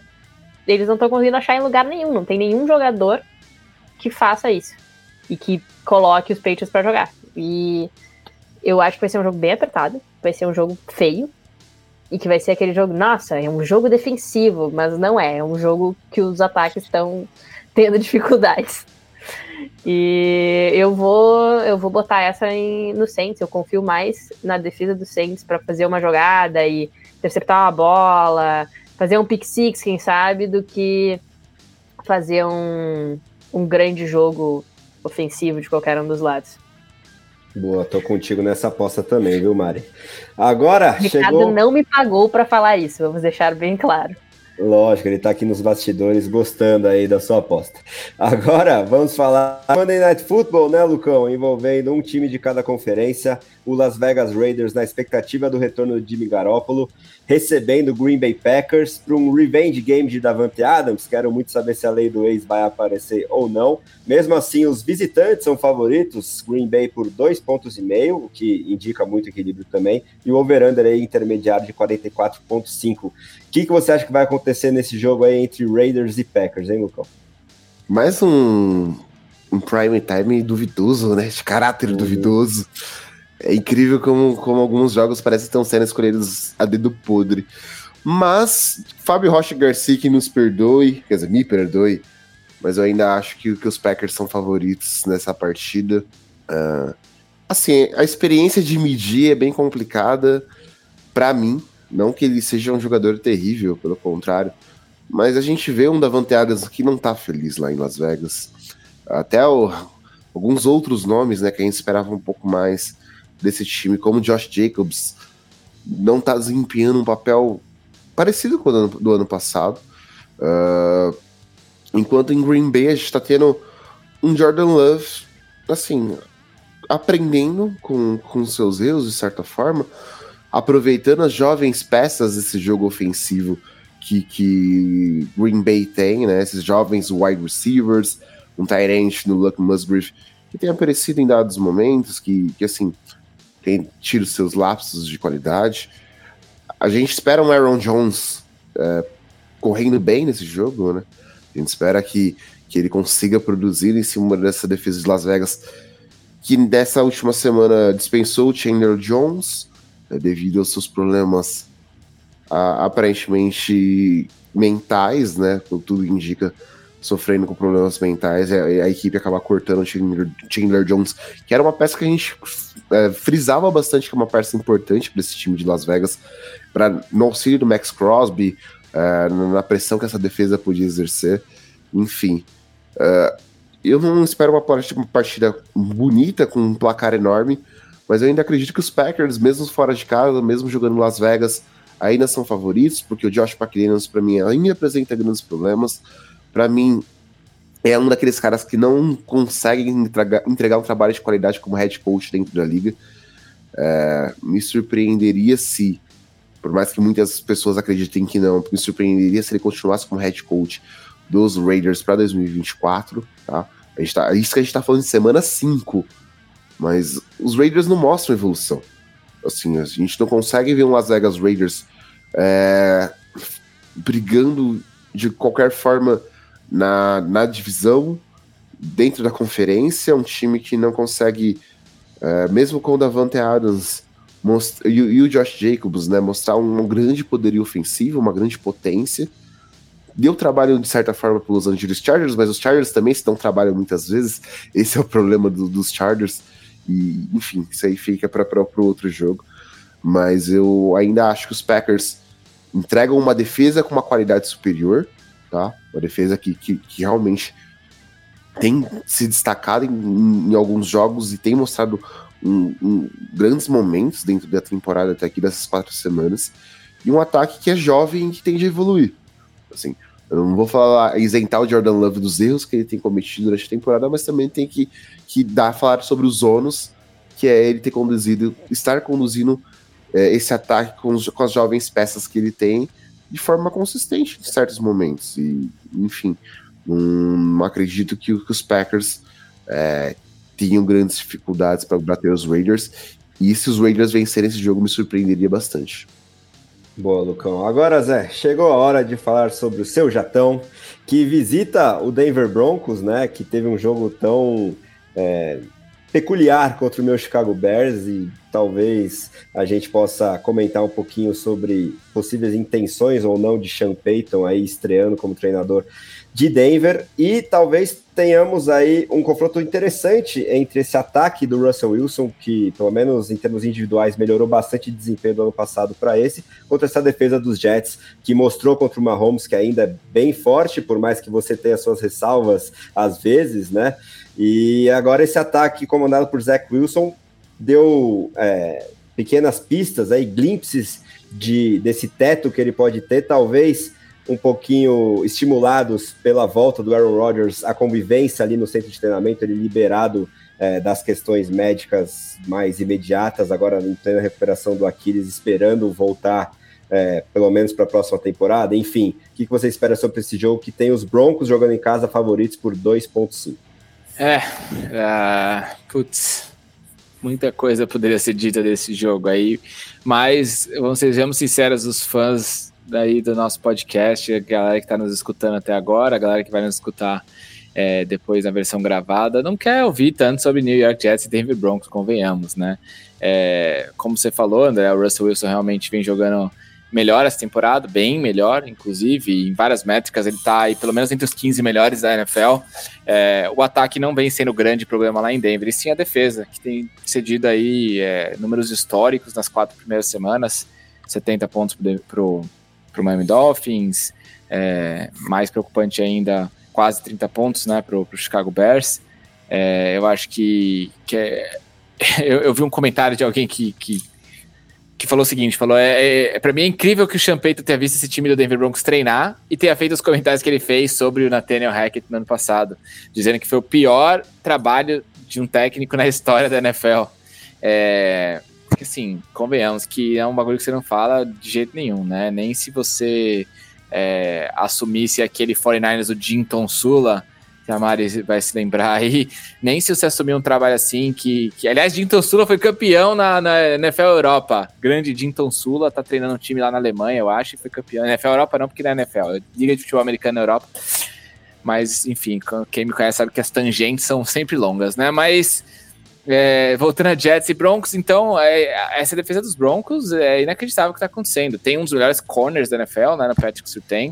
eles não estão conseguindo achar em lugar nenhum, não tem nenhum jogador que faça isso e que coloque os Patriots para jogar. E eu acho que vai ser um jogo bem apertado, vai ser um jogo feio. e que vai ser aquele jogo, nossa, é um jogo defensivo, mas não é, é um jogo que os ataques estão tendo [LAUGHS] dificuldades. E eu vou eu vou botar essa em, no Saints, eu confio mais na defesa do Saints para fazer uma jogada e interceptar uma bola, fazer um pick six, quem sabe, do que fazer um, um grande jogo ofensivo de qualquer um dos lados. Boa, tô contigo nessa aposta também, viu, Mari? Agora, o Ricardo chegou... não me pagou para falar isso, vamos deixar bem claro. Lógico, ele tá aqui nos bastidores gostando aí da sua aposta. Agora, vamos falar Monday Night Football, né, Lucão? Envolvendo um time de cada conferência o Las Vegas Raiders na expectativa do retorno de Jimmy Garoppolo, recebendo o Green Bay Packers para um revenge game de Davante Adams. Quero muito saber se a lei do ex vai aparecer ou não. Mesmo assim, os visitantes são favoritos, Green Bay por dois pontos e meio, o que indica muito equilíbrio também, e o over-under aí intermediário de 44.5. O que, que você acha que vai acontecer nesse jogo aí entre Raiders e Packers, hein, Lucão? Mais um, um prime time duvidoso, né? De caráter uhum. duvidoso. É incrível como, como alguns jogos parecem estão sendo escolhidos a dedo podre. Mas, Fábio Rocha Garcia que nos perdoe, quer dizer, me perdoe, mas eu ainda acho que, que os Packers são favoritos nessa partida. Uh, assim, a experiência de medir é bem complicada para mim. Não que ele seja um jogador terrível, pelo contrário. Mas a gente vê um Davante Adams que não tá feliz lá em Las Vegas. Até o, alguns outros nomes, né, que a gente esperava um pouco mais desse time, como Josh Jacobs, não está desempenhando um papel parecido com o do ano, do ano passado. Uh, enquanto em Green Bay a gente está tendo um Jordan Love, assim, aprendendo com, com seus erros, de certa forma, aproveitando as jovens peças desse jogo ofensivo que, que Green Bay tem, né? Esses jovens wide receivers, um Tyrant no Luck Musgrave, que tem aparecido em dados momentos, que, que assim, tem tido seus lapsos de qualidade. A gente espera um Aaron Jones é, correndo bem nesse jogo, né? A gente espera que, que ele consiga produzir em cima dessa defesa de Las Vegas, que nessa última semana dispensou o Chandler Jones é, devido aos seus problemas a, aparentemente mentais, né? Como tudo indica, sofrendo com problemas mentais, a, a equipe acaba cortando o Chandler, Chandler Jones, que era uma peça que a gente é, frisava bastante que é uma peça importante para esse time de Las Vegas, para no auxílio do Max Crosby, é, na pressão que essa defesa podia exercer, enfim. É, eu não espero uma partida, uma partida bonita com um placar enorme, mas eu ainda acredito que os Packers, mesmo fora de casa, mesmo jogando Las Vegas, ainda são favoritos, porque o Josh McDaniels, para mim, ainda apresenta grandes problemas. Para mim, é um daqueles caras que não conseguem entregar, entregar um trabalho de qualidade como head coach dentro da liga. É, me surpreenderia se, por mais que muitas pessoas acreditem que não, me surpreenderia se ele continuasse como head coach dos Raiders para 2024, tá? A gente tá? Isso que a gente tá falando de semana 5, mas os Raiders não mostram evolução. Assim, a gente não consegue ver um Las Vegas Raiders é, brigando de qualquer forma na, na divisão, dentro da conferência, um time que não consegue, é, mesmo com o Davante Adams e, e, o Josh Jacobs, né, mostrar um grande poderio ofensivo, uma grande potência. Deu trabalho, de certa forma, para os Angeles Chargers, mas os Chargers também se dão trabalho muitas vezes. Esse é o problema do, dos Chargers. E, enfim, isso aí fica para o outro jogo. Mas eu ainda acho que os Packers entregam uma defesa com uma qualidade superior tá? Uma defesa que, que, que realmente tem se destacado em, em, alguns jogos e tem mostrado um, um, grandes momentos dentro da temporada até aqui dessas quatro semanas. E um ataque que é jovem e que tende a evoluir. Assim, eu não vou falar isentar o Jordan Love dos erros que ele tem cometido durante a temporada, mas também tem que, que dar falar sobre os ônus que é ele ter conduzido, estar conduzindo é, esse ataque com, os, com as jovens peças que ele tem de forma consistente em certos momentos. E, enfim, não acredito que, os Packers é, tenham grandes dificuldades para bater os Raiders. E se os Raiders vencerem esse jogo, me surpreenderia bastante. Boa, Lucão. Agora, Zé, chegou a hora de falar sobre o seu Jatão, que visita o Denver Broncos, né? Que teve um jogo tão é, peculiar contra o meu Chicago Bears e talvez a gente possa comentar um pouquinho sobre possíveis intenções ou não de Sean Payton aí estreando como treinador de Denver e talvez tenhamos aí um confronto interessante entre esse ataque do Russell Wilson, que pelo menos em termos individuais melhorou bastante de desempenho do ano passado para esse, contra essa defesa dos Jets, que mostrou contra o Mahomes que ainda é bem forte, por mais que você tenha suas ressalvas às vezes, né? E agora esse ataque comandado por Zach Wilson deu é, pequenas pistas aí, glimpses de, desse teto que ele pode ter, talvez um pouquinho estimulados pela volta do Aaron Rodgers, a convivência ali no centro de treinamento, ele liberado é, das questões médicas mais imediatas, agora em plena recuperação do Aquiles, esperando voltar é, pelo menos para a próxima temporada. Enfim, o que, que você espera sobre esse jogo que tem os Broncos jogando em casa favoritos por 2,5? É, uh, putz, muita coisa poderia ser dita desse jogo aí, mas vamos sejamos sinceros, os fãs daí do nosso podcast, a galera que está nos escutando até agora, a galera que vai nos escutar é, depois na versão gravada, não quer ouvir tanto sobre New York Jets e Denver Broncos, convenhamos, né? É, como você falou, André, o Russell Wilson realmente vem jogando melhor essa temporada, bem melhor, inclusive, em várias métricas, ele está aí pelo menos entre os 15 melhores da NFL. É, o ataque não vem sendo grande problema lá em Denver, e sim a defesa, que tem cedido aí é, números históricos nas quatro primeiras semanas, 70 pontos para o Miami Dolphins, é, mais preocupante ainda, quase 30 pontos né, para o Chicago Bears. É, eu acho que, que é, [LAUGHS] eu, eu, vi um comentário de alguém que, que que falou o seguinte: falou, é, é, é mim é incrível que o Champeito tenha visto esse time do Denver Broncos treinar e tenha feito os comentários que ele fez sobre o Nathaniel Hackett no ano passado, dizendo que foi o pior trabalho de um técnico na história da NFL. É, porque assim, convenhamos que é um bagulho que você não fala de jeito nenhum, né? Nem se você é, assumisse aquele 49ers do Jinton Sula que a Mari vai se lembrar aí, nem se você assumir um trabalho assim, que, que aliás, Dinton Sula foi campeão na, na NFL Europa, grande Dinton Sula, tá treinando um time lá na Alemanha, eu acho, e foi campeão, NFL Europa não, porque não é NFL, Liga de Futebol Americano Europa, mas, enfim, quem me conhece sabe que as tangentes são sempre longas, né, mas... É, voltando a Jets e Broncos, então, é, essa defesa dos Broncos é inacreditável o que está acontecendo. Tem um dos melhores corners da NFL, né, no Patrick Surtain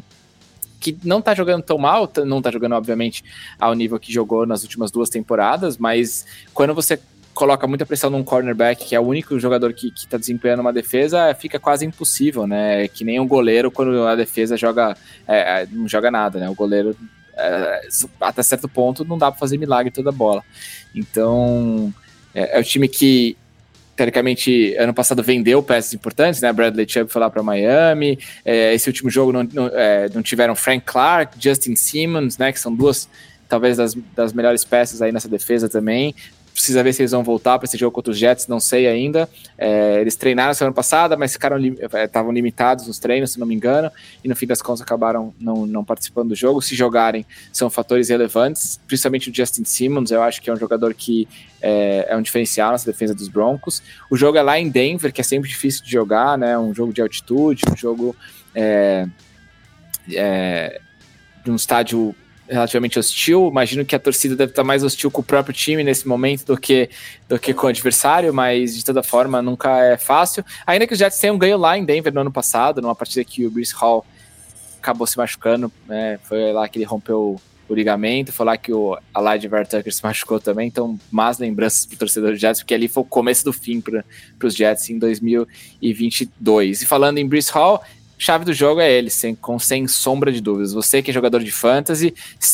que não tá jogando tão mal, não tá jogando, obviamente, ao nível que jogou nas últimas duas temporadas, mas quando você coloca muita pressão num cornerback, que é o único jogador que, que tá desempenhando uma defesa, fica quase impossível, né? Que nem um goleiro quando a defesa joga, é, é não joga nada, né? O goleiro, é, até certo ponto, não dá para fazer milagre toda bola. Então, é, é o time que teoricamente, ano passado vendeu peças importantes, né? Bradley Chubb foi lá para Miami. É, esse último jogo não, não, é, não, tiveram Frank Clark, Justin Simmons, né? Que são duas, talvez, das, das melhores peças aí nessa defesa também. Precisa ver se eles vão voltar para esse jogo contra os Jets, não sei ainda. É, eles treinaram semana passada, mas ficaram estavam é, limitados nos treinos, se não me engano, e no fim das contas acabaram não, não participando do jogo. Se jogarem, são fatores relevantes, principalmente o Justin Simmons, eu acho que é um jogador que é, é um diferencial nessa defesa dos Broncos. O jogo é lá em Denver, que é sempre difícil de jogar, né? Um jogo de altitude, um jogo é, é, de um estádio relativamente hostil. Imagino que a torcida deve estar mais hostil com o próprio time nesse momento do que, do que com o adversário, mas de toda forma nunca é fácil. Ainda que os Jets tenham ganho lá em Denver no ano passado, numa partida que o Bruce Hall acabou se machucando, né? Foi lá que ele rompeu o ligamento, foi lá que o Alad Tucker se machucou também, então más lembranças para o torcedor do Jets, porque ali foi o começo do fim para os Jets em 2022. E falando em Bruce Hall, chave do jogo é ele, sem, com, sem sombra de dúvidas. Você que é jogador de fantasy,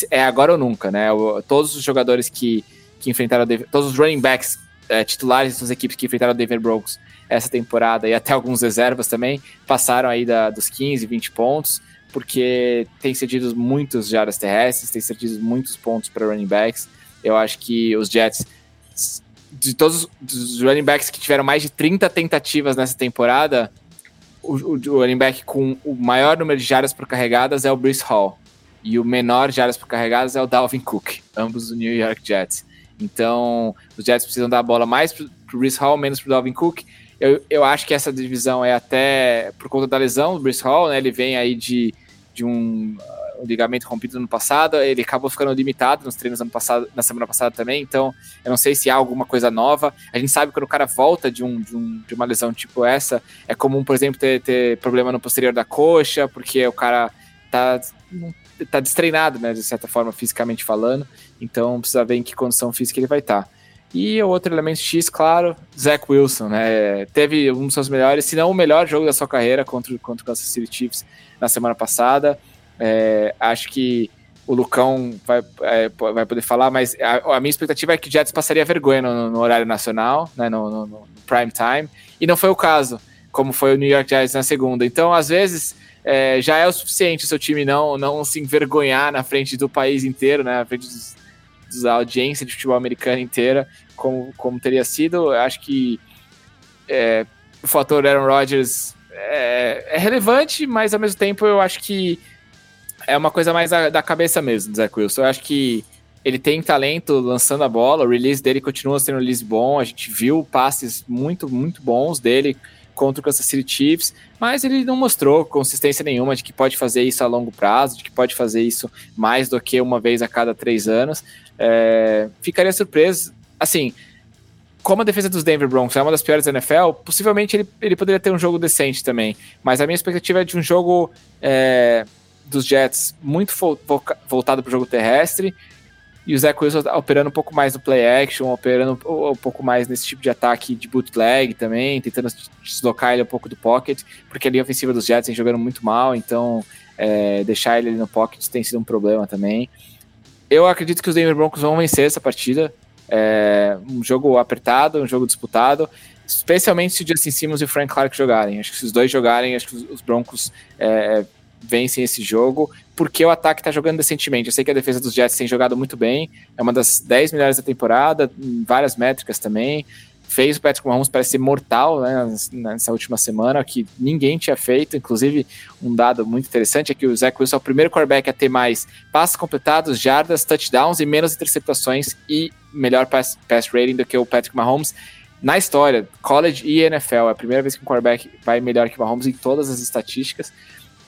é agora ou nunca, né? O, todos os jogadores que, que enfrentaram, todos os running backs é, titulares das equipes que enfrentaram o Denver Broncos essa temporada e até alguns reservas também, passaram aí da, dos 15, 20 pontos, porque tem cedido muitos jardas terrestres, tem cedido muitos pontos para running backs. Eu acho que os Jets de todos os running backs que tiveram mais de 30 tentativas nessa temporada, o, o, running back com o maior número de jardas por carregadas é o Bruce Hall. E o menor jardas por carregadas é o Dalvin Cook, ambos do New York Jets. Então, os Jets precisam dar a bola mais para o Bruce Hall, menos para o Dalvin Cook. Eu, eu acho que essa divisão é até por conta da lesão do Bruce Hall, né? Ele vem aí de, de um. O ligamento rompido no passado, ele acabou ficando limitado nos treinos ano passado, na semana passada também, então eu não sei se há alguma coisa nova. A gente sabe que quando o cara volta de, um, de, um, de uma lesão tipo essa, é comum, por exemplo, ter, ter problema no posterior da coxa, porque o cara tá, tá destreinado, né, de certa forma, fisicamente falando, então precisa ver em que condição física ele vai estar. Tá. E o outro elemento X, claro, Zach Wilson, né? Teve um dos seus melhores, se não o melhor jogo da sua carreira contra, contra o Kansas City Chiefs na semana passada. É, acho que o Lucão vai, é, vai poder falar, mas a, a, minha expectativa é que o Jets passaria vergonha no, no horário nacional, né, no, no, no, prime time, e não foi o caso, como foi o New York Giants na segunda. Então, às vezes, é, já é o suficiente o seu time não, não se envergonhar na frente do país inteiro, né, na frente dos, da audiência de futebol americano inteira, como, como teria sido. Acho que é, o fator Aaron Rodgers é, é, relevante, mas ao mesmo tempo eu acho que é uma coisa mais da, da cabeça mesmo, Zach Wilson. Eu acho que ele tem talento lançando a bola, o release dele continua sendo um release bom, a gente viu passes muito, muito bons dele contra o Kansas City Chiefs, mas ele não mostrou consistência nenhuma de que pode fazer isso a longo prazo, de que pode fazer isso mais do que uma vez a cada três anos. É, ficaria surpreso, assim, como a defesa dos Denver Broncos é uma das piores da NFL, possivelmente ele, ele poderia ter um jogo decente também. Mas a minha expectativa é de um jogo é, dos Jets muito voltado para o jogo terrestre e o Zach Wilson operando um pouco mais no play action, operando um pouco mais nesse tipo de ataque de bootleg também, tentando deslocar ele um pouco do pocket, porque a linha ofensiva dos Jets vem jogando muito mal, então é, deixar ele no pocket tem sido um problema também. Eu acredito que os Denver Broncos vão vencer essa partida. É um jogo apertado, um jogo disputado, especialmente se o Justin Simmons e o Frank Clark jogarem. Acho que se os dois jogarem, acho que os Broncos é, vencem esse jogo, porque o ataque está jogando decentemente. Eu sei que a defesa dos Jets tem jogado muito bem, é uma das 10 melhores da temporada, em várias métricas também fez o Patrick Mahomes parecer mortal né, nessa última semana, que ninguém tinha feito. Inclusive, um dado muito interessante é que o Zach Wilson é o primeiro quarterback a ter mais passes completados, jardas, touchdowns e menos interceptações e melhor pass, pass rating do que o Patrick Mahomes na história, college e NFL. É a primeira vez que um quarterback vai melhor que o Mahomes em todas as estatísticas.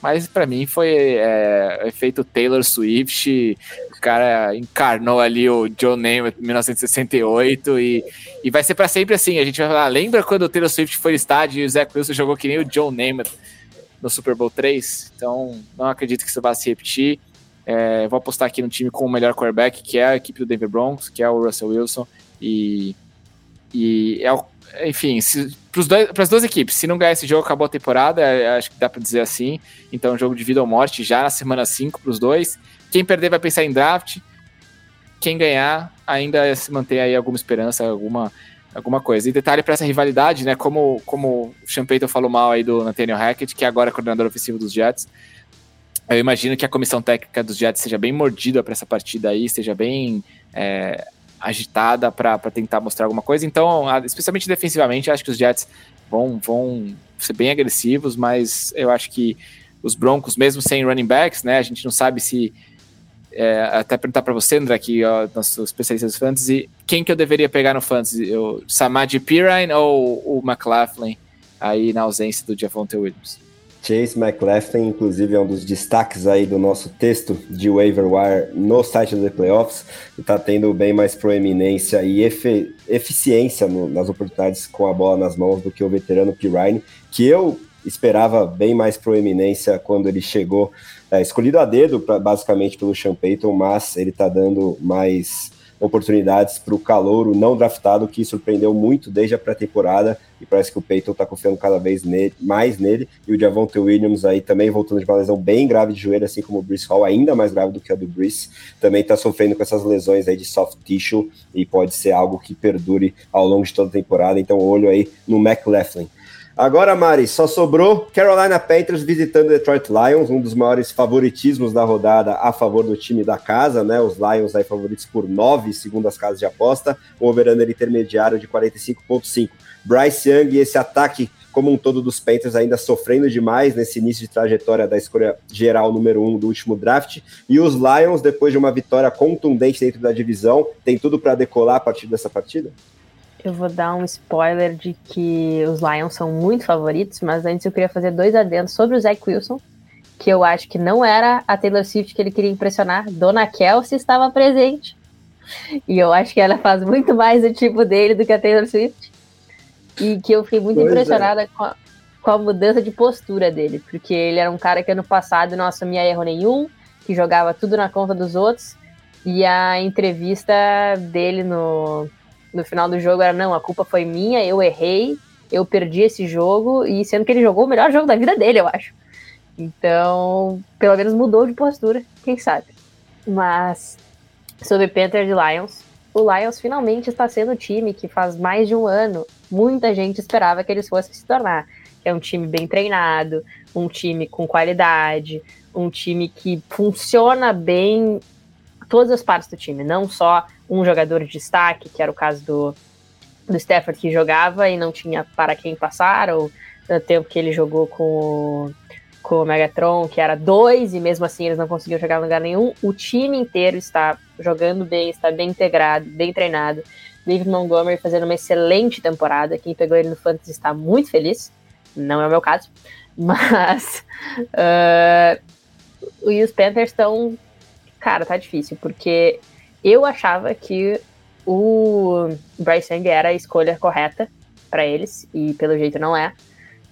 Mas para mim foi é, efeito Taylor Swift. O cara encarnou ali o John Namath em 1968 e, e vai ser para sempre assim. A gente vai falar, lembra quando o Taylor Swift foi estádio e o Zach Wilson jogou que nem o John Namath no Super Bowl 3? Então, não acredito que isso vá se repetir. É, vou apostar aqui no time com o melhor quarterback, que é a equipe do Denver Broncos, que é o Russell Wilson. E, e é o enfim, para as duas equipes, se não ganhar esse jogo, acabou a temporada, é, acho que dá para dizer assim. Então, jogo de vida ou morte já na semana 5 para os dois. Quem perder vai pensar em draft. Quem ganhar ainda se mantém aí alguma esperança, alguma, alguma coisa. E detalhe para essa rivalidade, né? Como, como o Sean Payton falou mal aí do Nathaniel Hackett, que é agora é coordenador ofensivo dos Jets. Eu imagino que a comissão técnica dos Jets seja bem mordida para essa partida aí, seja bem é, agitada para tentar mostrar alguma coisa. Então, especialmente defensivamente, acho que os Jets vão, vão ser bem agressivos, mas eu acho que os Broncos, mesmo sem running backs, né, a gente não sabe se. É, até perguntar para você, André, aqui, ó, nosso especialista do fantasy, quem que eu deveria pegar no fantasy? O Samad Pirine ou o McLaughlin, aí na ausência do Javonte Williams? Chase McLaughlin, inclusive, é um dos destaques aí do nosso texto de waiver wire no site do The Playoffs e está tendo bem mais proeminência e efe eficiência no, nas oportunidades com a bola nas mãos do que o veterano Pirine, que eu esperava bem mais proeminência quando ele chegou, é, escolhido a dedo pra, basicamente pelo Sean Payton, mas ele está dando mais oportunidades para o calouro não draftado, que surpreendeu muito desde a pré-temporada, e parece que o Peyton está confiando cada vez nele, mais nele, e o Javonte Williams aí também voltando de uma lesão bem grave de joelho, assim como o Bruce Hall, ainda mais grave do que a do Bruce, também está sofrendo com essas lesões aí de soft tissue, e pode ser algo que perdure ao longo de toda a temporada, então olho aí no McLaughlin. Agora, Mari, só sobrou Carolina Panthers visitando Detroit Lions, um dos maiores favoritismos da rodada a favor do time da casa, né? Os Lions aí favoritos por 9, segundo as casas de aposta, o over-under intermediário de 45.5. Bryce Young e esse ataque como um todo dos Panthers ainda sofrendo demais nesse início de trajetória da escolha geral número 1 um do último draft. E os Lions, depois de uma vitória contundente dentro da divisão, tem tudo para decolar a partir dessa partida? Eu vou dar um spoiler de que os Lions são muito favoritos, mas antes eu queria fazer dois adendos sobre o Zach Wilson, que eu acho que não era a Taylor Swift que ele queria impressionar. Dona Kelsey estava presente. E eu acho que ela faz muito mais o tipo dele do que a Taylor Swift. E que eu fiquei muito pois é. impressionada é. com, a, com a mudança de postura dele. Porque ele era um cara que ano passado não assumia erro nenhum, que jogava tudo na conta dos outros. E a entrevista dele no, no final do jogo era: não, a culpa foi minha, eu errei, eu perdi esse jogo, e sendo que ele jogou o melhor jogo da vida dele, eu acho. Então, pelo menos mudou de postura, quem sabe. Mas, sobre Panthers e Lions, o Lions finalmente está sendo o time que faz mais de um ano muita gente esperava que eles fossem se tornar. É um time bem treinado, um time com qualidade, um time que funciona bem todas as partes do time, não só um jogador de destaque, que era o caso do, do Stafford que jogava e não tinha para quem passar, ou no tempo que ele jogou com o, com o Megatron, que era dois, e mesmo assim eles não conseguiam jogar em lugar nenhum. O time inteiro está jogando bem, está bem integrado, bem treinado. David Montgomery fazendo uma excelente temporada. Quem pegou ele no Fantasy está muito feliz. Não é o meu caso. [LAUGHS] Mas. Uh, e os Panthers estão. Cara, tá difícil, porque eu achava que o Bryce Young era a escolha correta para eles, e pelo jeito não é.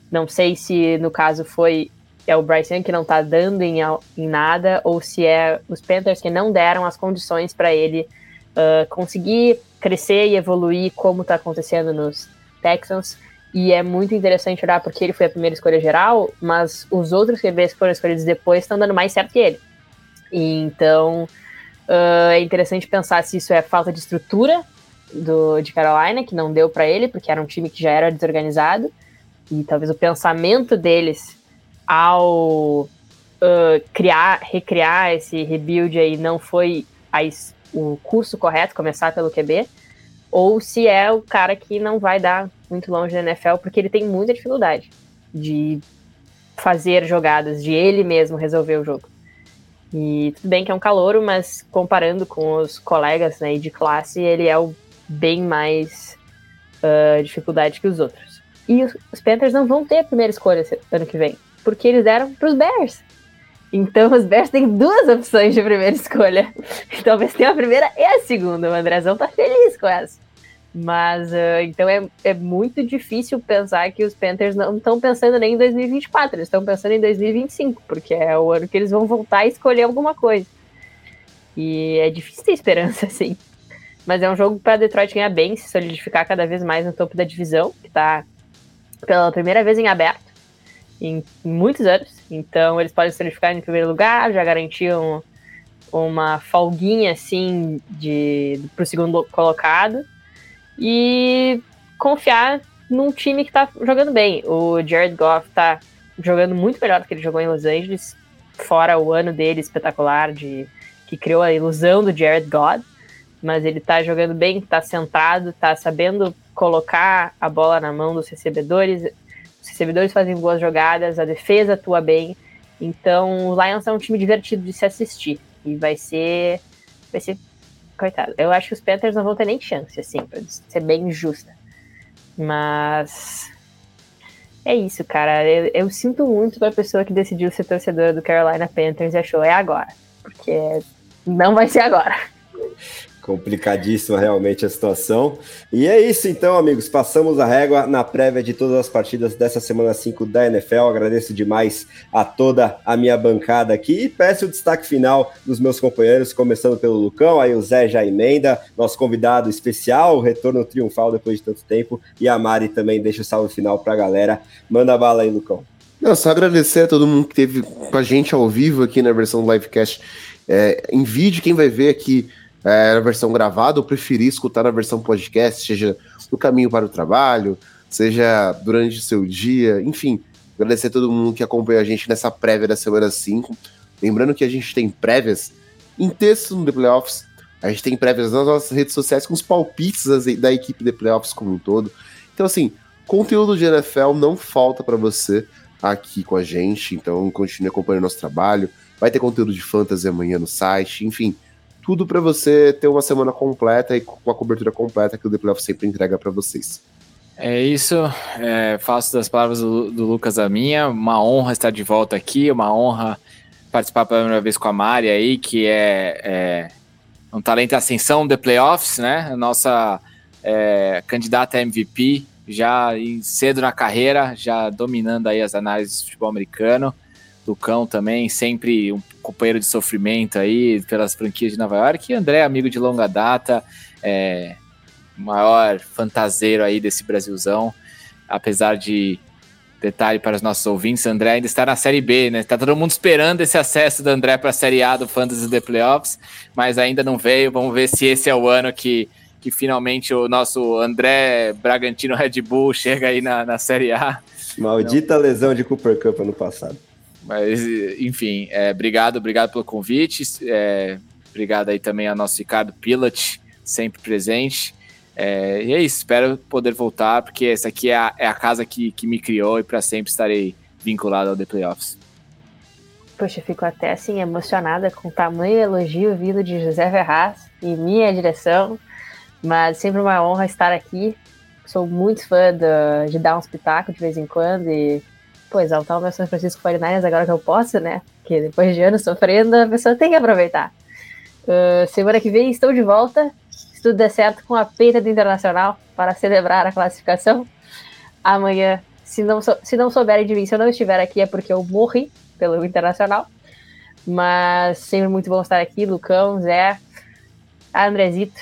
Não sei se no caso foi é o Bryce Young que não tá dando em, em nada, ou se é os Panthers que não deram as condições para ele uh, conseguir crescer e evoluir como tá acontecendo nos Texans. E é muito interessante olhar porque ele foi a primeira escolha geral, mas os outros QBs que foram escolhidos depois estão dando mais certo que ele. Então uh, é interessante pensar se isso é falta de estrutura do, de Carolina, que não deu para ele, porque era um time que já era desorganizado, e talvez o pensamento deles ao uh, criar, recriar esse rebuild aí não foi a, o curso correto, começar pelo QB, ou se é o cara que não vai dar muito longe da NFL, porque ele tem muita dificuldade de fazer jogadas, de ele mesmo resolver o jogo. E tudo bem que é um calouro, mas comparando com os colegas né, de classe, ele é o bem mais uh, dificuldade que os outros. E os, os Panthers não vão ter a primeira escolha ano que vem porque eles deram para os Bears. Então os Bears têm duas opções de primeira [LAUGHS] escolha. Talvez tenha a primeira e a segunda. O Andrezão tá feliz com essa. Mas uh, então é, é muito difícil pensar que os Panthers não estão pensando nem em 2024, eles estão pensando em 2025, porque é o ano que eles vão voltar a escolher alguma coisa. E é difícil ter esperança, [LAUGHS] assim. Mas é um jogo para Detroit ganhar bem, se solidificar cada vez mais no topo da divisão, que está pela primeira vez em aberto em, muitos anos. Então eles podem se solidificar em primeiro lugar, já garantiam uma folguinha assim de para o segundo colocado e confiar num time que está jogando bem. O Jared Goff está jogando muito melhor do que ele jogou em Los Angeles, fora o ano dele espetacular de que criou a ilusão do Jared God, mas ele está jogando bem, está centrado, está sabendo colocar a bola na mão dos recebedores os recebedores fazem boas jogadas, a defesa atua bem. Então, o Lions é um time divertido de se assistir. E vai ser. Vai ser. Coitado. Eu acho que os Panthers não vão ter nem chance, assim, pra ser bem justa. Mas. É isso, cara. Eu, eu sinto muito pra pessoa que decidiu ser torcedora do Carolina Panthers e achou é agora. Porque não vai ser agora. Complicadíssima realmente a situação. E é isso então, amigos. Passamos a régua na prévia de todas as partidas dessa semana 5 da NFL. Agradeço demais a toda a minha bancada aqui e peço o destaque final dos meus companheiros, começando pelo Lucão, aí o Zé já emenda, nosso convidado especial, retorno triunfal depois de tanto tempo. E a Mari também deixa o salve final pra galera. Manda bala aí, Lucão. Não, só agradecer a todo mundo que teve com a gente ao vivo aqui na versão livecast é, em vídeo. Quem vai ver aqui é, na versão gravada, eu preferi escutar na versão podcast, seja no caminho para o trabalho, seja durante o seu dia, enfim. Agradecer a todo mundo que acompanha a gente nessa prévia da semana 5. Lembrando que a gente tem prévias em texto no The Playoffs, a gente tem prévias nas nossas redes sociais com os palpites da equipe The Playoffs como um todo. Então, assim, conteúdo de NFL não falta para você aqui com a gente, então continue acompanhando nosso trabalho. Vai ter conteúdo de fantasy amanhã no site, enfim tudo para você ter uma semana completa e com a cobertura completa que o The Playoff sempre entrega para vocês. É isso, é, faço das palavras do, do, Lucas a minha, uma honra estar de volta aqui, uma honra participar pela primeira vez com a Mari aí, que é, é um talento ascensão de playoffs, né? Nossa é, candidata a MVP, já cedo na carreira, já dominando aí as análises do futebol americano. Lucão também, sempre um companheiro de sofrimento aí pelas franquias de Nova York. E André, amigo de longa data, é, maior fantaseiro aí desse Brasilzão, apesar de detalhe para os nossos ouvintes, André ainda está na Série B, né? Tá todo mundo esperando esse acesso do André para a Série A do Fantasy The Playoffs, mas ainda não veio. Vamos ver se esse é o ano que, que finalmente o nosso André Bragantino Red Bull chega aí na, na Série A. Maldita não. lesão de Cooper Cup ano passado. Mas, enfim, é, obrigado, obrigado pelo convite. É, obrigado aí também ao nosso Ricardo Pilat, sempre presente. É, e é isso, espero poder voltar, porque essa aqui é a, é a casa que, que me criou e para sempre estarei vinculado ao The Playoffs. Poxa, fico até assim emocionada com o tamanho elogio vindo de José Ferraz e minha direção, mas sempre uma honra estar aqui. Sou muito fã do, de dar um espetáculo de vez em quando e pô, exaltar o meu São Francisco 49 agora que eu posso, né? Porque depois de anos sofrendo, a pessoa tem que aproveitar. Uh, semana que vem estou de volta se tudo der certo, com a peita do Internacional para celebrar a classificação. Amanhã, se não, se não souberem de mim, se eu não estiver aqui, é porque eu morri pelo Internacional. Mas sempre muito bom estar aqui, Lucão, Zé, Andrezito.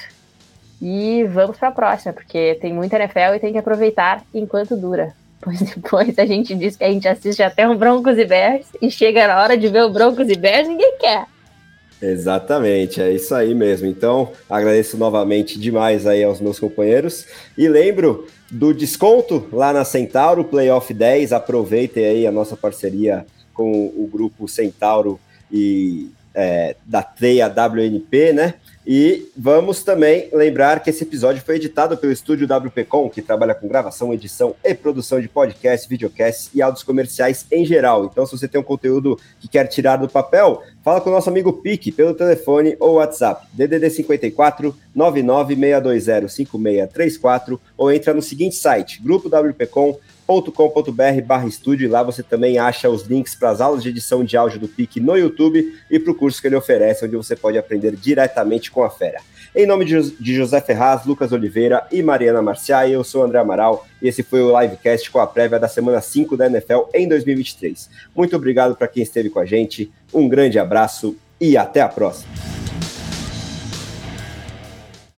E vamos para a próxima, porque tem muita NFL e tem que aproveitar enquanto dura. Pois depois a gente diz que a gente assiste até um Broncos e Bears e chega na hora de ver o Broncos e Bears ninguém quer. Exatamente, é isso aí mesmo. Então, agradeço novamente demais aí aos meus companheiros e lembro do desconto lá na Centauro Playoff 10. Aproveitem aí a nossa parceria com o grupo Centauro e é, da Teia WNP, né? E vamos também lembrar que esse episódio foi editado pelo estúdio WPcom, que trabalha com gravação, edição e produção de podcasts, videocasts e áudios comerciais em geral. Então, se você tem um conteúdo que quer tirar do papel, fala com o nosso amigo Pique pelo telefone ou WhatsApp, DDD 54 99620 5634 ou entra no seguinte site, grupo WPcom com.br estúdio e lá você também acha os links para as aulas de edição de áudio do PIC no YouTube e para o curso que ele oferece, onde você pode aprender diretamente com a fera. Em nome de José Ferraz, Lucas Oliveira e Mariana Marciai, eu sou André Amaral e esse foi o livecast com a prévia da semana 5 da NFL em 2023. Muito obrigado para quem esteve com a gente, um grande abraço e até a próxima.